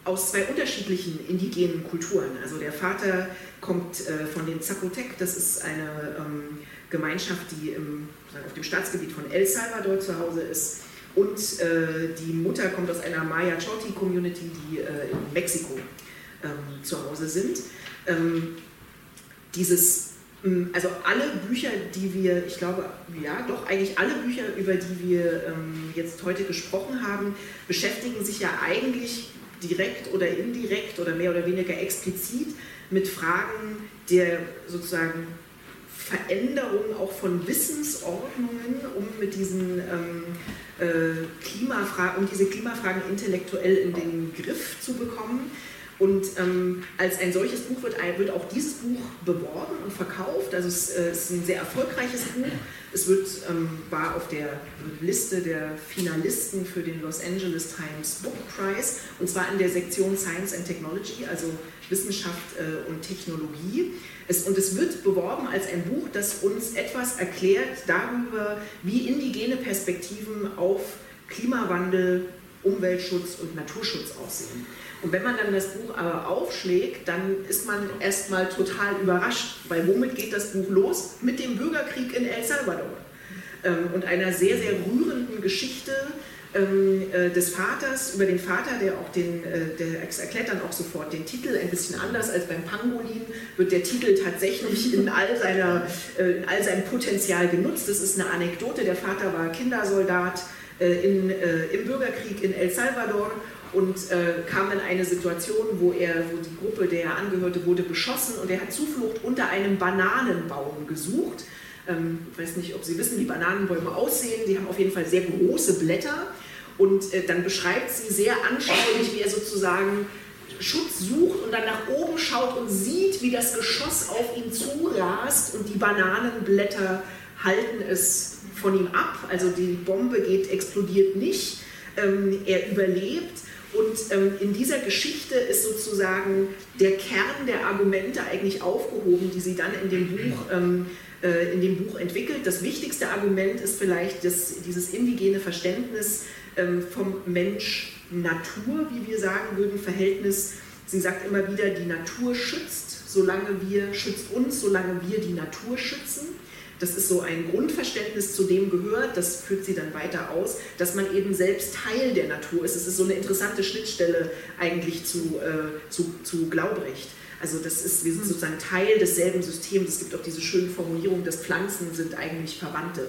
aus zwei unterschiedlichen indigenen Kulturen. Also der Vater kommt äh, von den Zapotec, das ist eine ähm, Gemeinschaft, die im, auf dem Staatsgebiet von El Salvador zu Hause ist. Und äh, die Mutter kommt aus einer Maya Choti Community, die äh, in Mexiko ähm, zu Hause sind. Ähm, dieses, also alle Bücher, die wir, ich glaube, ja, doch eigentlich alle Bücher, über die wir ähm, jetzt heute gesprochen haben, beschäftigen sich ja eigentlich direkt oder indirekt oder mehr oder weniger explizit mit Fragen der sozusagen Veränderung auch von Wissensordnungen, um mit diesen ähm, äh, Klimafragen, um diese Klimafragen intellektuell in den Griff zu bekommen. Und ähm, als ein solches Buch wird, wird, auch dieses Buch beworben und verkauft. Also es äh, ist ein sehr erfolgreiches Buch. Es wird, ähm, war auf der Liste der Finalisten für den Los Angeles Times Book Prize und zwar in der Sektion Science and Technology, also Wissenschaft äh, und Technologie. Es, und es wird beworben als ein Buch, das uns etwas erklärt darüber, wie indigene Perspektiven auf Klimawandel, Umweltschutz und Naturschutz aussehen. Und wenn man dann das Buch aber aufschlägt, dann ist man erstmal total überrascht, weil womit geht das Buch los? Mit dem Bürgerkrieg in El Salvador ähm, und einer sehr, sehr rührenden Geschichte ähm, äh, des Vaters, über den Vater, der auch den, äh, der erklärt dann auch sofort den Titel, ein bisschen anders als beim Pangolin, wird der Titel tatsächlich (laughs) in all, seiner, äh, in all seinem Potenzial genutzt. Das ist eine Anekdote, der Vater war Kindersoldat in, im Bürgerkrieg in El Salvador und äh, kam in eine Situation, wo, er, wo die Gruppe, der er angehörte, wurde beschossen und er hat Zuflucht unter einem Bananenbaum gesucht. Ähm, ich weiß nicht, ob Sie wissen, wie Bananenbäume aussehen. Die haben auf jeden Fall sehr große Blätter und äh, dann beschreibt sie sehr anschaulich, wie er sozusagen Schutz sucht und dann nach oben schaut und sieht, wie das Geschoss auf ihn zurast und die Bananenblätter halten es von ihm ab. Also die Bombe geht, explodiert nicht. Ähm, er überlebt und ähm, in dieser Geschichte ist sozusagen der Kern der Argumente eigentlich aufgehoben, die sie dann in dem Buch, ähm, äh, in dem Buch entwickelt. Das wichtigste Argument ist vielleicht das, dieses indigene Verständnis ähm, vom Mensch-Natur, wie wir sagen würden, Verhältnis. Sie sagt immer wieder, die Natur schützt, solange wir, schützt uns, solange wir die Natur schützen. Das ist so ein Grundverständnis, zu dem gehört, das führt sie dann weiter aus, dass man eben selbst Teil der Natur ist. Es ist so eine interessante Schnittstelle eigentlich zu, äh, zu, zu Glaubrecht. Also das ist, wir sind hm. sozusagen Teil desselben Systems. Es gibt auch diese schöne Formulierung, dass Pflanzen sind eigentlich Verwandte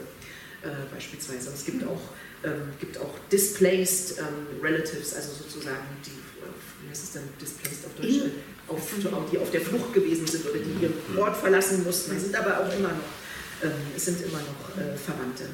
äh, beispielsweise. Und es gibt auch, ähm, gibt auch displaced ähm, relatives, also sozusagen die, äh, wie heißt es denn, displaced auf Deutsch? Auf, die auf der Flucht gewesen sind oder die ihren Ort verlassen mussten, sind aber auch immer noch es sind immer noch äh, Verwandte.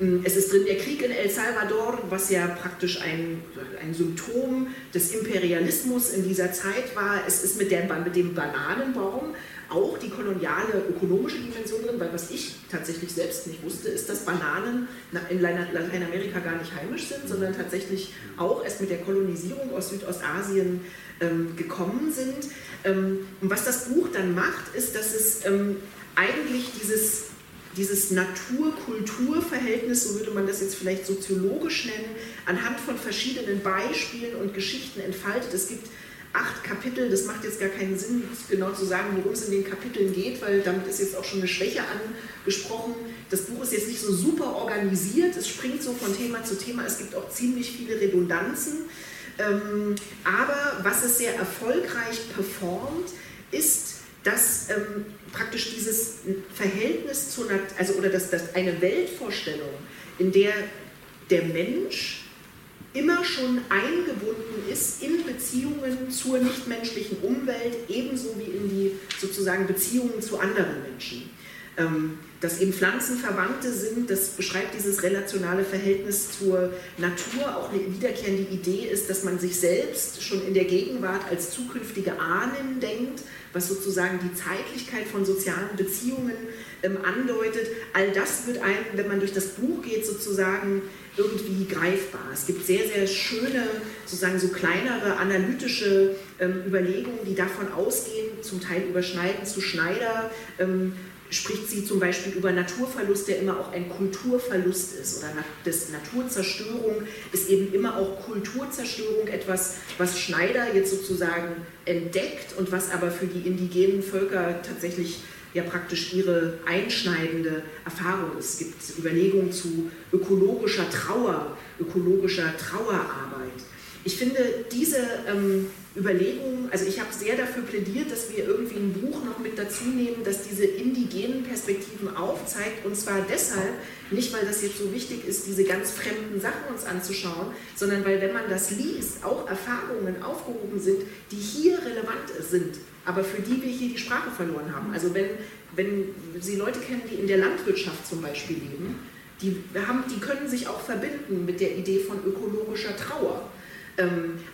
Ähm, es ist drin der Krieg in El Salvador, was ja praktisch ein, ein Symptom des Imperialismus in dieser Zeit war. Es ist mit, der, mit dem Bananenbaum auch die koloniale ökonomische Dimension drin, weil was ich tatsächlich selbst nicht wusste, ist, dass Bananen in Lateinamerika gar nicht heimisch sind, sondern tatsächlich auch erst mit der Kolonisierung aus Südostasien ähm, gekommen sind. Ähm, und was das Buch dann macht, ist, dass es ähm, eigentlich dieses dieses Natur-Kultur-Verhältnis, so würde man das jetzt vielleicht soziologisch nennen, anhand von verschiedenen Beispielen und Geschichten entfaltet. Es gibt acht Kapitel, das macht jetzt gar keinen Sinn, genau zu sagen, worum es in den Kapiteln geht, weil damit ist jetzt auch schon eine Schwäche angesprochen. Das Buch ist jetzt nicht so super organisiert, es springt so von Thema zu Thema, es gibt auch ziemlich viele Redundanzen. Ähm, aber was es sehr erfolgreich performt, ist, dass ähm, praktisch dieses Verhältnis zu, also oder dass, dass eine Weltvorstellung, in der der Mensch immer schon eingebunden ist in Beziehungen zur nichtmenschlichen Umwelt, ebenso wie in die sozusagen Beziehungen zu anderen Menschen. Ähm, dass eben Pflanzen Verwandte sind, das beschreibt dieses relationale Verhältnis zur Natur. Auch eine wiederkehrende Idee ist, dass man sich selbst schon in der Gegenwart als zukünftige Ahnen denkt, was sozusagen die Zeitlichkeit von sozialen Beziehungen ähm, andeutet. All das wird einem, wenn man durch das Buch geht, sozusagen irgendwie greifbar. Es gibt sehr, sehr schöne, sozusagen so kleinere analytische ähm, Überlegungen, die davon ausgehen, zum Teil überschneiden zu Schneider. Ähm, spricht sie zum Beispiel über Naturverlust, der immer auch ein Kulturverlust ist. Oder das Naturzerstörung ist eben immer auch Kulturzerstörung, etwas, was Schneider jetzt sozusagen entdeckt und was aber für die indigenen Völker tatsächlich ja praktisch ihre einschneidende Erfahrung ist. Es gibt Überlegungen zu ökologischer Trauer, ökologischer Trauerarbeit. Ich finde diese ähm, Überlegungen, also ich habe sehr dafür plädiert, dass wir irgendwie ein Buch noch mit dazu nehmen, das diese indigenen Perspektiven aufzeigt. Und zwar deshalb, nicht weil das jetzt so wichtig ist, diese ganz fremden Sachen uns anzuschauen, sondern weil, wenn man das liest, auch Erfahrungen aufgehoben sind, die hier relevant sind, aber für die wir hier die Sprache verloren haben. Also wenn, wenn Sie Leute kennen, die in der Landwirtschaft zum Beispiel leben, die, haben, die können sich auch verbinden mit der Idee von ökologischer Trauer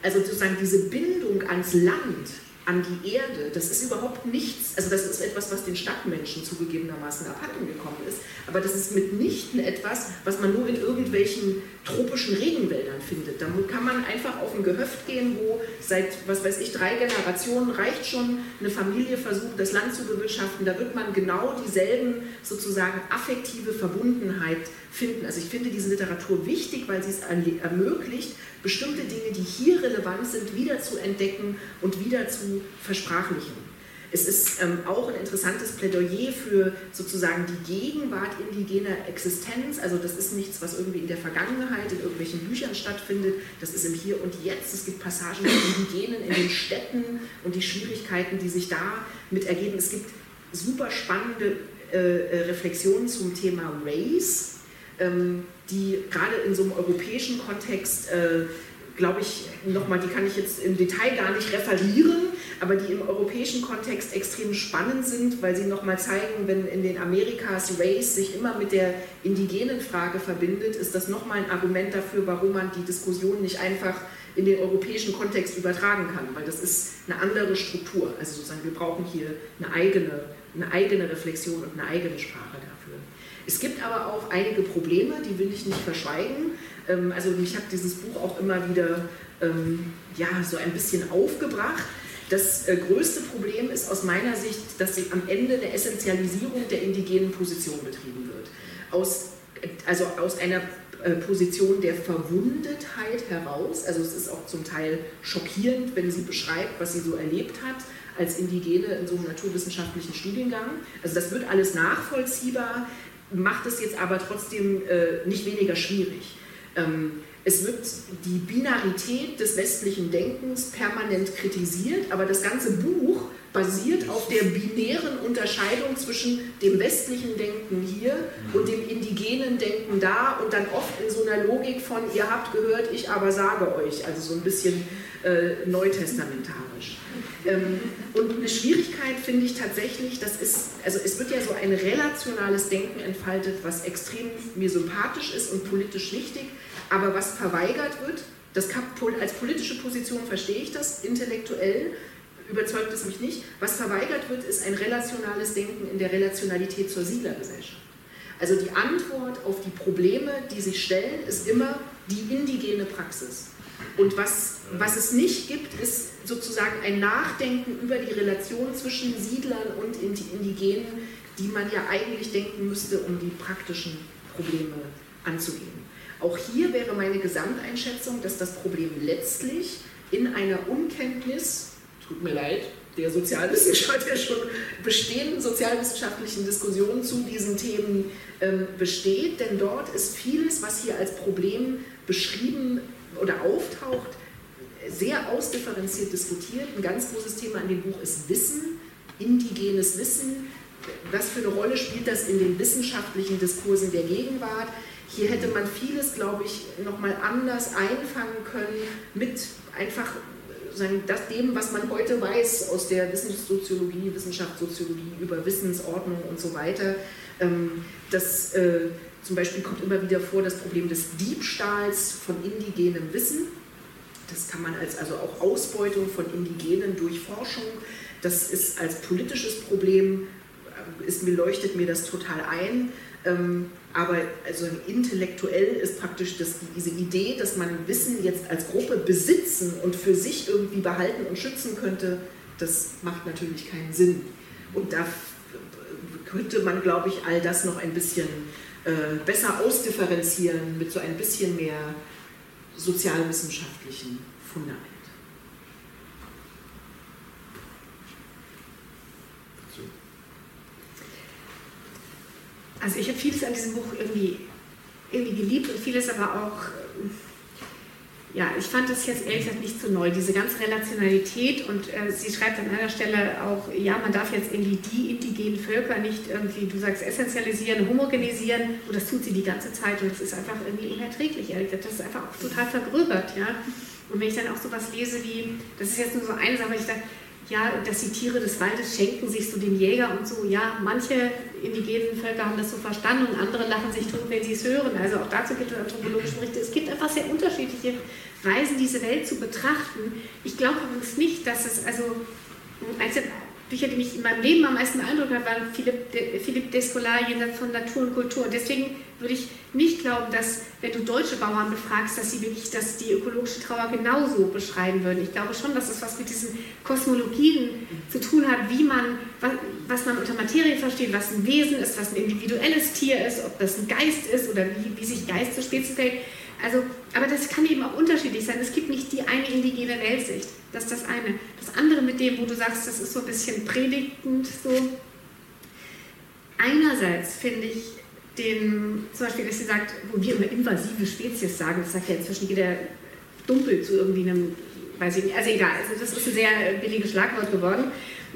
also sozusagen diese Bindung ans Land, an die Erde, das ist überhaupt nichts, also das ist etwas, was den Stadtmenschen zugegebenermaßen abhanden gekommen ist, aber das ist mitnichten etwas, was man nur in irgendwelchen tropischen Regenwäldern findet. Da kann man einfach auf ein Gehöft gehen, wo seit, was weiß ich, drei Generationen reicht schon, eine Familie versucht, das Land zu bewirtschaften, da wird man genau dieselben sozusagen affektive Verbundenheit finden. Also ich finde diese Literatur wichtig, weil sie es ermöglicht, bestimmte Dinge, die hier relevant sind, wieder zu entdecken und wieder zu versprachlichen. Es ist ähm, auch ein interessantes Plädoyer für sozusagen die Gegenwart indigener Existenz. Also das ist nichts, was irgendwie in der Vergangenheit in irgendwelchen Büchern stattfindet. Das ist im Hier und Jetzt. Es gibt Passagen der Indigenen in den Städten und die Schwierigkeiten, die sich da mit ergeben. Es gibt super spannende äh, äh Reflexionen zum Thema Race die gerade in so einem europäischen Kontext, äh, glaube ich, nochmal, die kann ich jetzt im Detail gar nicht referieren, aber die im europäischen Kontext extrem spannend sind, weil sie nochmal zeigen, wenn in den Amerikas Race sich immer mit der indigenen Frage verbindet, ist das nochmal ein Argument dafür, warum man die Diskussion nicht einfach in den europäischen Kontext übertragen kann, weil das ist eine andere Struktur. Also sozusagen, wir brauchen hier eine eigene, eine eigene Reflexion und eine eigene Sprache dafür. Es gibt aber auch einige Probleme, die will ich nicht verschweigen. Ähm, also mich hat dieses Buch auch immer wieder ähm, ja, so ein bisschen aufgebracht. Das äh, größte Problem ist aus meiner Sicht, dass am Ende eine Essentialisierung der indigenen Position betrieben wird. Aus, also aus einer äh, Position der Verwundetheit heraus. Also es ist auch zum Teil schockierend, wenn sie beschreibt, was sie so erlebt hat als Indigene in so einem naturwissenschaftlichen Studiengang. Also das wird alles nachvollziehbar macht es jetzt aber trotzdem äh, nicht weniger schwierig. Ähm, es wird die Binarität des westlichen Denkens permanent kritisiert, aber das ganze Buch basiert auf der binären Unterscheidung zwischen dem westlichen Denken hier und dem indigenen Denken da und dann oft in so einer Logik von, ihr habt gehört, ich aber sage euch, also so ein bisschen äh, neutestamentarisch. Ähm, und eine Schwierigkeit finde ich tatsächlich, das ist, also es wird ja so ein relationales Denken entfaltet, was extrem mir sympathisch ist und politisch wichtig, aber was verweigert wird, das kann, als politische Position verstehe ich das, intellektuell überzeugt es mich nicht. Was verweigert wird, ist ein relationales Denken in der Relationalität zur Siedlergesellschaft. Also die Antwort auf die Probleme, die sich stellen, ist immer die indigene Praxis. Und was, was es nicht gibt, ist sozusagen ein Nachdenken über die Relation zwischen Siedlern und Indigenen, die man ja eigentlich denken müsste, um die praktischen Probleme anzugehen. Auch hier wäre meine Gesamteinschätzung, dass das Problem letztlich in einer Unkenntnis, tut mir leid, der Sozialwissenschaft, der schon bestehenden sozialwissenschaftlichen Diskussionen zu diesen Themen ähm, besteht, denn dort ist vieles, was hier als Problem beschrieben oder auftaucht, sehr ausdifferenziert diskutiert. Ein ganz großes Thema in dem Buch ist Wissen, indigenes Wissen. Was für eine Rolle spielt das in den wissenschaftlichen Diskursen der Gegenwart? Hier hätte man vieles, glaube ich, nochmal anders einfangen können mit einfach sagen, das, dem, was man heute weiß aus der Wissenssoziologie, Wissenschaftssoziologie über Wissensordnung und so weiter. Ähm, das äh, zum Beispiel kommt immer wieder vor das Problem des Diebstahls von indigenem Wissen. Das kann man als also auch Ausbeutung von Indigenen durch Forschung. Das ist als politisches Problem, äh, ist, mir leuchtet mir das total ein. Ähm, aber also intellektuell ist praktisch das, diese Idee, dass man Wissen jetzt als Gruppe besitzen und für sich irgendwie behalten und schützen könnte, das macht natürlich keinen Sinn. Und da könnte man, glaube ich, all das noch ein bisschen äh, besser ausdifferenzieren mit so ein bisschen mehr sozialwissenschaftlichen Fundament. Also ich habe vieles an diesem Buch irgendwie, irgendwie geliebt und vieles aber auch, ja, ich fand das jetzt ehrlich gesagt nicht so neu, diese ganze Relationalität. Und äh, sie schreibt an einer Stelle auch, ja, man darf jetzt irgendwie die indigenen Völker nicht irgendwie, du sagst, essentialisieren, homogenisieren. Und das tut sie die ganze Zeit. Und das ist einfach irgendwie unerträglich, ehrlich gesagt, das ist einfach auch total vergröbert, ja. Und wenn ich dann auch sowas lese wie, das ist jetzt nur so eine Sache, ich dachte, ja, dass die Tiere des Waldes schenken sich so dem Jäger und so. Ja, manche indigenen Völker haben das so verstanden und andere lachen sich tot, wenn sie es hören. Also auch dazu gibt es anthropologische Berichte. Es gibt einfach sehr unterschiedliche Weisen, diese Welt zu betrachten. Ich glaube übrigens nicht, dass es, also, der Bücher, die mich in meinem Leben am meisten beeindruckt haben, waren Philipp, de, Philipp Descola jenseits von Natur und Kultur. Deswegen würde ich nicht glauben, dass, wenn du deutsche Bauern befragst, dass sie wirklich dass die ökologische Trauer genauso beschreiben würden. Ich glaube schon, dass es was mit diesen Kosmologien zu tun hat, wie man, was, was man unter Materie versteht, was ein Wesen ist, was ein individuelles Tier ist, ob das ein Geist ist oder wie, wie sich Geist zur Spezies fällt. Also, aber das kann eben auch unterschiedlich sein. Es gibt nicht die eine indigene Weltsicht. Das ist das eine. Das andere mit dem, wo du sagst, das ist so ein bisschen predigtend, so. Einerseits finde ich den, zum Beispiel, dass sie sagt, wo wir immer invasive Spezies sagen, das sagt ja inzwischen jeder Dumpel zu irgendwie einem, weiß ich nicht, also egal, also das ist ein sehr billiges Schlagwort geworden,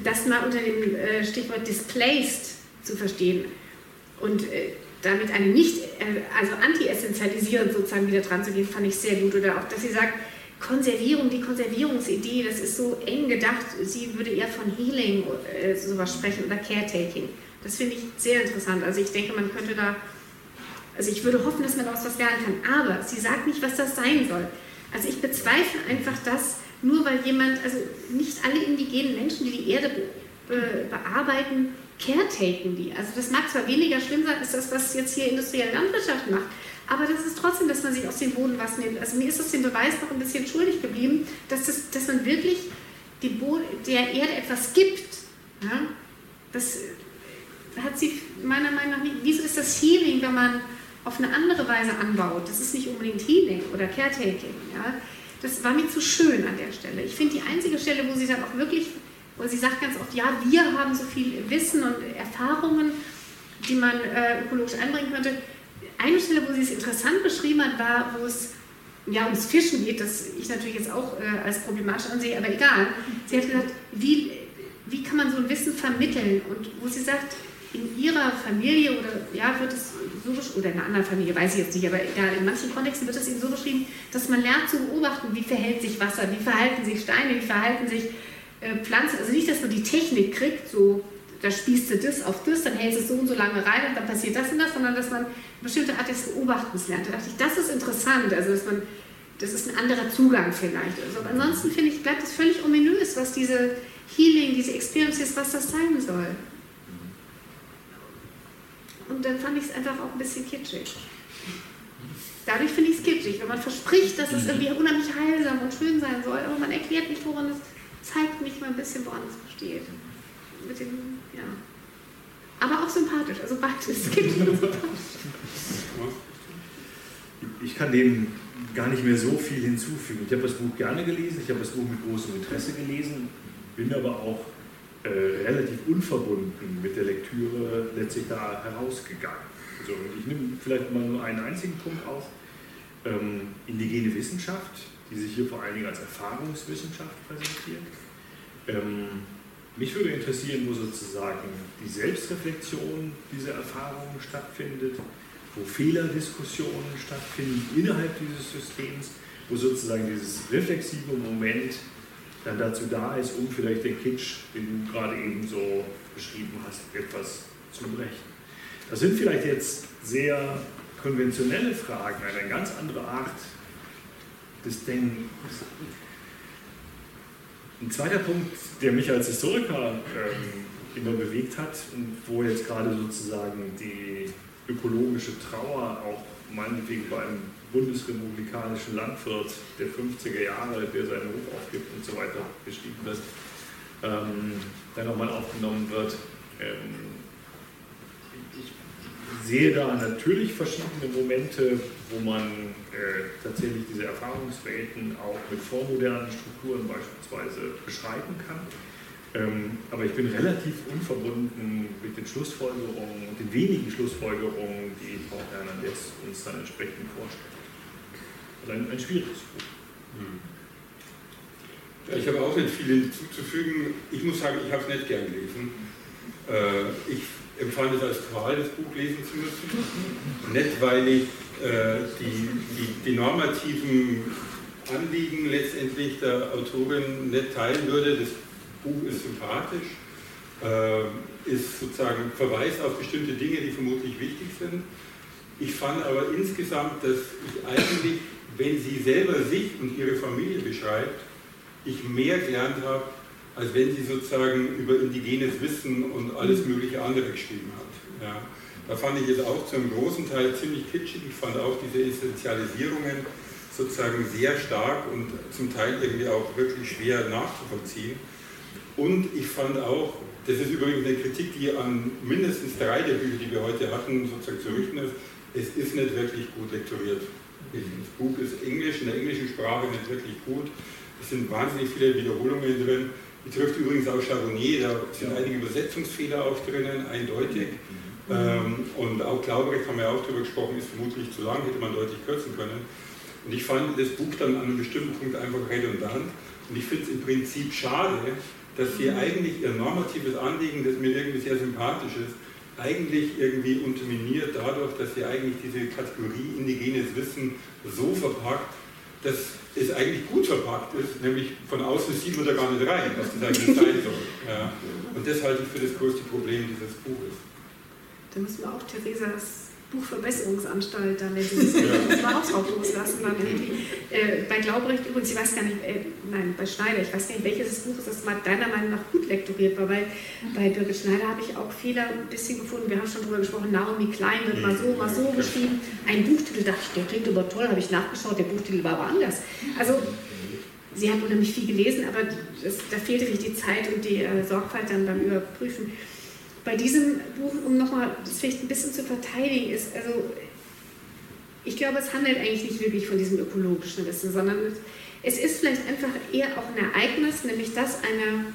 das mal unter dem äh, Stichwort displaced zu verstehen und äh, damit eine nicht, äh, also anti-essentialisierend sozusagen wieder dran zu gehen, fand ich sehr gut. Oder auch, dass sie sagt, Konservierung, die Konservierungsidee, das ist so eng gedacht, sie würde eher von Healing äh, sowas sprechen oder Caretaking. Das finde ich sehr interessant. Also ich denke, man könnte da, also ich würde hoffen, dass man daraus was lernen kann. Aber sie sagt nicht, was das sein soll. Also ich bezweifle einfach, dass nur weil jemand, also nicht alle indigenen Menschen, die die Erde be bearbeiten, caretaken die. Also das mag zwar weniger schlimm sein, als das, was jetzt hier industrielle Landwirtschaft macht, aber das ist trotzdem, dass man sich aus dem Boden was nimmt. Also mir ist das den Beweis noch ein bisschen schuldig geblieben, dass, das, dass man wirklich der Erde etwas gibt. Ja? Das hat sie meiner Meinung nach nicht. Wieso ist das Healing, wenn man auf eine andere Weise anbaut? Das ist nicht unbedingt Healing oder Caretaking. Ja? Das war mir zu schön an der Stelle. Ich finde die einzige Stelle, wo sie dann auch wirklich und sie sagt ganz oft, ja, wir haben so viel Wissen und Erfahrungen, die man äh, ökologisch einbringen könnte. Eine Stelle, wo sie es interessant beschrieben hat, war, wo es ja, ums Fischen geht, das ich natürlich jetzt auch äh, als problematisch ansehe, aber egal. Sie hat gesagt, wie, wie kann man so ein Wissen vermitteln? Und wo sie sagt, in ihrer Familie oder ja, wird es so oder in einer anderen Familie, weiß ich jetzt nicht, aber egal, in manchen Kontexten wird es eben so beschrieben, dass man lernt zu beobachten, wie verhält sich Wasser, wie verhalten sich Steine, wie verhalten sich äh, also nicht, dass man die Technik kriegt, so, da spießt du das auf das, dann hältst du es so und so lange rein und dann passiert das und das, sondern dass man eine bestimmte Art des Beobachtens lernt. Da dachte ich, das ist interessant, also dass man, das ist ein anderer Zugang vielleicht. Also, aber ansonsten finde ich, bleibt es völlig ominös, was diese Healing, diese Experiences, was das sein soll. Und dann fand ich es einfach auch ein bisschen kitschig. Dadurch finde ich es kitschig, wenn man verspricht, dass es irgendwie unheimlich heilsam und schön sein soll, aber man erklärt nicht, woran es zeigt mich mal ein bisschen, woran es besteht. Mit dem, ja. Aber auch sympathisch, also beides (laughs) gibt Ich kann dem gar nicht mehr so viel hinzufügen. Ich habe das Buch gerne gelesen, ich habe das Buch mit großem Interesse gelesen, bin aber auch äh, relativ unverbunden mit der Lektüre letztlich da herausgegangen. Also ich nehme vielleicht mal nur einen einzigen Punkt auf. Ähm, indigene Wissenschaft die sich hier vor allen Dingen als Erfahrungswissenschaft präsentiert. Ähm, mich würde interessieren, wo sozusagen die Selbstreflexion dieser Erfahrungen stattfindet, wo Fehlerdiskussionen stattfinden innerhalb dieses Systems, wo sozusagen dieses reflexive Moment dann dazu da ist, um vielleicht den Kitsch, den du gerade eben so beschrieben hast, etwas zu brechen. Das sind vielleicht jetzt sehr konventionelle Fragen, eine ganz andere Art des Denkens. Ein zweiter Punkt, der mich als Historiker ähm, immer bewegt hat und wo jetzt gerade sozusagen die ökologische Trauer auch meinetwegen bei einem bundesrepublikanischen Landwirt der 50er Jahre, der seinen Hof aufgibt und so weiter beschrieben wird, ähm, dann nochmal aufgenommen wird. Ähm, ich sehe da natürlich verschiedene Momente, wo man tatsächlich diese Erfahrungswelten auch mit vormodernen Strukturen beispielsweise beschreiben kann. Ähm, aber ich bin relativ unverbunden mit den Schlussfolgerungen und den wenigen Schlussfolgerungen, die Frau Hernandez uns dann entsprechend vorstellt. Also ein, ein schwieriges Buch. Ja, ich habe auch nicht viel hinzuzufügen. Ich muss sagen, ich habe es nicht gern gelesen. Äh, ich empfand es als Qual, das Buch lesen zu müssen. Nicht, weil ich äh, die, die, die, normativen Anliegen letztendlich der Autorin nicht teilen würde. Das Buch ist sympathisch, äh, ist sozusagen Verweis auf bestimmte Dinge, die vermutlich wichtig sind. Ich fand aber insgesamt, dass ich eigentlich, wenn sie selber sich und ihre Familie beschreibt, ich mehr gelernt habe, als wenn sie sozusagen über indigenes Wissen und alles mögliche andere geschrieben hat. Ja. Da fand ich es auch zu einem großen Teil ziemlich kitschig. Ich fand auch diese Essentialisierungen sozusagen sehr stark und zum Teil irgendwie auch wirklich schwer nachzuvollziehen. Und ich fand auch, das ist übrigens eine Kritik, die an mindestens drei der Bücher, die wir heute hatten, sozusagen zu richten ist, es ist nicht wirklich gut lektoriert. Das Buch ist Englisch, in der englischen Sprache nicht wirklich gut. Es sind wahnsinnig viele Wiederholungen drin. Betrifft übrigens auch Chardonnay, da sind einige Übersetzungsfehler auch drinnen, eindeutig. Ähm, und auch Glaubrecht haben wir auch darüber gesprochen, ist vermutlich zu lang, hätte man deutlich kürzen können. Und ich fand das Buch dann an einem bestimmten Punkt einfach redundant. Und ich finde es im Prinzip schade, dass sie eigentlich ihr normatives Anliegen, das mir irgendwie sehr sympathisch ist, eigentlich irgendwie unterminiert dadurch, dass sie eigentlich diese Kategorie indigenes Wissen so verpackt, dass es eigentlich gut verpackt ist, nämlich von außen sieht man da gar nicht rein, was das eigentlich sein soll. Ja. Und das halte ich für das größte Problem dieses Buches. Da müssen wir auch Theresas Buchverbesserungsanstalt dann dieses ja. mal auch loslassen. Dann äh, bei Glaubrecht übrigens, ich weiß gar nicht, äh, nein, bei Schneider, ich weiß gar nicht, welches Buch ist, das mal deiner Meinung nach gut lektoriert war, weil bei Birgit Schneider habe ich auch Fehler ein bisschen gefunden. Wir haben schon darüber gesprochen, Naomi Klein wird mal so, mal so geschrieben. Ein Buchtitel, dachte ich, der klingt aber toll, habe ich nachgeschaut, der Buchtitel war aber anders. Also, sie hat unheimlich viel gelesen, aber das, da fehlte sich die Zeit und die äh, Sorgfalt dann beim Überprüfen bei diesem Buch, um nochmal das vielleicht ein bisschen zu verteidigen, ist, also ich glaube, es handelt eigentlich nicht wirklich von diesem ökologischen Wissen, sondern es ist vielleicht einfach eher auch ein Ereignis, nämlich dass eine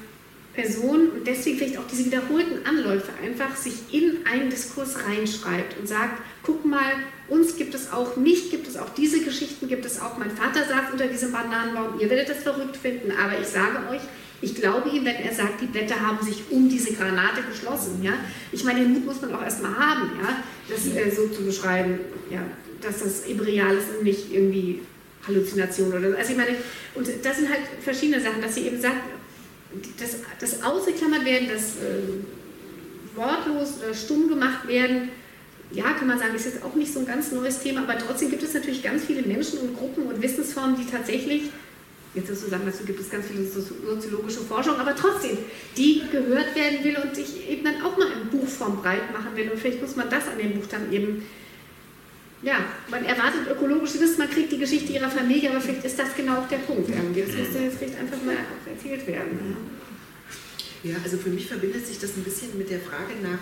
Person und deswegen vielleicht auch diese wiederholten Anläufe einfach sich in einen Diskurs reinschreibt und sagt, guck mal, uns gibt es auch, mich gibt es auch, diese Geschichten gibt es auch, mein Vater saß unter diesem Bananenbaum, ihr werdet das verrückt finden, aber ich sage euch, ich glaube ihm, wenn er sagt, die Blätter haben sich um diese Granate geschlossen. Ja? Ich meine, den Mut muss man auch erstmal haben, ja? das äh, so zu beschreiben, ja? dass das real ist und nicht irgendwie Halluzination oder so. Also ich meine, und das sind halt verschiedene Sachen, dass sie eben sagt, das, das Ausgeklammert werden, das äh, wortlos oder stumm gemacht werden, ja, kann man sagen, ist jetzt auch nicht so ein ganz neues Thema, aber trotzdem gibt es natürlich ganz viele Menschen und Gruppen und Wissensformen, die tatsächlich jetzt ist zu sagen, dazu gibt es ganz viele soziologische Forschung, aber trotzdem, die gehört werden will und sich eben dann auch mal in Buchform breit machen will. Und vielleicht muss man das an dem Buch dann eben, ja, man erwartet ökologisches Wissen, man kriegt die Geschichte ihrer Familie, aber vielleicht ist das genau auch der Punkt. Irgendwie. Das müsste jetzt vielleicht einfach mal auch erzählt werden. Ja, also für mich verbindet sich das ein bisschen mit der Frage nach,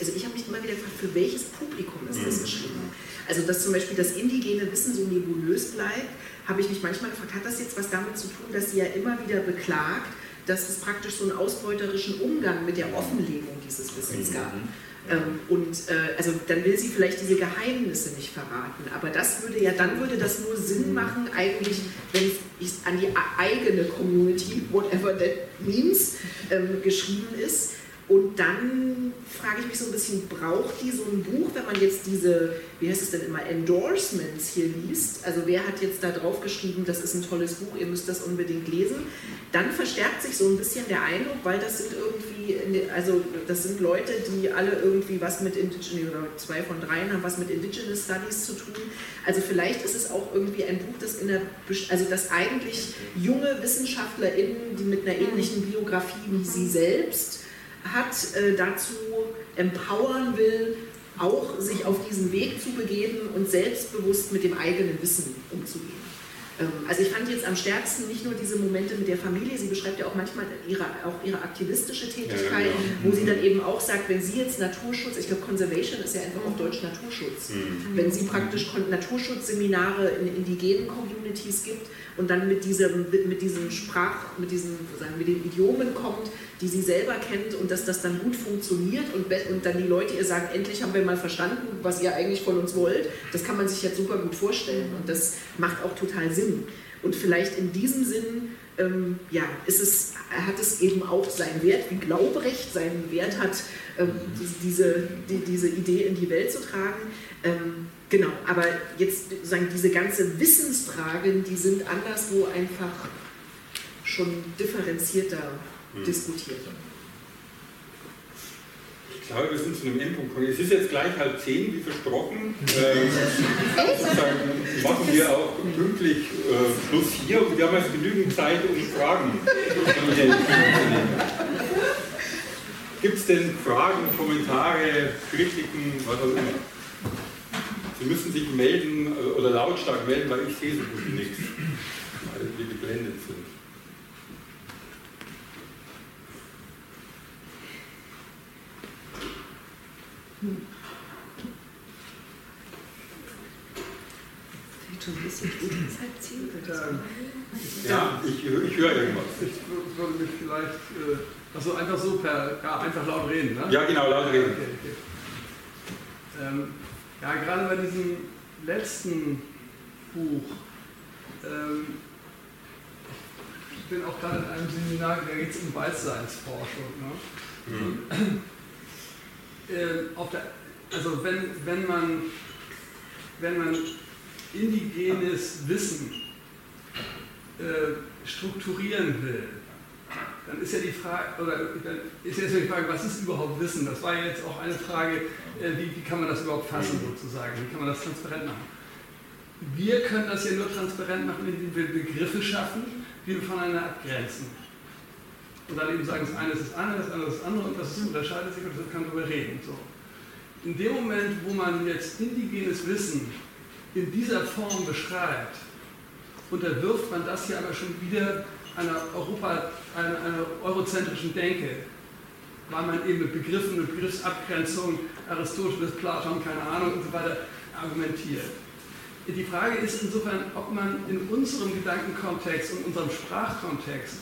also ich habe mich immer wieder gefragt, für welches Publikum ist das geschrieben? Also dass zum Beispiel das indigene Wissen so nebulös bleibt, habe ich mich manchmal gefragt, hat das jetzt was damit zu tun, dass sie ja immer wieder beklagt, dass es praktisch so einen ausbeuterischen Umgang mit der Offenlegung dieses Wissens gab. Mhm. Ähm, und äh, also dann will sie vielleicht diese Geheimnisse nicht verraten, aber das würde ja, dann würde das nur Sinn machen, eigentlich, wenn es an die eigene Community, whatever that means, ähm, geschrieben ist. Und dann frage ich mich so ein bisschen, braucht die so ein Buch, wenn man jetzt diese, wie heißt es denn immer, Endorsements hier liest? Also wer hat jetzt da drauf geschrieben, das ist ein tolles Buch, ihr müsst das unbedingt lesen? Dann verstärkt sich so ein bisschen der Eindruck, weil das sind irgendwie, also das sind Leute, die alle irgendwie was mit Indigenous, oder zwei von dreien haben was mit Indigenous Studies zu tun. Also vielleicht ist es auch irgendwie ein Buch, das in der, also das eigentlich junge WissenschaftlerInnen, die mit einer ähnlichen Biografie wie sie selbst, hat, äh, dazu empowern will, auch sich auf diesen Weg zu begeben und selbstbewusst mit dem eigenen Wissen umzugehen. Ähm, also ich fand jetzt am stärksten nicht nur diese Momente mit der Familie, sie beschreibt ja auch manchmal ihre, auch ihre aktivistische Tätigkeit, ja, genau. wo sie dann eben auch sagt, wenn sie jetzt Naturschutz, ich glaube Conservation ist ja einfach auf Deutsch Naturschutz, mhm. wenn sie praktisch Naturschutzseminare in indigenen Communities gibt und dann mit diesem, mit diesem Sprach, mit diesen, sagen wir, den Idiomen kommt, die sie selber kennt und dass das dann gut funktioniert und, und dann die Leute ihr sagen, endlich haben wir mal verstanden, was ihr eigentlich von uns wollt. Das kann man sich jetzt super gut vorstellen und das macht auch total Sinn. Und vielleicht in diesem Sinn ähm, ja, ist es, hat es eben auch seinen Wert, wie Glaubrecht seinen Wert hat, ähm, diese, die, diese Idee in die Welt zu tragen. Ähm, genau, aber jetzt sagen diese ganze Wissensfragen, die sind anderswo einfach schon differenzierter hm. diskutiert. Ich glaube, wir sind zu einem Endpunkt gekommen. Es ist jetzt gleich halb zehn, wie versprochen. (laughs) Ähm, machen wir auch pünktlich äh, Schluss hier und wir haben jetzt genügend Zeit, um Fragen Ihnen entgegenzunehmen. Gibt es denn Fragen, Kommentare, Kritiken, was auch immer? Sie müssen sich melden äh, oder lautstark melden, weil ich sehe so gut nichts, weil wir geblendet sind. Schon ein bisschen halb zehn. Ja, ich, ich höre irgendwas. Ich würde mich vielleicht, äh, also einfach so per, ja, einfach laut reden, ne? Ja, genau, laut reden. Okay, okay. Ähm, ja, gerade bei diesem letzten Buch, ähm, ich bin auch gerade in einem Seminar, da geht es um Bewusstseinsforschung. Ne? Mhm. (clears throat) Äh, der, also wenn, wenn, man, wenn man indigenes Wissen äh, strukturieren will, dann ist ja die Frage, oder dann ist jetzt die Frage, was ist überhaupt Wissen? Das war jetzt auch eine Frage, äh, wie, wie kann man das überhaupt fassen sozusagen? Wie kann man das transparent machen? Wir können das ja nur transparent machen, indem wir Begriffe schaffen, die wir voneinander abgrenzen. Und dann eben sagen, das eine ist das eine, das andere ist das andere und das unterscheidet sich und das kann darüber reden. So. In dem Moment, wo man jetzt indigenes Wissen in dieser Form beschreibt, unterwirft man das hier aber schon wieder einer, Europa, einer, einer eurozentrischen Denke, weil man eben mit Begriffen, mit Begriffsabgrenzung, Aristoteles, Platon, keine Ahnung und so weiter argumentiert. Die Frage ist insofern, ob man in unserem Gedankenkontext und unserem Sprachkontext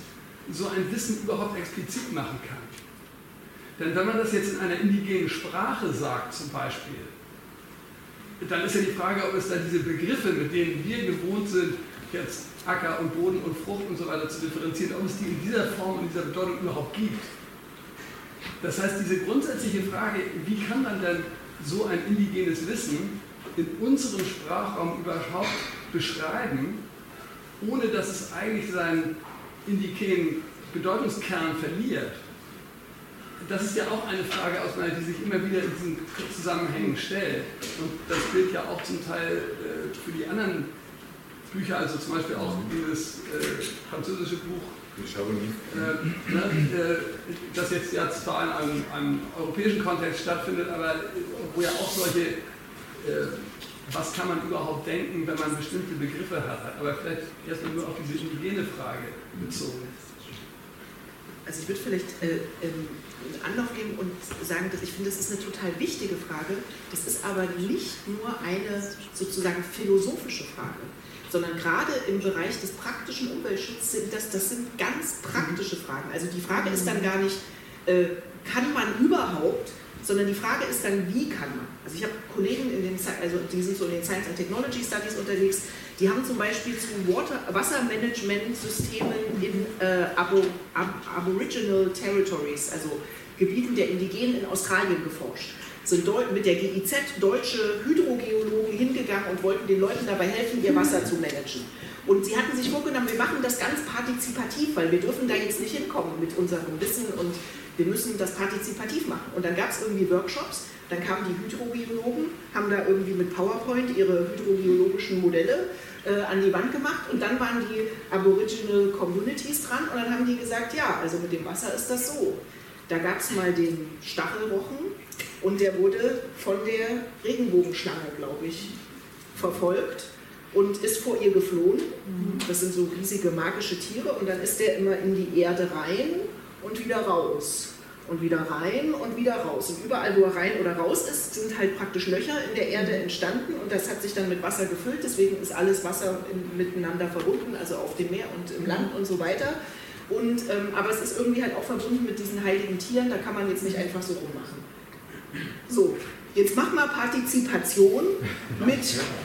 so ein Wissen überhaupt explizit machen kann. Denn wenn man das jetzt in einer indigenen Sprache sagt zum Beispiel, dann ist ja die Frage, ob es da diese Begriffe, mit denen wir gewohnt sind, jetzt Acker und Boden und Frucht und so weiter zu differenzieren, ob es die in dieser Form und dieser Bedeutung überhaupt gibt. Das heißt, diese grundsätzliche Frage, wie kann man denn so ein indigenes Wissen in unserem Sprachraum überhaupt beschreiben, ohne dass es eigentlich seinen indigenen Bedeutungskern verliert, das ist ja auch eine Frage aus meiner, die sich immer wieder in diesen Zusammenhängen stellt. Und das gilt ja auch zum Teil äh, für die anderen Bücher, also zum Beispiel auch dieses äh, französische Buch, äh, ne, äh, das jetzt ja zwar in einem, einem, europäischen Kontext stattfindet, aber wo ja auch solche, äh, was kann man überhaupt denken, wenn man bestimmte Begriffe hat, aber vielleicht erstmal nur auf diese indigene Frage bezogen. Also ich würde vielleicht äh, ähm, einen Anlauf geben und sagen, dass ich finde, das ist eine total wichtige Frage. Das ist aber nicht nur eine sozusagen philosophische Frage, sondern gerade im Bereich des praktischen Umweltschutzes sind das, das sind ganz praktische Fragen. Also die Frage ist dann gar nicht, äh, kann man überhaupt, sondern die Frage ist dann, wie kann man? Also ich habe Kollegen, in den, also die sind so in den Science and Technology Studies unterwegs, die haben zum Beispiel zu Water, Wassermanagementsystemen in äh, Abo, Ab, Aboriginal Territories, also Gebieten der Indigenen in Australien geforscht. Sind mit der GIZ deutsche Hydrogeologen hingegangen und wollten den Leuten dabei helfen, ihr Wasser zu managen. Und sie hatten sich vorgenommen, wir machen das ganz partizipativ, weil wir dürfen da jetzt nicht hinkommen mit unserem Wissen und wir müssen das partizipativ machen. Und dann gab es irgendwie Workshops, dann kamen die Hydrogeologen, haben da irgendwie mit PowerPoint ihre hydrogeologischen Modelle äh, an die Wand gemacht und dann waren die Aboriginal Communities dran und dann haben die gesagt, ja, also mit dem Wasser ist das so. Da gab es mal den Stachelrochen und der wurde von der Regenbogenschlange, glaube ich, verfolgt und ist vor ihr geflohen. Das sind so riesige magische Tiere und dann ist der immer in die Erde rein und wieder raus und wieder rein und wieder raus. Und überall, wo er rein oder raus ist, sind halt praktisch Löcher in der Erde entstanden und das hat sich dann mit Wasser gefüllt. Deswegen ist alles Wasser in, miteinander verbunden, also auf dem Meer und im Land und so weiter. Und, ähm, aber es ist irgendwie halt auch verbunden mit diesen heiligen Tieren, da kann man jetzt nicht einfach so rummachen. So, jetzt mach mal Partizipation mit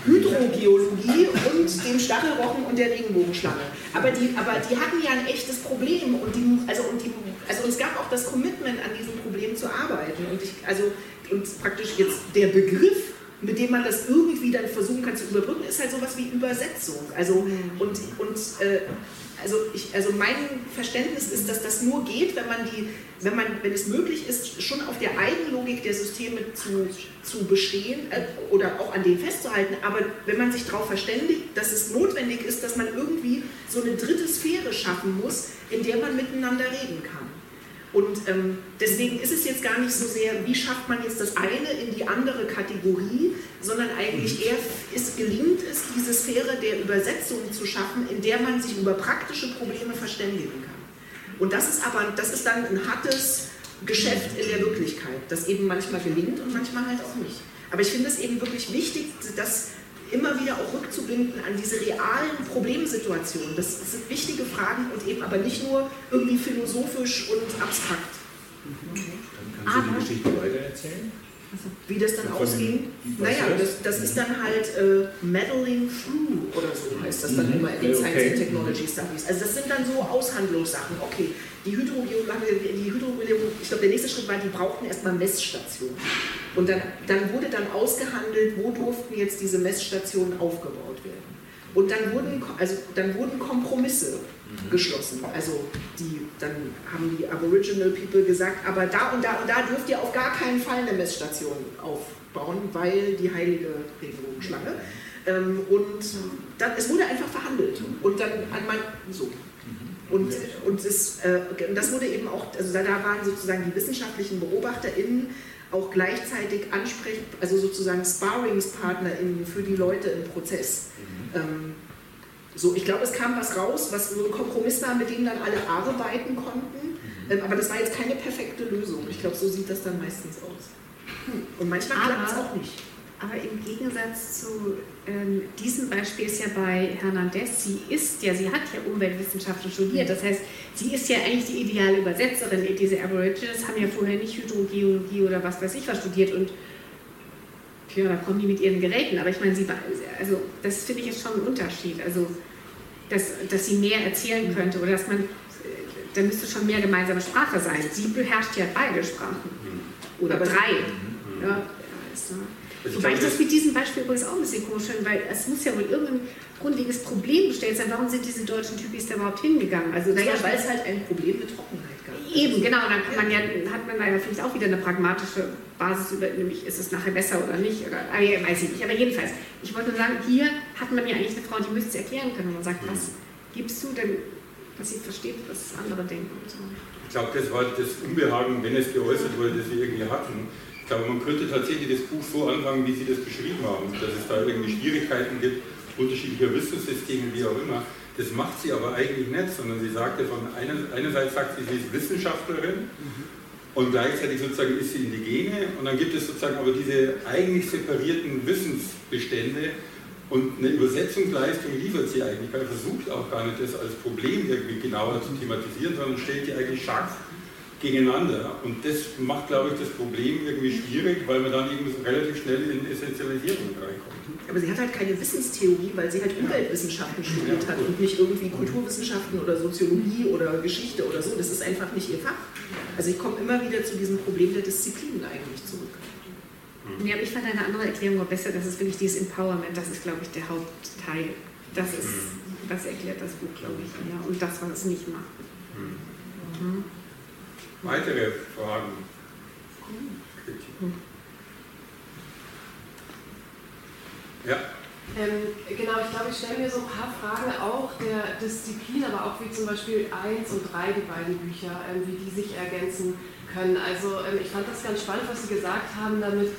Hydrogeologie und dem Stachelrochen und der Regenbogenschlange. Aber die, aber die hatten ja ein echtes Problem und, die, also, und die, also es gab auch das Commitment, an diesem Problem zu arbeiten. Und, ich, also, und praktisch jetzt der Begriff mit dem man das irgendwie dann versuchen kann zu überbrücken, ist halt sowas wie Übersetzung. Also, und, und äh, also, ich, also mein Verständnis ist, dass das nur geht, wenn man die, wenn man, wenn es möglich ist, schon auf der Eigenlogik der Systeme zu, zu bestehen äh, oder auch an denen festzuhalten, aber wenn man sich darauf verständigt, dass es notwendig ist, dass man irgendwie so eine dritte Sphäre schaffen muss, in der man miteinander reden kann. Und ähm, deswegen ist es jetzt gar nicht so sehr, wie schafft man jetzt das eine in die andere Kategorie, sondern eigentlich mhm. eher ist, gelingt es, diese Sphäre der Übersetzung zu schaffen, in der man sich über praktische Probleme verständigen kann. Und das ist aber, das ist dann ein hartes Geschäft in der Wirklichkeit, das eben manchmal gelingt und manchmal halt auch nicht. Aber ich finde es eben wirklich wichtig, dass immer wieder auch rückzubinden an diese realen Problemsituationen. Das sind wichtige Fragen und eben aber nicht nur irgendwie philosophisch und abstrakt. Dann kannst du die Geschichte weitererzählen? Wie das dann ausging? Naja, das, das ist dann halt äh, Meddling Through oder so heißt das dann mhm. immer in den Science and Technology Studies. Also das sind dann so Aushandlungssachen. Okay, die Hydrogeologie, die Hydrogeologie, ich glaube der nächste Schritt war, die brauchten erstmal Messstationen. Und dann, dann wurde dann ausgehandelt, wo durften jetzt diese Messstationen aufgebaut werden. Und dann wurden, also, dann wurden Kompromisse. Geschlossen. Also die, dann haben die Aboriginal People gesagt, aber da und da und da dürft ihr auf gar keinen Fall eine Messstation aufbauen, weil die heilige Regenbogenschlange. Ähm, und dann, es wurde einfach verhandelt. Und dann an mein, so. Und, und es, äh, das wurde eben auch, also da waren sozusagen die wissenschaftlichen BeobachterInnen auch gleichzeitig ansprechen, also sozusagen SparingspartnerInnen für die Leute im Prozess. Mhm. Ähm, so, ich glaube, es kam was raus, was so ein Kompromiss war, mit dem dann alle arbeiten konnten. Mhm. Ähm, aber das war jetzt keine perfekte Lösung. Ich glaube, so sieht das dann meistens aus. Hm. Und manchmal klappt es auch nicht. Aber im Gegensatz zu ähm, diesem Beispiel ist ja bei Hernandez, sie ist ja, sie hat ja Umweltwissenschaften studiert. Das heißt, sie ist ja eigentlich die ideale Übersetzerin. Diese Aborigines haben ja vorher nicht Hydrogeologie oder was weiß ich was studiert und ja, da kommen die mit ihren Geräten. Aber ich meine, sie, also das finde ich jetzt schon ein Unterschied. Also, dass, dass sie mehr erzählen könnte oder dass man, da müsste schon mehr gemeinsame Sprache sein. Sie beherrscht ja beide Sprachen. Oder drei. Ja, ja, ist, also Wobei ich das mit diesem Beispiel übrigens auch ein bisschen komisch finde, weil es muss ja wohl irgendein grundlegendes Problem gestellt sein. Warum sind diese deutschen Typis da überhaupt hingegangen? Also, naja, weil es halt ein Problem mit Trockenheit gab. Eben, genau. Dann kann man ja, hat man da ja vielleicht auch wieder eine pragmatische Basis über, nämlich ist es nachher besser oder nicht. Oder, ah, weiß ich nicht. Aber jedenfalls, ich wollte nur sagen, hier hat man ja eigentlich eine Frau, die müsste es erklären können. Und man sagt, was gibst du denn, dass sie versteht, was andere denken und so. Ich glaube, das war das Unbehagen, wenn es geäußert wurde, das wir irgendwie hatten glaube, man könnte tatsächlich das Buch so anfangen, wie Sie das beschrieben haben, dass es da irgendwie Schwierigkeiten gibt, unterschiedlicher Wissenssysteme, wie auch immer. Das macht sie aber eigentlich nicht, sondern sie sagte von einer, einerseits sagt sie, sie ist Wissenschaftlerin mhm. Und gleichzeitig sozusagen ist sie Indigene und dann gibt es sozusagen aber diese eigentlich separierten Wissensbestände und eine Übersetzungsleistung liefert sie eigentlich, weil er versucht auch gar nicht das als Problem irgendwie genauer zu thematisieren, sondern stellt die eigentlich scharf gegeneinander. Und das macht, glaube ich, das Problem irgendwie schwierig, weil man dann eben relativ schnell in Essentialisierung reinkommt. Aber sie hat halt keine Wissenstheorie, weil sie halt Umweltwissenschaften studiert hat und nicht irgendwie Kulturwissenschaften oder Soziologie oder Geschichte oder so. Das ist einfach nicht ihr Fach. Also ich komme immer wieder zu diesem Problem der Disziplinen eigentlich zurück. Ja, aber ich fand eine andere Erklärung war besser. Das ist wirklich dieses Empowerment. Das ist, glaube ich, der Hauptteil. Das, ist, das erklärt das Buch, glaube ich. Ja. Und das, was es nicht macht. Mhm. Weitere Fragen? Ja. Ähm, genau, ich glaube, ich stelle mir so ein paar Fragen auch der Disziplin, aber auch wie zum Beispiel 1 und 3, die beiden Bücher, ähm, wie die sich ergänzen können. Also ähm, ich fand das ganz spannend, was Sie gesagt haben damit.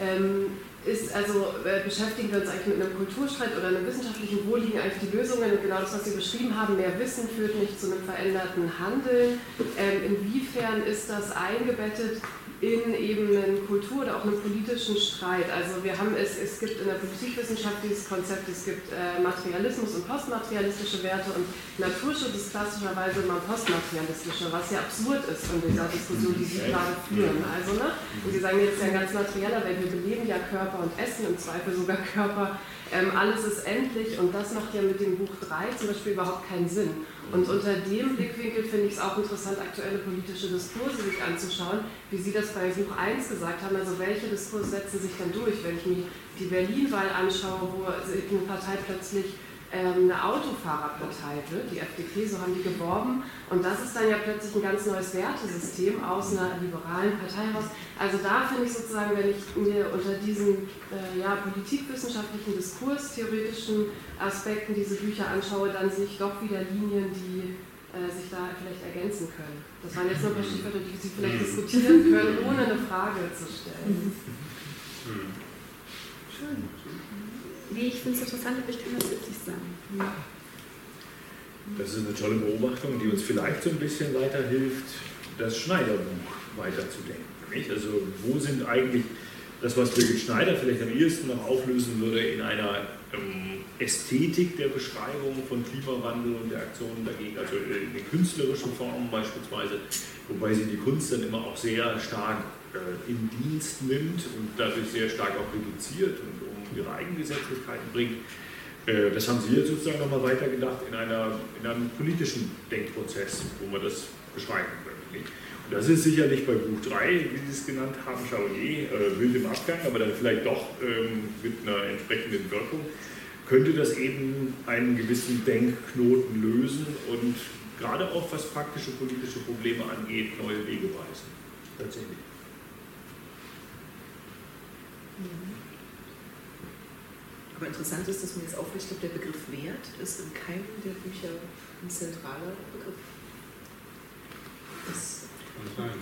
Ähm, ist also äh, beschäftigen wir uns eigentlich mit einem Kulturstreit oder einem wissenschaftlichen, wo liegen eigentlich die Lösungen und genau das, was Sie beschrieben haben, mehr Wissen führt nicht zu einem veränderten Handeln. Ähm, inwiefern ist das eingebettet in eben einen Kultur- oder auch einen politischen Streit. Also wir haben es, es gibt in der Politikwissenschaft dieses Konzept, es gibt äh, Materialismus und postmaterialistische Werte und Naturschutz ist klassischerweise immer postmaterialistische, was ja absurd ist von dieser Diskussion, die Sie gerade führen. Also, ne? Und Sie sagen jetzt ja ganz materieller Welt, wir beleben ja Körper und essen im Zweifel sogar Körper. Ähm, alles ist endlich und das macht ja mit dem Buch 3 zum Beispiel überhaupt keinen Sinn. Und unter dem Blickwinkel finde ich es auch interessant, aktuelle politische Diskurse sich anzuschauen, wie Sie das bei Buch 1 gesagt haben. Also welche Diskurse setzen sich dann durch, wenn ich mir die Berlin-Wahl anschaue, wo eine Partei plötzlich eine Autofahrerpartei wird, die FDP, so haben die geworben. Und das ist dann ja plötzlich ein ganz neues Wertesystem aus einer liberalen Partei heraus. Also da finde ich sozusagen, wenn ich mir unter diesen äh, ja, politikwissenschaftlichen, diskurstheoretischen Aspekten diese Bücher anschaue, dann sehe ich doch wieder Linien, die äh, sich da vielleicht ergänzen können. Das waren jetzt nur ein paar Stichwörter, die Sie vielleicht diskutieren können, ohne eine Frage zu stellen. Schön. Nee, ich finde es interessant, aber ich kann das wirklich sagen. Das ist eine tolle Beobachtung, die uns vielleicht so ein bisschen weiterhilft, das Schneiderbuch weiterzudenken. Nicht? Also wo sind eigentlich das, was Birgit Schneider vielleicht am ehesten noch auflösen würde in einer ähm, Ästhetik der Beschreibung von Klimawandel und der Aktionen dagegen, also in den künstlerischen Formen beispielsweise, wobei sie die Kunst dann immer auch sehr stark äh, in Dienst nimmt und dadurch sehr stark auch reduziert und ihre Eigengesetzlichkeiten bringt. Äh, das haben Sie jetzt sozusagen nochmal weitergedacht in, einer, in einem politischen Denkprozess, wo man das beschreiben könnte. Und das ist sicherlich bei Buch 3, wie Sie es genannt haben, Chaonier, äh, wild im Abgang, aber dann vielleicht doch ähm, mit einer entsprechenden Wirkung, könnte das eben einen gewissen Denkknoten lösen und gerade auch was praktische politische Probleme angeht, neue Wege weisen. Tatsächlich. Aber interessant ist, dass mir jetzt ich glaube, der Begriff Wert ist in keinem der Bücher ein zentraler Begriff. Das, Kann sein,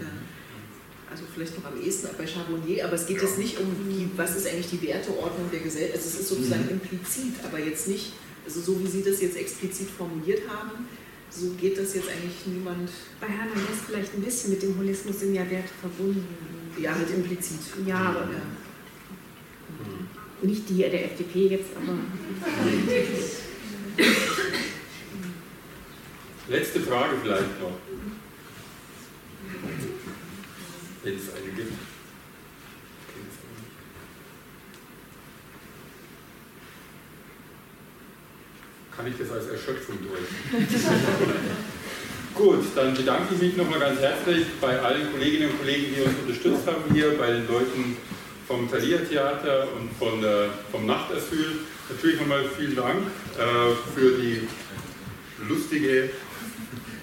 ja. ja. Also vielleicht noch am ehesten bei Charbonnier, aber es geht jetzt nicht um, die, was ist eigentlich die Werteordnung der Gesellschaft. Also es ist sozusagen Mhm. implizit, aber jetzt nicht, also so wie Sie das jetzt explizit formuliert haben, so geht das jetzt eigentlich niemand, Bei Hermann ist vielleicht ein bisschen mit dem Holismus sind ja Werte verbunden. ja, halt implizit. Ja, aber Ja. Nicht die der FDP jetzt, aber Letzte Frage vielleicht noch. Wenn es eine gibt. Kann ich das als Erschöpfung deuten? (laughs) Gut, dann bedanke ich mich nochmal ganz herzlich bei allen Kolleginnen und Kollegen, die uns unterstützt haben hier, bei den Leuten vom Thalia Theater und von der, vom Nachtasyl. Natürlich nochmal vielen Dank äh, für die lustige,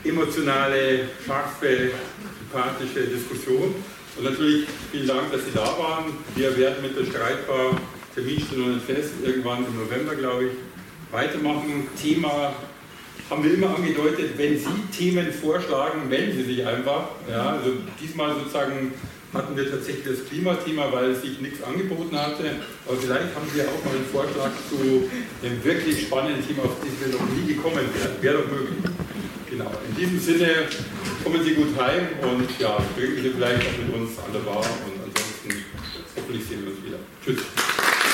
emotionale, scharfe, sympathische Diskussion. Und natürlich vielen Dank, dass Sie da waren. Wir werden mit der Streitbar Terminstunde fest, irgendwann im November, glaube ich, weitermachen. Thema haben wir immer angedeutet, wenn Sie Themen vorschlagen, melden Sie sich einfach. Ja, also diesmal sozusagen hatten wir tatsächlich das Klimathema, weil sich nichts angeboten hatte. Aber vielleicht haben Sie auch mal einen Vorschlag zu einem wirklich spannenden Thema, auf das wir noch nie gekommen wären. Wäre doch möglich. Genau. In diesem Sinne kommen Sie gut heim und ja, mögen Sie vielleicht auch mit uns an der Bar und ansonsten hoffentlich sehen wir uns wieder. Tschüss.